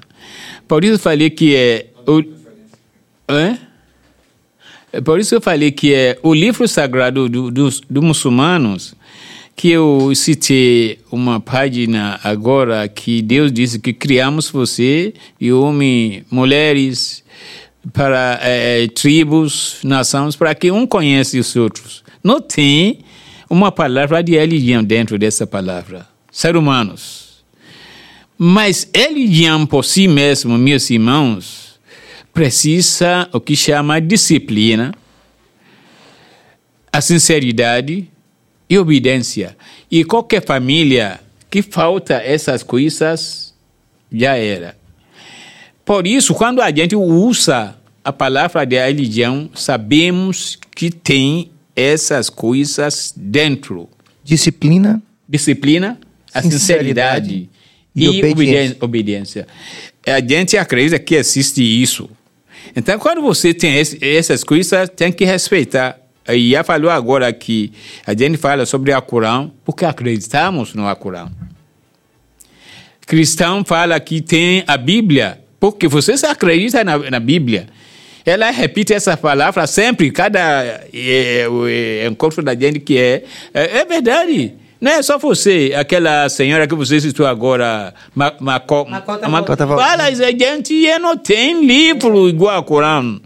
Por isso eu falei que é. O, é? Por isso eu falei que é o livro sagrado dos do, do muçulmanos, que eu citei uma página agora que Deus disse que criamos você e homem, mulheres, para é, tribos, nações, para que um conheça os outros. Não tem uma palavra de religião dentro dessa palavra. Ser humanos. Mas religião por si mesmo, meus irmãos, precisa o que chama disciplina, a sinceridade e obediência. E qualquer família que falta essas coisas, já era. Por isso, quando a gente usa a palavra de religião, sabemos que tem essas coisas dentro. Disciplina. Disciplina, a sinceridade, e, e obediência. obediência. A gente acredita que existe isso. Então, quando você tem essas coisas, tem que respeitar. E já falou agora que a gente fala sobre a Corão, porque acreditamos no Corão. Cristão fala que tem a Bíblia, porque vocês acreditam na, na Bíblia. Ela repete essa palavra sempre, cada é, é, encontro da gente que é, é. É verdade. Não é só você, aquela senhora que você citou agora, ma, ma, Macota, Macota, fala, a gente não tem livro igual ao Corão.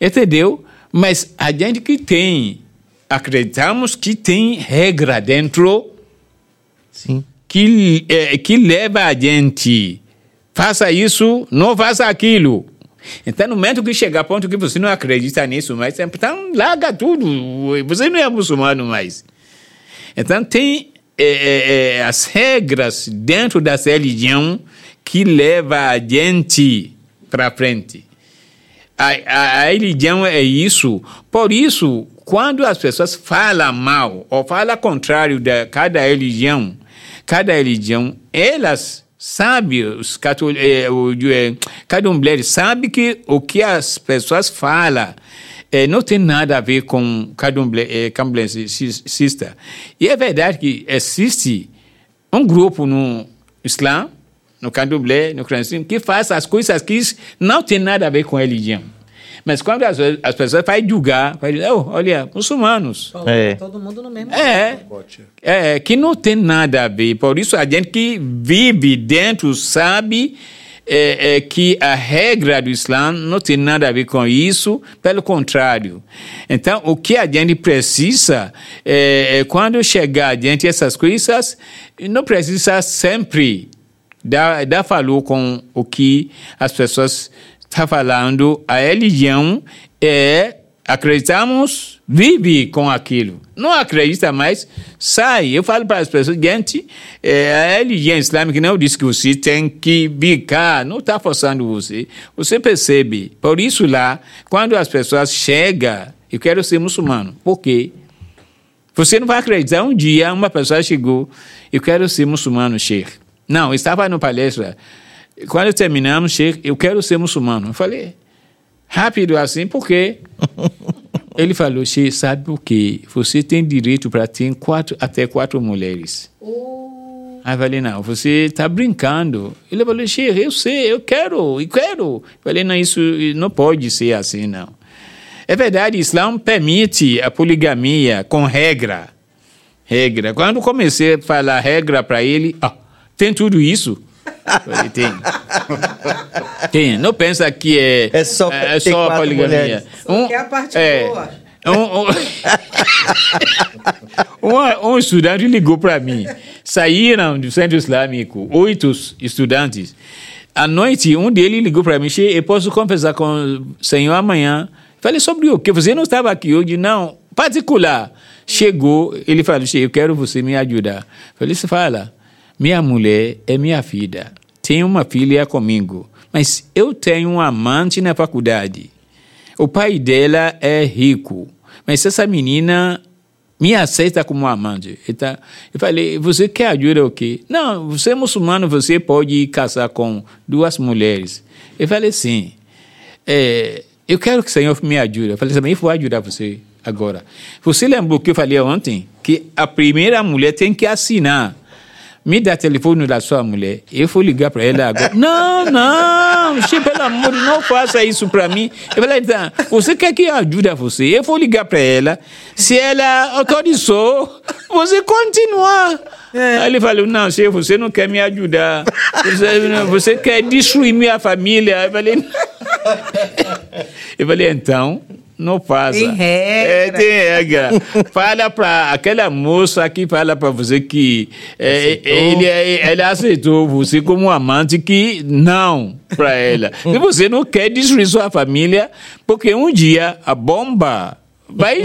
Entendeu? Mas a gente que tem, acreditamos que tem regra dentro Sim. Que, é, que leva a gente faça isso, não faça aquilo. Então, no momento que chegar a ponto que você não acredita nisso mais, então larga tudo. Você não é muçulmano mais. Então, tem é, é, é as regras dentro dessa religião que leva a gente para frente. A, a, a, religião é isso. Por isso, quando as pessoas falam mal ou falam contrário de cada religião, cada religião, elas sabe, os é, o, é, cada mulher sabe que o que as pessoas falam é, não tem nada a ver com candomblé, é, cista. E é verdade que existe um grupo no Islã, no candomblé, no cristianismo, que faz as coisas que não tem nada a ver com religião. Mas quando as, as pessoas vão julgar, vai dizer, oh, olha, muçulmanos. É. Todo mundo no mesmo é, é, que não tem nada a ver. Por isso, a gente que vive dentro sabe é, é, que a regra do Islã não tem nada a ver com isso, pelo contrário. Então, o que a gente precisa, é, é quando chegar diante dessas coisas, não precisa sempre dar, dar valor com o que as pessoas está falando, a religião é acreditamos, vive com aquilo. Não acredita mais, sai. Eu falo para as pessoas, gente, é, a religião islâmica não diz que você tem que bicar, não está forçando você. Você percebe. Por isso lá, quando as pessoas chegam, eu quero ser muçulmano. Por quê? Você não vai acreditar. Um dia uma pessoa chegou, eu quero ser muçulmano, Sheikh. Não, estava no palestra. Quando terminamos, eu quero ser muçulmano. Eu falei, rápido assim, por quê? <laughs> Ele falou, Sheikh, sabe por quê? Você tem direito para ter quatro, até quatro mulheres. Oh. Aí eu falei, não, você está brincando. Ele falou, Sheikh, eu sei, eu quero, eu quero. Eu falei, não, isso não pode ser assim, não. É verdade, o Islã permite a poligamia com regra. Regra. Quando comecei a falar regra para ele, ah, tem tudo isso. Tem. Tem. Não pensa que é, é só, é, é só a poligamia. Um, que é a parte é, boa. Um, um, <laughs> um, estudante ligou para mim. Saíram do centro islâmico, oito estudantes. À noite, um deles ligou para mim: Eu posso conversar com o senhor amanhã? Falei sobre o que? Você não estava aqui hoje? Não. Particular. Chegou, ele falou: Eu quero você me ajudar. Falei: Você fala. Minha mulher é minha filha. Tenho uma filha comigo. Mas eu tenho um amante na faculdade. O pai dela é rico. Mas essa menina me aceita como amante. Eu falei, você quer ajuda o quê? Não, você é muçulmano, você pode casar com duas mulheres. Eu falei, sim. É, eu quero que o Senhor me ajude. Eu falei, também vou ajudar você agora. Você lembrou que eu falei ontem? Que a primeira mulher tem que assinar me dá telefone da sua mulher. Eu vou ligar para ela agora. <laughs> não, não, che, pelo amor, não faça isso para mim. Eu falei, então, você quer que eu ajude você? Eu vou ligar para ela. Se ela autorizou, você continuar. É. Aí ele falou, não, chefe, você não quer me ajudar. Você, você quer destruir minha família. Eu falei, <laughs> eu falei então, não faça. Tem regra. É, tem regra. <laughs> fala para aquela moça que fala para você que é, ele, ele aceitou você como amante que não para ela. Se <laughs> você não quer destruir sua família, porque um dia a bomba vai,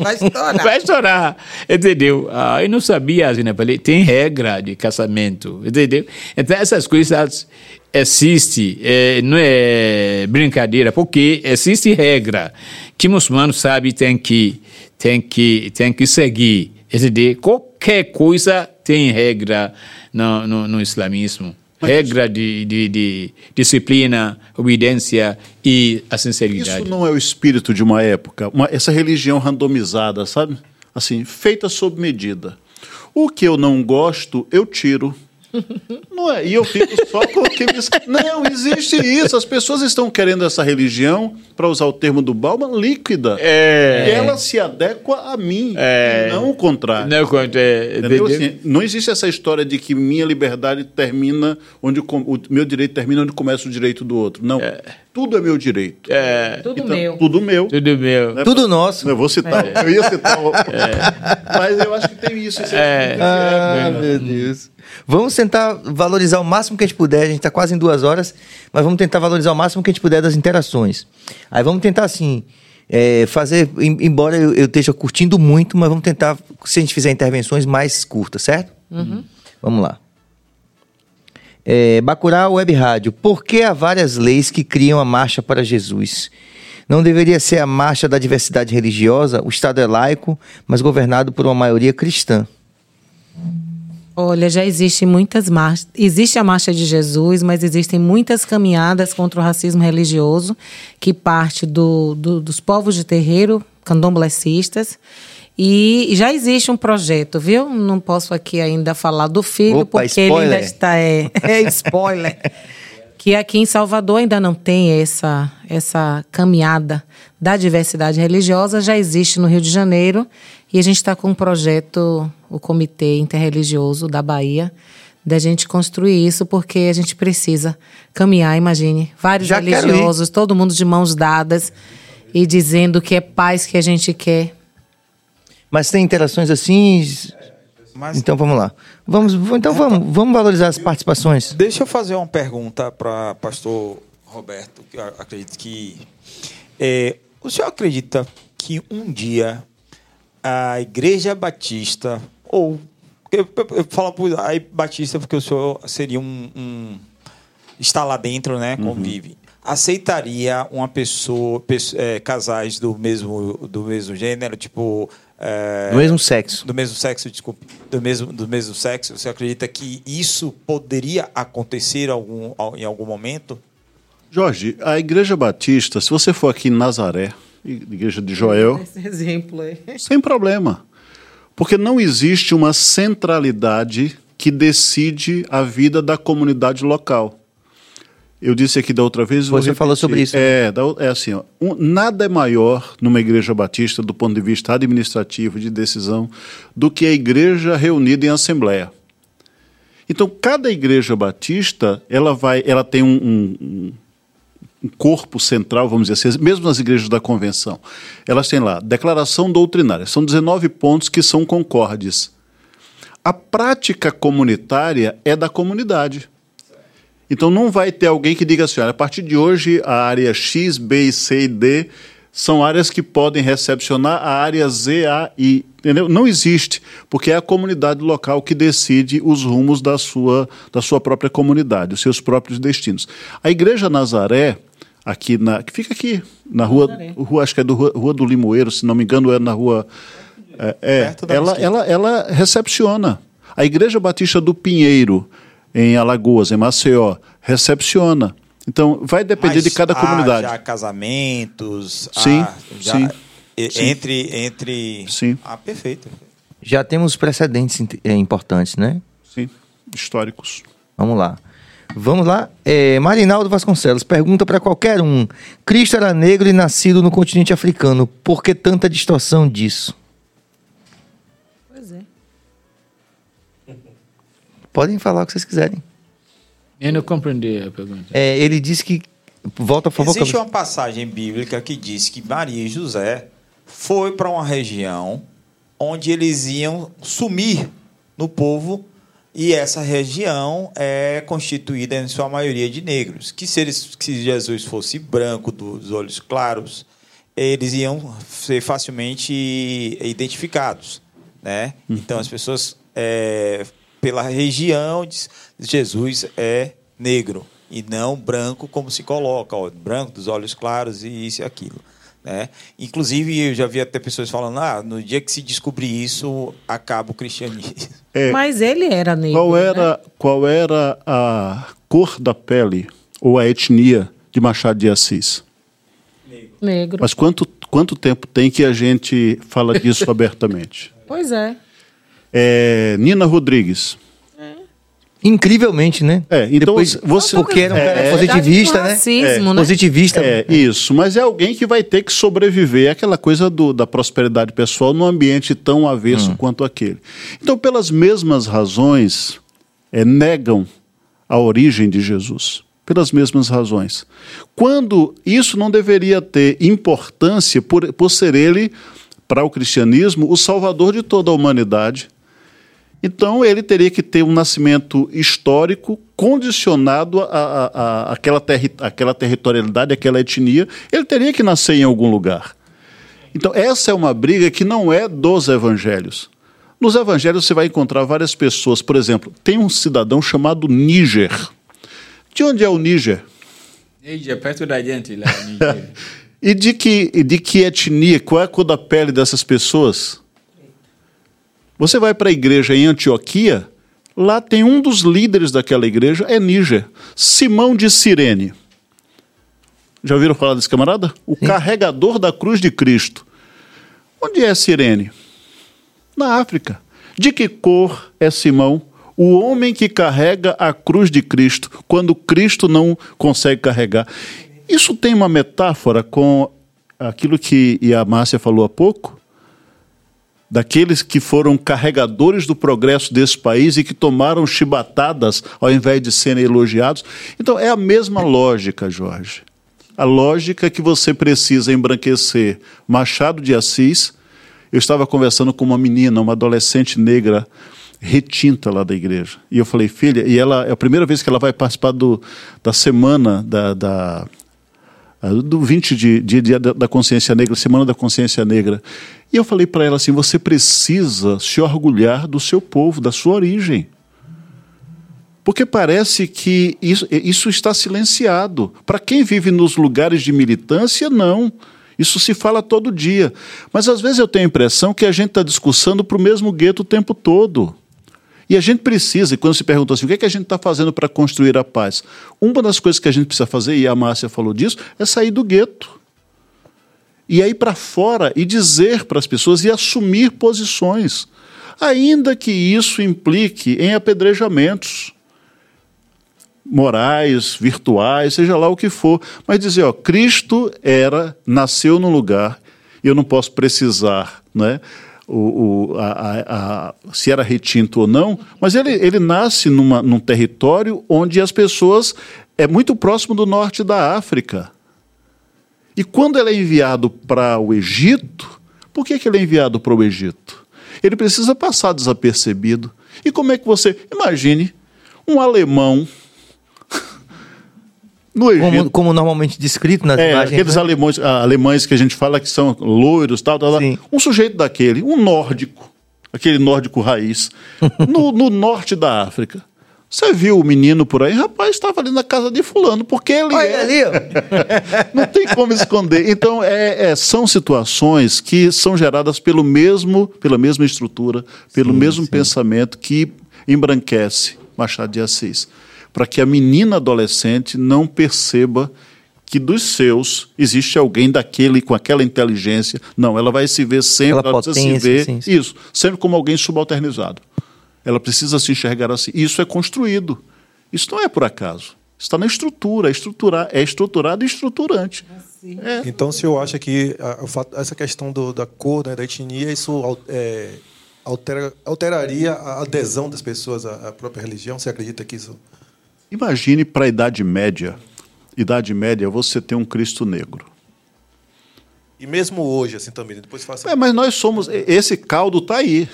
vai estourar. Vai estourar, entendeu? Ah, eu não sabia, assim, né? Falei, tem regra de casamento, entendeu? Então, essas coisas existe, é, não é brincadeira, porque existe regra que muçulmano sabe tem que tem que tem que seguir. Entendeu? Qualquer coisa tem regra no, no, no islamismo. Regra de, de, de, disciplina, obediência e a sinceridade. Isso não é o espírito de uma época, uma, essa religião randomizada, sabe? Assim, feita sob medida. O que eu não gosto, eu tiro. Não é, e eu fico só com aqueles. Não, existe isso. As pessoas estão querendo essa religião, para usar o termo do Bauman, líquida. É. E ela se adequa a mim, é. não o contrário. Não, é, Entendeu? Assim, não existe essa história de que minha liberdade termina onde o, o meu direito termina onde começa o direito do outro. Não. É. Tudo é meu direito. É. Tudo então, meu. Tudo meu. Tudo meu. Né? Tudo nosso. Eu vou citar. É. Eu ia citar. Mas eu acho que tem isso. isso é. Ah, meu Deus. Vamos tentar valorizar o máximo que a gente puder. A gente está quase em duas horas, mas vamos tentar valorizar o máximo que a gente puder das interações. Aí vamos tentar assim. É, fazer, embora eu, eu, esteja curtindo muito, mas vamos tentar, se a gente fizer intervenções mais curtas, certo? Uhum. Vamos lá. É, Bacurau Web Rádio. Por que há várias leis que criam a marcha para Jesus? Não deveria ser a marcha da diversidade religiosa? O Estado é laico, mas governado por uma maioria cristã. Olha, já existem muitas marchas. Existe a Marcha de Jesus, mas existem muitas caminhadas contra o racismo religioso, que parte do, do, dos povos de terreiro, candomblecistas. E já existe um projeto, viu? Não posso aqui ainda falar do filho, Opa, porque ele spoiler. ainda está. É, <laughs> é spoiler. que aqui em Salvador ainda não tem essa, essa caminhada da diversidade religiosa, já existe no Rio de Janeiro. E a gente está com um projeto, o Comitê Interreligioso da Bahia, da gente construir isso, porque a gente precisa caminhar, imagine. Vários Já religiosos, todo mundo de mãos dadas e dizendo que é paz que a gente quer. Mas tem interações assim. Mas Então vamos lá. Vamos, então vamos, vamos valorizar as participações. Deixa eu fazer uma pergunta para pastor Roberto, que eu acredito que. é, o senhor acredita que um dia a Igreja Batista, ou. Eu, eu, eu falo por a Batista porque o senhor seria um. um está lá dentro, né? Convive. Aceitaria uma pessoa, pesso- é, casais do mesmo, do mesmo gênero, tipo. é, Do mesmo sexo. do mesmo sexo, desculpe, do mesmo, do mesmo sexo, você acredita que isso poderia acontecer algum, em algum momento? Jorge, a Igreja Batista, se você for aqui em Nazaré, Igreja de Joel, Esse exemplo aí. sem problema. Porque não existe uma centralidade que decide a vida da comunidade local. Eu disse aqui da outra vez. Você falou sobre isso. É, da- é assim, ó, um- nada é maior numa igreja batista do ponto de vista administrativo de decisão do que a igreja reunida em assembleia. Então, cada igreja batista, ela vai, ela tem um, um- um- corpo central, vamos dizer assim, mesmo nas igrejas da convenção. Elas têm lá declaração doutrinária. São 19 pontos que são concordes. A prática comunitária é da comunidade. Então não vai ter alguém que diga assim, a partir de hoje a área X, B, C e D são áreas que podem recepcionar a área Z, A e entendeu? Não existe, porque é a comunidade local que decide os rumos da sua, da sua própria comunidade, os seus próprios destinos. A Igreja Nazaré, aqui na, que fica aqui na rua, rua acho que é do rua, rua do Limoeiro, se não me engano, é na rua é, é, ela, ela, ela recepciona. A Igreja Batista do Pinheiro, em Alagoas, em Maceió, recepciona. Então, vai depender Mas de cada há comunidade. já casamentos, Sim, há já- sim, sim. entre entre Sim. Ah, perfeito. Já temos precedentes é, importantes, né? Sim, históricos. Vamos lá. Vamos lá. É, Marinaldo Vasconcelos pergunta para qualquer um: Cristo era negro e nascido no continente africano. Por que tanta distorção disso? Pois é. <laughs> Podem falar o que vocês quiserem. Eu não compreendi a pergunta. É, ele disse que. Volta, por favor. Existe uma passagem bíblica que diz que Maria e José foi para uma região onde eles iam sumir no povo e essa região é constituída em sua maioria de negros. Que se, eles, se Jesus fosse branco, dos olhos claros, eles iam ser facilmente identificados, né? Então as pessoas é, pela região diz, Jesus é negro e não branco como se coloca, ó, branco dos olhos claros e isso e aquilo. Né? Inclusive, eu já vi até pessoas falando: ah, no dia que se descobrir isso, acaba o cristianismo. <laughs> É, Mas ele era negro. qual, né? era, qual era a cor da pele ou a etnia de Machado de Assis? Negro. Mas quanto, quanto tempo tem que a gente fala disso <laughs> abertamente? Pois é. É, Nina Rodrigues. Incrivelmente, né? É, então Depois, você- porque era um cara É, positivista, né? racismo, né? Positivista. É, isso, mas é alguém que vai ter que sobreviver é aquela coisa do, da prosperidade pessoal num ambiente tão avesso quanto aquele. Então, pelas mesmas razões, é, negam a origem de Jesus. Pelas mesmas razões. Quando isso não deveria ter importância por, por ser ele, para o cristianismo, o salvador de toda a humanidade. Então ele teria que ter um nascimento histórico condicionado a, aquela, terri aquela territorialidade, aquela etnia. Ele teria que nascer em algum lugar. Então essa é uma briga que não é dos evangelhos. Nos evangelhos você vai encontrar várias pessoas. Por exemplo, tem um cidadão chamado Níger. De onde é o Níger? Níger, perto da gente lá, Níger. <laughs> E de que, e de que etnia? Qual é a cor da pele dessas pessoas? Você vai para a igreja em Antioquia, Lá tem um dos líderes daquela igreja, é Níger, Simão de Cirene. Já ouviram falar desse camarada? O Sim. carregador da cruz de Cristo. Onde é Cirene? Na África. De que cor é Simão? O homem que carrega a cruz de Cristo, quando Cristo não consegue carregar. Isso tem uma metáfora com aquilo que a Márcia falou há pouco, daqueles que foram carregadores do progresso desse país e que tomaram chibatadas ao invés de serem elogiados. Então é a mesma lógica, Jorge. A lógica que você precisa embranquecer Machado de Assis. Eu estava conversando com uma menina, uma adolescente negra, retinta lá da igreja. E eu falei, filha, e ela é a primeira vez que ela vai participar do, da semana da, da do 20 de, de, de, da consciência negra, Semana da Consciência Negra. E eu falei para ela assim: você precisa se orgulhar do seu povo, da sua origem. Porque parece que isso, isso está silenciado. Para quem vive nos lugares de militância, não. Isso se fala todo dia. Mas às vezes eu tenho a impressão que a gente está discussando para o mesmo gueto o tempo todo. E a gente precisa, e quando se pergunta assim, o que, é que a gente está fazendo para construir a paz? Uma das coisas que a gente precisa fazer, e a Márcia falou disso, é sair do gueto. E aí para fora e dizer para as pessoas e assumir posições. Ainda que isso implique em apedrejamentos morais, virtuais, seja lá o que for, mas dizer, ó, Cristo era, nasceu num lugar, eu não posso precisar, né? O, o a, a, se era retinto ou não, mas ele, ele nasce numa, num território onde as pessoas é muito próximo do norte da África. E quando ele é enviado para o Egito, por que, que ele é enviado para o Egito? Ele precisa passar desapercebido. E como é que você. Imagine um alemão no Egito. Como, como normalmente descrito nas é, imagens. Aqueles né? alemães, ah, alemães que a gente fala que são loiros, tal, tal, tal. Um sujeito daquele, um nórdico, aquele nórdico raiz, <laughs> no, no norte da África. Você viu o menino por aí? Rapaz, estava ali na casa de fulano, porque ele Olha é... ali. <laughs> Não tem como esconder. Então, é, é, são situações que são geradas pelo mesmo, pela mesma estrutura, pelo sim, mesmo sim. pensamento que embranquece Machado de Assis para que a menina adolescente não perceba que dos seus existe alguém daquele com aquela inteligência. Não, ela vai se ver sempre, ela precisa se ver sim, sim. isso, sempre como alguém subalternizado. Ela precisa se enxergar assim. Isso é construído. Isso não é por acaso. Está na estrutura, é, estruturar, é estruturado e estruturante. É. Então, se eu acha que a, a, essa questão do, da cor, né, da etnia, isso é, altera, alteraria a adesão das pessoas à, à própria religião? Você acredita que isso Imagine para a Idade Média. Idade Média, você tem um Cristo negro. E mesmo hoje, assim também, depois faça. É, mas nós somos. Esse caldo está aí.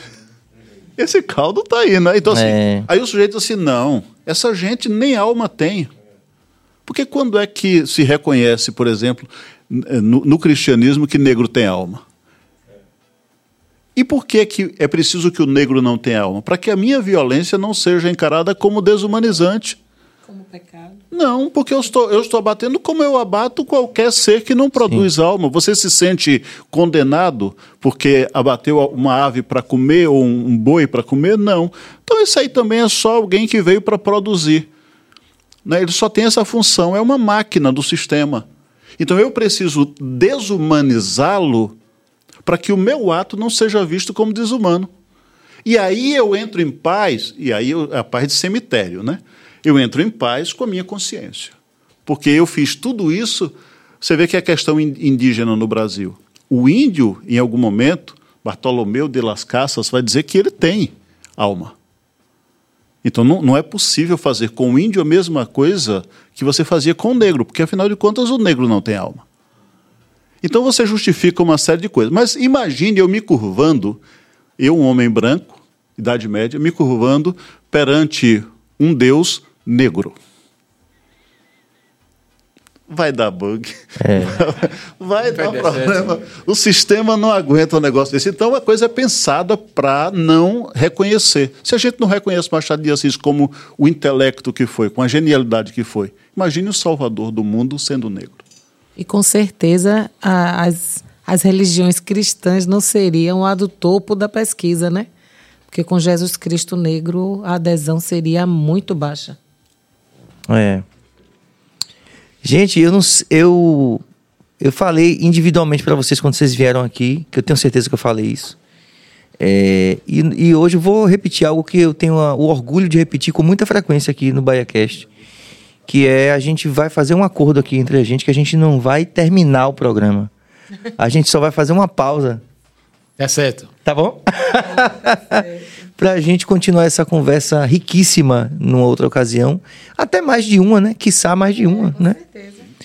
Esse caldo está aí, né? Então, assim, é. aí o sujeito diz assim: não, essa gente nem alma tem. Porque quando é que se reconhece, por exemplo, no, no cristianismo, que negro tem alma? E por que, que é preciso que o negro não tenha alma? Para que a minha violência não seja encarada como desumanizante. Como pecado? Não, porque eu estou, eu estou abatendo como eu abato qualquer ser que não produz Sim. alma. Você se sente condenado porque abateu uma ave para comer ou um boi para comer? Não. Então isso aí também é só alguém que veio para produzir. Né? Ele só tem essa função, é uma máquina do sistema. Então eu preciso desumanizá-lo para que o meu ato não seja visto como desumano. E aí eu entro em paz, e aí a paz de cemitério, né? Eu entro em paz com a minha consciência. Porque eu fiz tudo isso. Você vê que é questão indígena no Brasil. O índio, em algum momento, Bartolomeu de las Casas vai dizer que ele tem alma. Então não, não é possível fazer com o índio a mesma coisa que você fazia com o negro, porque afinal de contas o negro não tem alma. Então você justifica uma série de coisas. Mas imagine eu me curvando, eu, um homem branco, Idade Média, me curvando perante um Deus negro. Vai dar bug. É. <laughs> Vai, dar problema. O sistema não aguenta um negócio desse. Então a coisa é pensada para não reconhecer. Se a gente não reconhece Machado de Assis como o intelecto que foi, com a genialidade que foi, imagine o salvador do mundo sendo negro. E com certeza a, as, as religiões cristãs não seriam a do topo da pesquisa, né? Porque com Jesus Cristo negro a adesão seria muito baixa. É. Gente, eu não eu eu falei individualmente para vocês quando vocês vieram aqui, que eu tenho certeza que eu falei isso. É, e, e hoje eu vou repetir algo que eu tenho a- o orgulho de repetir com muita frequência aqui no BaiaCast, que é a gente vai fazer um acordo aqui entre a gente que a gente não vai terminar o programa. A gente só vai fazer uma pausa Tá certo. Tá bom? <laughs> pra gente continuar essa conversa riquíssima numa outra ocasião. Até mais de uma, né? Quiçá mais de uma, né?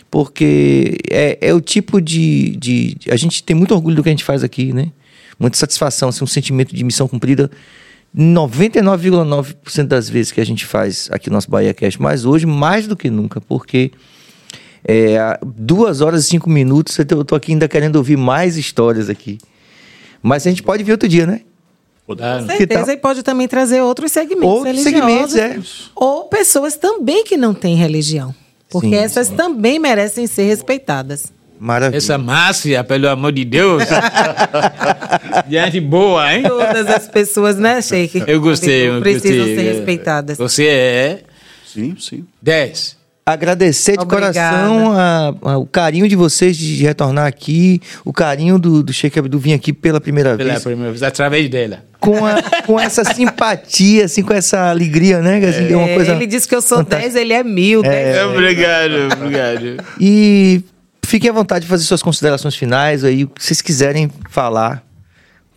Porque é, é o tipo de, de. A gente tem muito orgulho do que a gente faz aqui, né? Muita satisfação, assim, um sentimento de missão cumprida. 99,9% das vezes que a gente faz aqui no nosso Bahia Cast, mas hoje mais do que nunca, porque é, duas horas e cinco minutos, eu tô- aqui ainda querendo ouvir mais histórias aqui. Mas a gente pode vir outro dia, né? Claro. Que certeza, e pode também trazer outros segmentos Outros religiosos. segmentos, é. Ou pessoas também que não têm religião. Porque Sim, essas também merecem ser respeitadas. Maravilha. Essa Márcia, pelo amor de Deus. <laughs> Gente boa, hein? Todas as pessoas, né, Sheik? Eu gostei. eu Precisam gostei. ser respeitadas. Você é Sim, sim. 10. Agradecer de Obrigada. coração a- a- o carinho de vocês de, de retornar aqui, o carinho do, do Sheik Abdul vir aqui pela primeira Pela vez. primeira vez, através dela. Com, a- com essa simpatia, assim, com essa alegria, né? Assim, é uma É, coisa ele disse que eu sou fantástica. 10, ele é mil. dez. Obrigado, obrigado. E fiquem à vontade de fazer suas considerações finais aí, o que vocês quiserem falar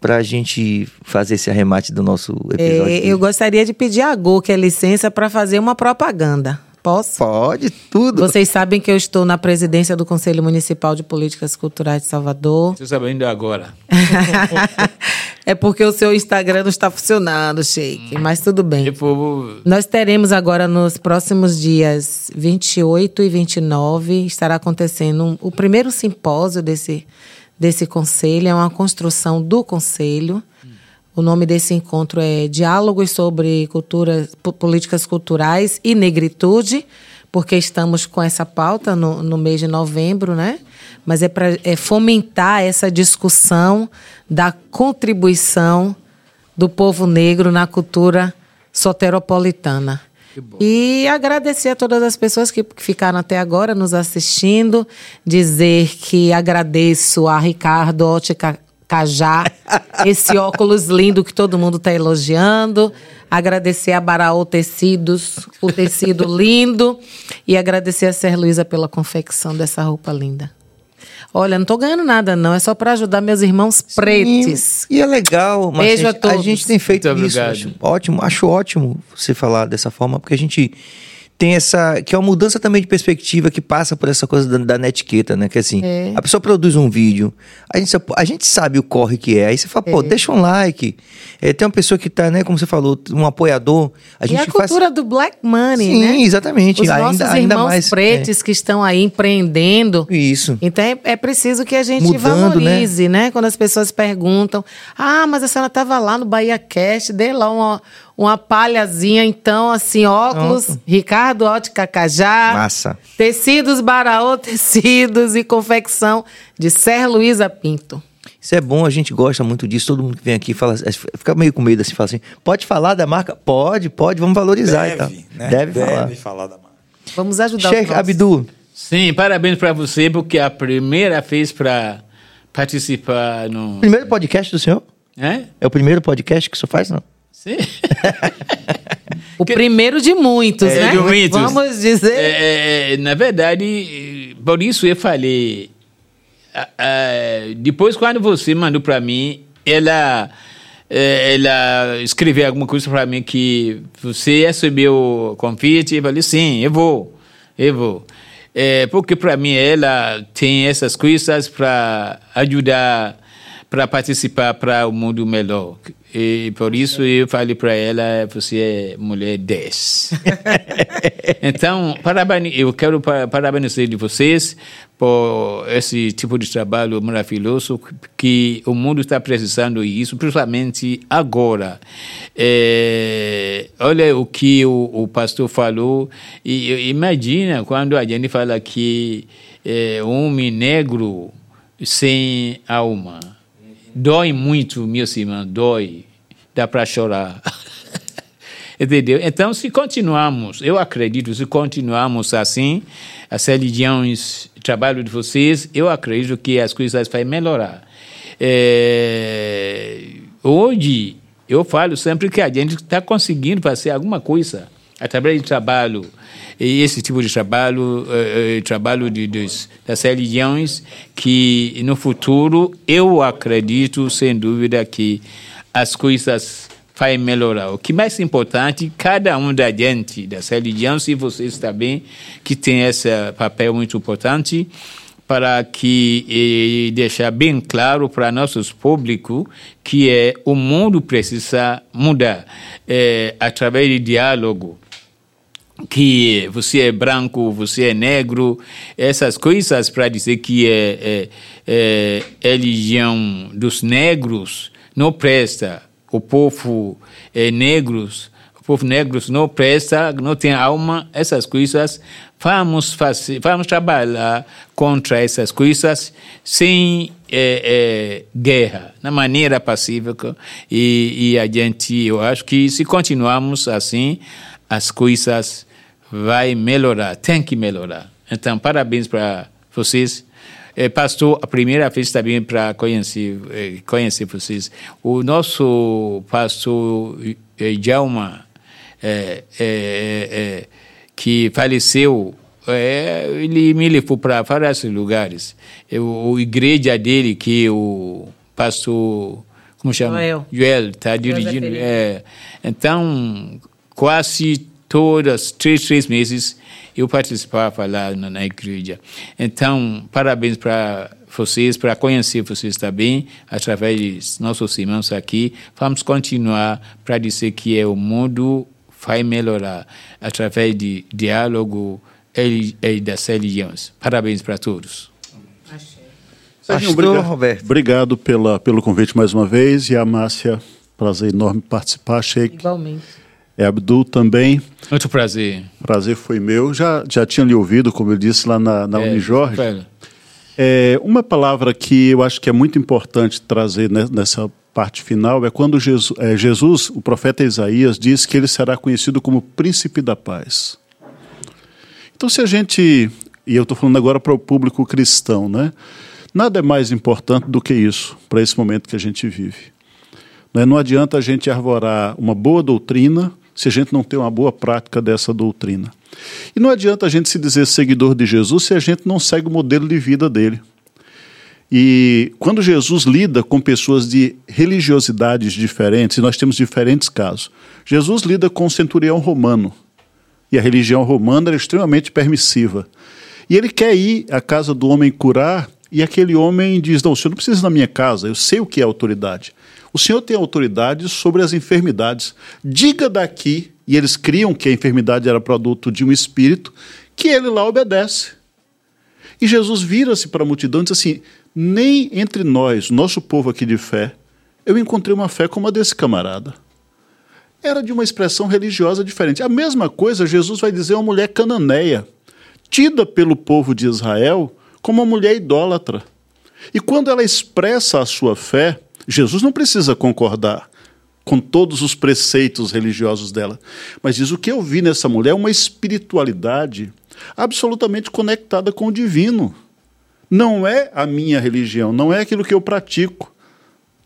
pra gente fazer esse arremate do nosso episódio. É, eu gostaria de pedir a Go, que é licença, para fazer uma propaganda. Posso? Pode tudo. Vocês sabem que eu estou na presidência do Conselho Municipal de Políticas Culturais de Salvador. Estou sabendo agora. <laughs> é porque o seu Instagram não está funcionando, Sheik, mas tudo bem. Nós teremos agora nos próximos dias 28 e 29, estará acontecendo um- o primeiro simpósio desse, desse conselho, é uma construção do conselho. O nome desse encontro é Diálogos sobre cultura, po- Políticas Culturais e Negritude, porque estamos com essa pauta no, no mês de novembro, né? Mas é para é fomentar essa discussão da contribuição do povo negro na cultura soteropolitana. E agradecer a todas as pessoas que que ficaram até agora nos assistindo, dizer que agradeço a Ricardo Ótica Cajá, esse óculos lindo que todo mundo está elogiando, agradecer a Baraú Tecidos, o tecido lindo, e agradecer a Ser Luísa pela confecção dessa roupa linda. Olha, não estou ganhando nada, não. É só para ajudar meus irmãos pretos. E é legal, mas Beijo a, a gente, a todos. gente tem feito Muito isso. obrigado. Acho ótimo, acho ótimo você falar dessa forma, porque a gente tem essa. que é uma mudança também de perspectiva que passa por essa coisa da, da netiqueta, né? Que assim, É. a pessoa produz um vídeo, a gente, a gente sabe o corre que é. Aí você fala, pô, deixa um like. É, tem uma pessoa que tá, né, como você falou, um apoiador. A E gente a cultura do black money, Sim, né? exatamente. Os Ainda- nossos ainda irmãos mais, pretos que estão aí empreendendo. É, isso. Então é, é preciso que a gente Mudando, valorize, né? Quando as pessoas perguntam: Ah, mas a senhora estava lá no Bahia Cast, dê lá uma, uma palhazinha, então, assim, óculos, Pronto. Ricardo Ótica Cajá. Massa. Tecidos Baraô <laughs> Tecidos e confecção de Ser Luísa Pinto. Isso é bom, a gente gosta muito disso. Todo mundo que vem aqui fala, fica meio com medo assim, fala assim: pode falar da marca? Pode, pode, vamos valorizar e tal. Deve, né? Deve, falar. falar da marca. Vamos ajudar Sheikh. Abdu, Sim, parabéns para você, porque é a primeira vez para participar no. primeiro podcast do senhor? É? É o primeiro podcast que o senhor faz, não? Sim. <laughs> O primeiro de muitos, É, né? de muitos. Vamos dizer. É, é, na verdade, por isso eu falei. depois, quando você mandou para mim, ela, eh, ela escreveu alguma coisa para mim que você recebeu o convite. Eu falei, sim, eu vou, eu vou. É, porque para mim ela tem essas coisas para ajudar, para participar para o mundo melhor. E por isso eu falei para ela, você é mulher 10. <laughs> então, parabéns, eu quero pa- parabenizar de vocês por esse tipo de trabalho maravilhoso que o mundo está precisando isso, principalmente agora. É, olha o que o, o pastor falou e e imagina quando a gente fala que é, um homem negro sem alma dói muito, meus irmãos, dói. dá para chorar. <laughs> Entendeu? Então, se continuarmos, eu acredito, se continuarmos assim, as religiões, o trabalho de vocês, eu acredito que as coisas vão melhorar. É, hoje, eu falo sempre que a gente está conseguindo fazer alguma coisa através de trabalho, e esse tipo de trabalho, uh, trabalho de, das religiões, que no futuro eu acredito, sem dúvida, que as coisas vai melhorar. O que é mais importante, cada um da gente, das religiões, e vocês também, que tem esse papel muito importante, para que e deixar bem claro para nossos públicos que é, o mundo precisa mudar é, através de diálogo que você é branco, você é negro, essas coisas para dizer que é, é, é, religião dos negros não presta. O povo é, negros, o povo negros não presta, não tem alma, essas coisas, vamos fazer, vamos trabalhar contra essas coisas sem é, é, guerra, na maneira pacífica e, e a gente, eu acho que se continuarmos assim, as coisas vai melhorar, tem que melhorar. Então, parabéns para vocês é, pastor, a primeira vez também para conhecer, é, conhecer vocês. O nosso pastor é, Djalma, é, é, é, que faleceu, ele me levou para vários lugares. O, a igreja dele, que o pastor, como chama? Joel. Joel está dirigindo. então, quase todas, três, três meses, eu participava lá na, na igreja. Então, parabéns para vocês, para conhecer vocês também, através dos nossos irmãos aqui. Vamos continuar para dizer que é o mundo vai melhorar através de diálogo e das religiões. Parabéns para todos. Pastor obrigado, Roberto. Obrigado pela, pelo convite mais uma vez. E a Márcia, prazer enorme participar. Achei Igualmente. É Abdul também. Muito prazer. Prazer foi meu. Já, já tinha lhe ouvido, como eu disse, lá na, na é, Unijorge. É, uma palavra que eu acho que é muito importante trazer nessa parte final é quando Jesus, é, Jesus, o profeta Isaías, diz que ele será conhecido como príncipe da paz. Então, se a gente, e eu estou falando agora para o público cristão, né? Nada é mais importante do que isso para esse momento que a gente vive. Né, não adianta a gente arvorar uma boa doutrina se a gente não tem uma boa prática dessa doutrina. E não adianta a gente se dizer seguidor de Jesus se a gente não segue o modelo de vida dele. E quando Jesus lida com pessoas de religiosidades diferentes, e nós temos diferentes casos, Jesus lida com o centurião romano. E a religião romana era extremamente permissiva. E ele quer ir à casa do homem curar, e aquele homem diz: Não, o senhor não precisa ir na minha casa, eu sei o que é autoridade. O Senhor tem autoridade sobre as enfermidades. Diga daqui, e eles criam que a enfermidade era produto de um espírito, que ele lá obedece. E Jesus vira-se para a multidão e diz assim: Nem entre nós, nosso povo aqui de fé, eu encontrei uma fé como a desse camarada. Era de uma expressão religiosa diferente. A mesma coisa Jesus vai dizer a uma mulher cananeia, tida pelo povo de Israel como uma mulher idólatra. E quando ela expressa a sua fé, Jesus não precisa concordar com todos os preceitos religiosos dela, mas diz o que eu vi nessa mulher é uma espiritualidade absolutamente conectada com o divino. Não é a minha religião, não é aquilo que eu pratico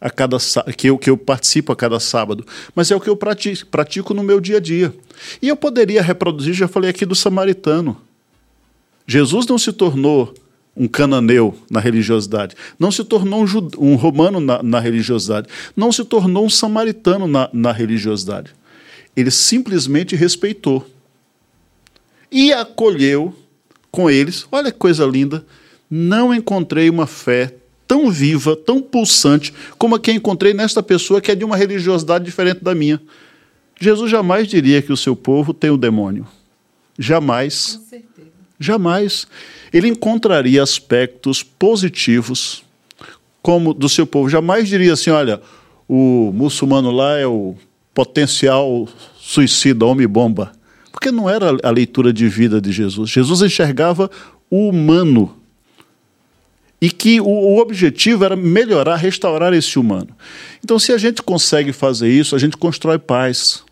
a cada que eu, que eu participo a cada sábado, mas é o que eu pratico, pratico no meu dia a dia. E eu poderia reproduzir, já falei aqui do samaritano. Jesus não se tornou um cananeu na religiosidade, não se tornou um, um romano na, na, religiosidade, não se tornou um samaritano na, na religiosidade. Ele simplesmente respeitou e acolheu com eles. Olha que coisa linda! Não encontrei uma fé tão viva, tão pulsante, como a que encontrei nesta pessoa que é de uma religiosidade diferente da minha. Jesus jamais diria que o seu povo tem o demônio. Jamais. Jamais ele encontraria aspectos positivos como do seu povo. Jamais diria assim, olha, o muçulmano lá é o potencial suicida, homem-bomba. Porque não era a leitura de vida de Jesus. Jesus enxergava o humano. e que o, o, objetivo era melhorar, restaurar esse humano. Então, se a gente consegue fazer isso, a gente constrói paz.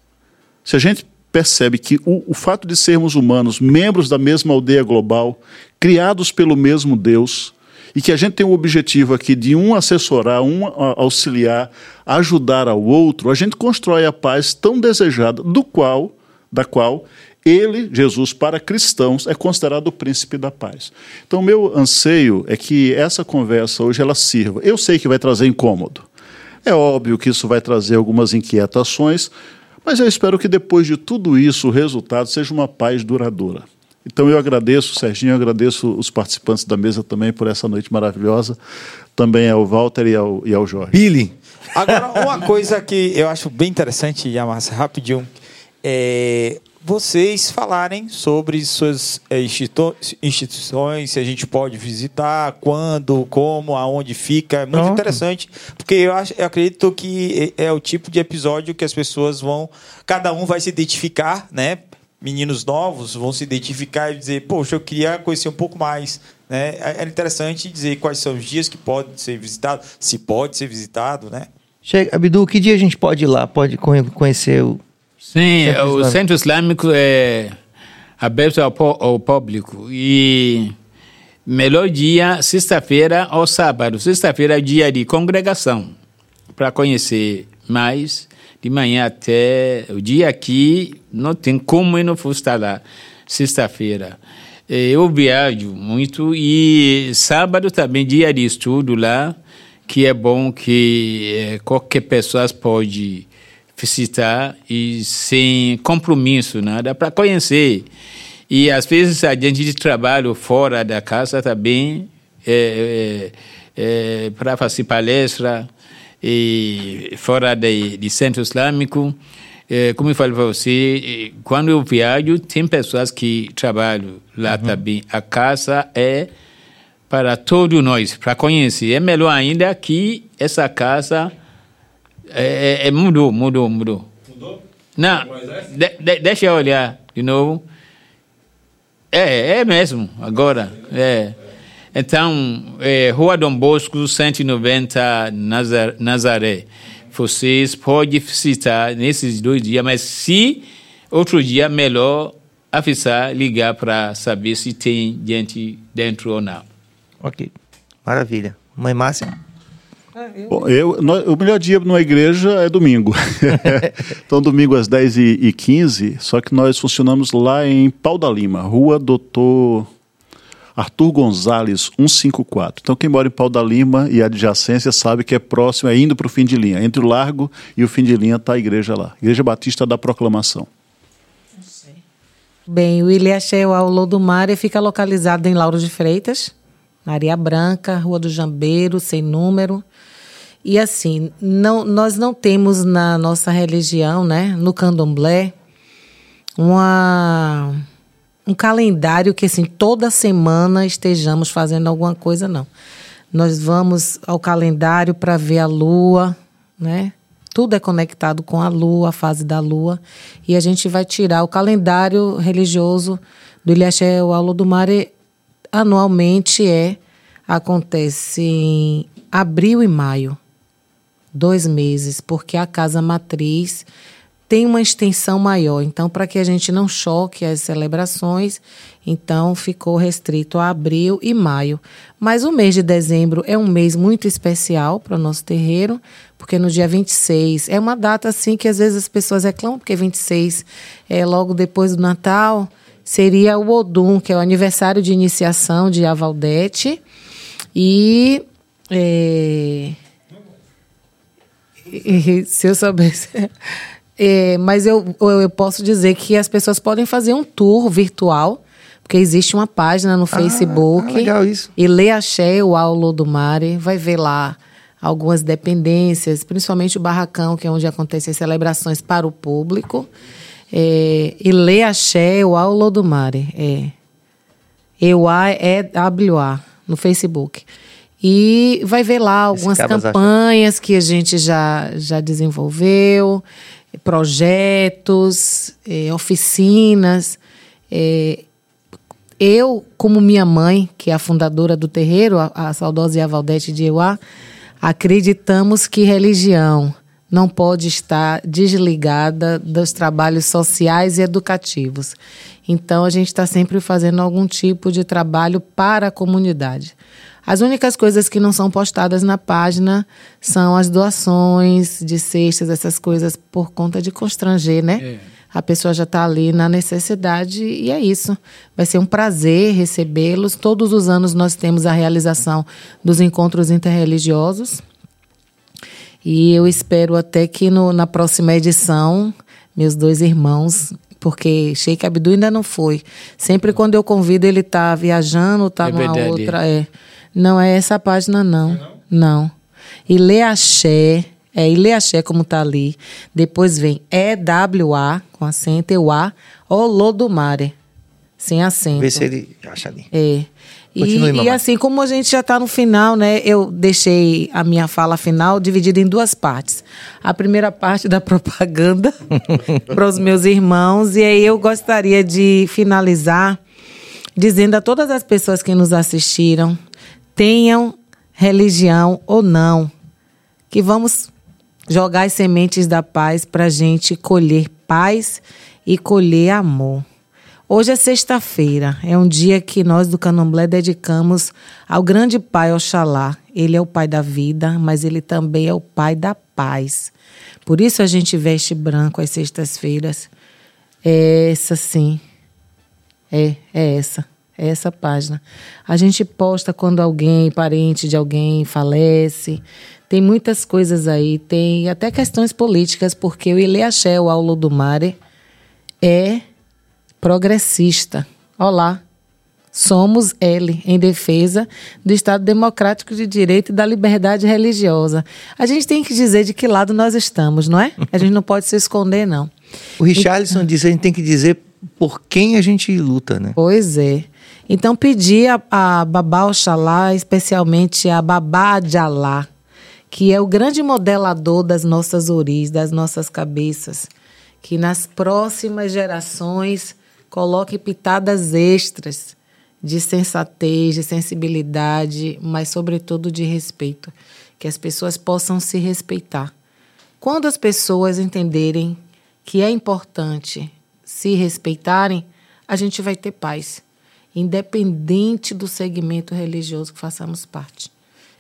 Se a gente percebe que o, o fato de sermos humanos, membros da mesma aldeia global, criados pelo mesmo Deus, e que a gente tem o objetivo aqui de um assessorar, um auxiliar, ajudar ao outro, a gente constrói a paz tão desejada, do qual, da qual ele, Jesus, para cristãos, é considerado o príncipe da paz. Então, meu anseio é que essa conversa hoje ela sirva. Eu sei que vai trazer incômodo. É óbvio que isso vai trazer algumas inquietações, mas eu espero que depois de tudo isso o resultado seja uma paz duradoura. Então eu agradeço, Serginho, eu agradeço os participantes da mesa também por essa noite maravilhosa, também ao Walter e ao, e ao Jorge. Billy! Agora, uma coisa que eu acho bem interessante, Yamas, rapidinho, é, vocês falarem sobre suas é, instituições, se a gente pode visitar, quando, como, aonde fica. É muito Pronto. interessante, porque eu, acho, eu acredito que é, é o tipo de episódio que as pessoas vão. Cada um vai se identificar, né? Meninos novos vão se identificar e dizer, poxa, eu queria conhecer um pouco mais. Né? É, é interessante dizer quais são os dias que pode ser visitado, se pode ser visitado, né? Chega, Abdu, que dia a gente pode ir lá, pode conhecer o Sim, centro o Centro Islâmico é aberto ao, ao público e melhor dia sexta-feira ou sábado. Sexta-feira é dia de congregação para conhecer mais de manhã até o dia aqui não tem como eu não for estar lá sexta-feira. Eu viajo muito e sábado também dia de estudo lá que é bom que é, qualquer pessoa pode visitar e sem compromisso, nada, para conhecer. E às vezes a gente de trabalho fora da casa também é, é, é, para fazer palestra e fora de, de centro islâmico. É, como eu falei para você, quando eu viajo, tem pessoas que trabalham lá uhum. também. A casa é para todos nós, para conhecer. É melhor ainda que essa casa é, é, é, mudou, mudou, mudou. Mudou? Não, de, de, deixa eu olhar de novo. É, é mesmo, agora. É. Então, é, Rua Dom Bosco, 190, Nazar, Nazaré. Vocês podem visitar nesses dois dias, mas se outro dia, melhor avisar, ligar para saber se tem gente dentro ou não. Ok, maravilha. Mãe Márcia? Bom, eu, o melhor dia na igreja é domingo. <laughs> então, domingo às 10h15, só que nós funcionamos lá em Pau da Lima, Rua Doutor Arthur Gonzalez, 154. Então, quem mora em Pau da Lima e adjacência sabe que é próximo, é indo para o fim de linha. Entre o largo e o fim de linha está a igreja lá. Igreja Batista da Proclamação. Bem, o Cheio ao Lodomar fica localizado em Lauro de Freitas, Maria Branca, Rua do Jambeiro, sem número. E assim, não, nós não temos na nossa religião, né, no candomblé, uma, um calendário que assim, toda semana estejamos fazendo alguma coisa, não. Nós vamos ao calendário para ver a lua, né? Tudo é conectado com a lua, a fase da lua. E a gente vai tirar o calendário religioso do Ilhaxé Aulo do Mare anualmente é acontece em abril e maio dois meses, porque a casa matriz tem uma extensão maior. Então, para que a gente não choque as celebrações, então ficou restrito a abril e maio. Mas o mês de dezembro é um mês muito especial para o nosso terreiro, porque no dia 26 é uma data assim que às vezes as pessoas reclamam, porque 26 é logo depois do Natal, seria o Odum, que é o aniversário de iniciação de Avaldete. E é, se eu soubesse. É, mas eu, eu posso dizer que as pessoas podem fazer um tour virtual, porque existe uma página no ah, Facebook. Ah, legal isso. E lê Axé, o Aulo do Mare, vai ver lá algumas dependências, principalmente o Barracão, que é onde acontecem celebrações para o público. É, e lê Axé, o Aulo do Mare. É. E-W-A no Facebook. E vai ver lá algumas campanhas que a gente já, já desenvolveu, projetos, é, oficinas. É, eu, como minha mãe, que é a fundadora do terreiro, a, a saudosa Ia Valdete de Euá, acreditamos que religião não pode estar desligada dos trabalhos sociais e educativos. Então, a gente está sempre fazendo algum tipo de trabalho para a comunidade. As únicas coisas que não são postadas na página são as doações de cestas, essas coisas, por conta de constranger, né? É. A pessoa já está ali na necessidade e é isso. Vai ser um prazer recebê-los. Todos os anos nós temos a realização dos encontros interreligiosos. E eu espero até que no, na próxima edição, meus dois irmãos porque Sheik Abdu ainda não foi. Sempre quando eu convido, ele está viajando, está é numa verdade. outra. É. Não é essa página, não. É não? Não. Ilê Axé, é Ilê Axé como tá ali. Depois vem EWA, com acento, e o A, Olodumare, sem acento. Vê se ele acha ali. É. Continue, e, e, assim, como a gente já está no final, né? Eu deixei a minha fala final dividida em duas partes. A primeira parte da propaganda <laughs> para os meus irmãos, e aí eu gostaria de finalizar dizendo a todas as pessoas que nos assistiram, tenham religião ou não, que vamos jogar as sementes da paz para a gente colher paz e colher amor. Hoje é sexta-feira, é um dia que nós do Candomblé dedicamos ao grande Pai Oxalá. Ele é o Pai da vida, mas ele também é o Pai da paz. Por isso a gente veste branco às sextas-feiras. É essa sim. É, é essa. É essa página. A gente posta quando alguém, parente de alguém, falece. Tem muitas coisas aí. Tem até questões políticas, porque o Ile Axé, o Aulo do Mare, é progressista. Olá. Somos L, em defesa do Estado Democrático de Direito e da liberdade religiosa. A gente tem que dizer de que lado nós estamos, não é? A gente não pode se esconder, não. O Richarlison disse que a gente tem que dizer por quem a gente luta, né? Pois é. Então pedi a, a Babá Oxalá, especialmente a Babá de Alá, que é o grande modelador das nossas origens, das nossas cabeças, que nas próximas gerações coloque pitadas extras de sensatez, de sensibilidade, mas sobretudo de respeito, que as pessoas possam se respeitar. Quando as pessoas entenderem que é importante se respeitarem, a gente vai ter paz independente do segmento religioso que façamos parte.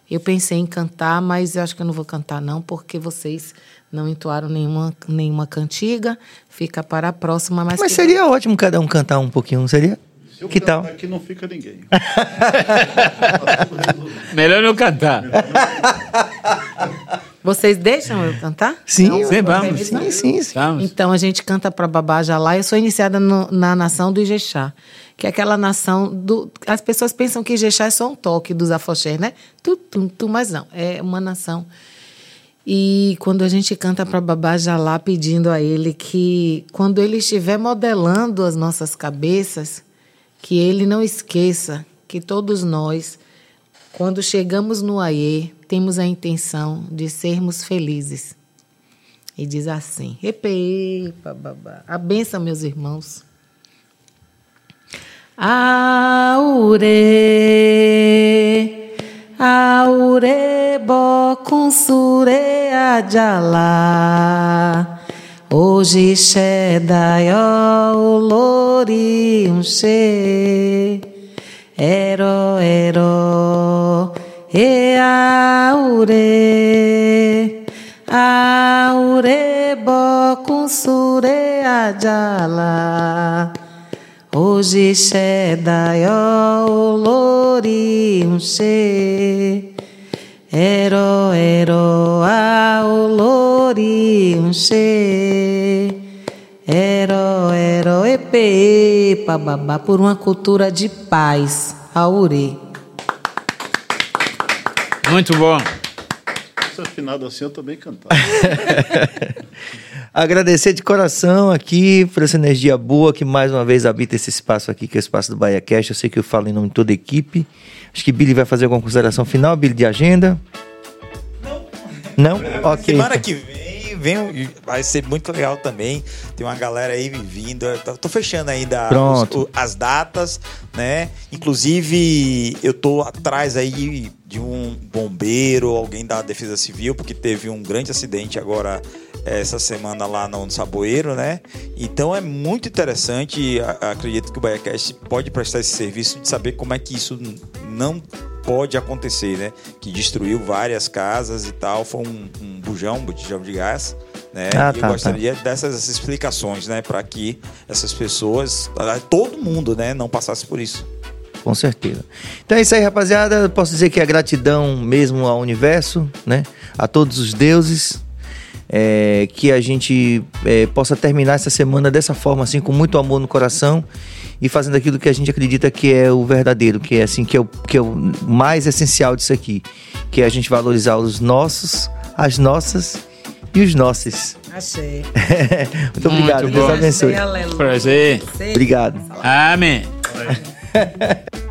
Eu pensei em cantar, mas eu acho que eu não vou cantar não, porque vocês não entoaram nenhuma, nenhuma cantiga. Fica para a próxima. Mas, mas seria vai... ótimo cada um cantar um pouquinho, não seria? Se eu que tal? Aqui não fica ninguém. <laughs> Melhor não cantar. Vocês deixam eu cantar? Sim, não, sim vamos. Sim, sim, sim, Então a gente canta para Babá Jalá. Eu sou iniciada no, na nação do Ijexá que é aquela nação do. As pessoas pensam que Ijexá é só um toque dos afoxés, né? Tu, tu, tu, mas não, é uma nação. E quando a gente canta para Babá Jalá pedindo a ele que, quando ele estiver modelando as nossas cabeças, que ele não esqueça que todos nós, quando chegamos no Aie, temos a intenção de sermos felizes. E diz assim: Epe, babá. A benção, meus irmãos. Aure, aure bocunsure ajala. Hoje shedayo lori unche. Ero, ero, e aure. Aure bocunsure ajala. Hoje Shedayo Lori Unche Ero Ero Ao Lori Unche Ero Ero Epe Babá por uma cultura de paz. Aure. Muito bom. Se afinado assim eu também cantar <laughs> Agradecer de coração aqui por essa energia boa que mais uma vez habita esse espaço aqui, que é o espaço do Bahia Cast. Eu sei que eu falo em nome de toda a equipe. Acho que Billy vai fazer alguma consideração final, Billy, de agenda. Não? Não? Ok. Semana que vem vem, vai ser muito legal também. Tem uma galera aí vindo. Tô- fechando ainda os- as datas, né? Inclusive, eu tô atrás aí de um bombeiro, alguém da Defesa Civil, porque teve um grande acidente agora essa semana lá no Saboeiro, né? Então é muito interessante. Acredito que o BaiaCast pode prestar esse serviço de saber como é que isso não pode acontecer, né? Que destruiu várias casas e tal. Foi um, um bujão, um botijão de gás. Né? Ah, e tá, eu gostaria dessas explicações, né? Para que essas pessoas, todo mundo, né? Não passasse por isso. Com certeza. Então é isso aí, rapaziada. Posso dizer que é gratidão mesmo ao universo, né? A todos os deuses. É, que a gente é, possa terminar essa semana dessa forma, assim, com muito amor no coração e fazendo aquilo que a gente acredita que é o verdadeiro, que é assim, que é o, que é o mais essencial disso aqui, que é a gente valorizar os nossos, as nossas e os nossos. Achei. <laughs> muito obrigado, Muito Deus bom. abençoe. Prazer. Obrigado. Amém. <laughs>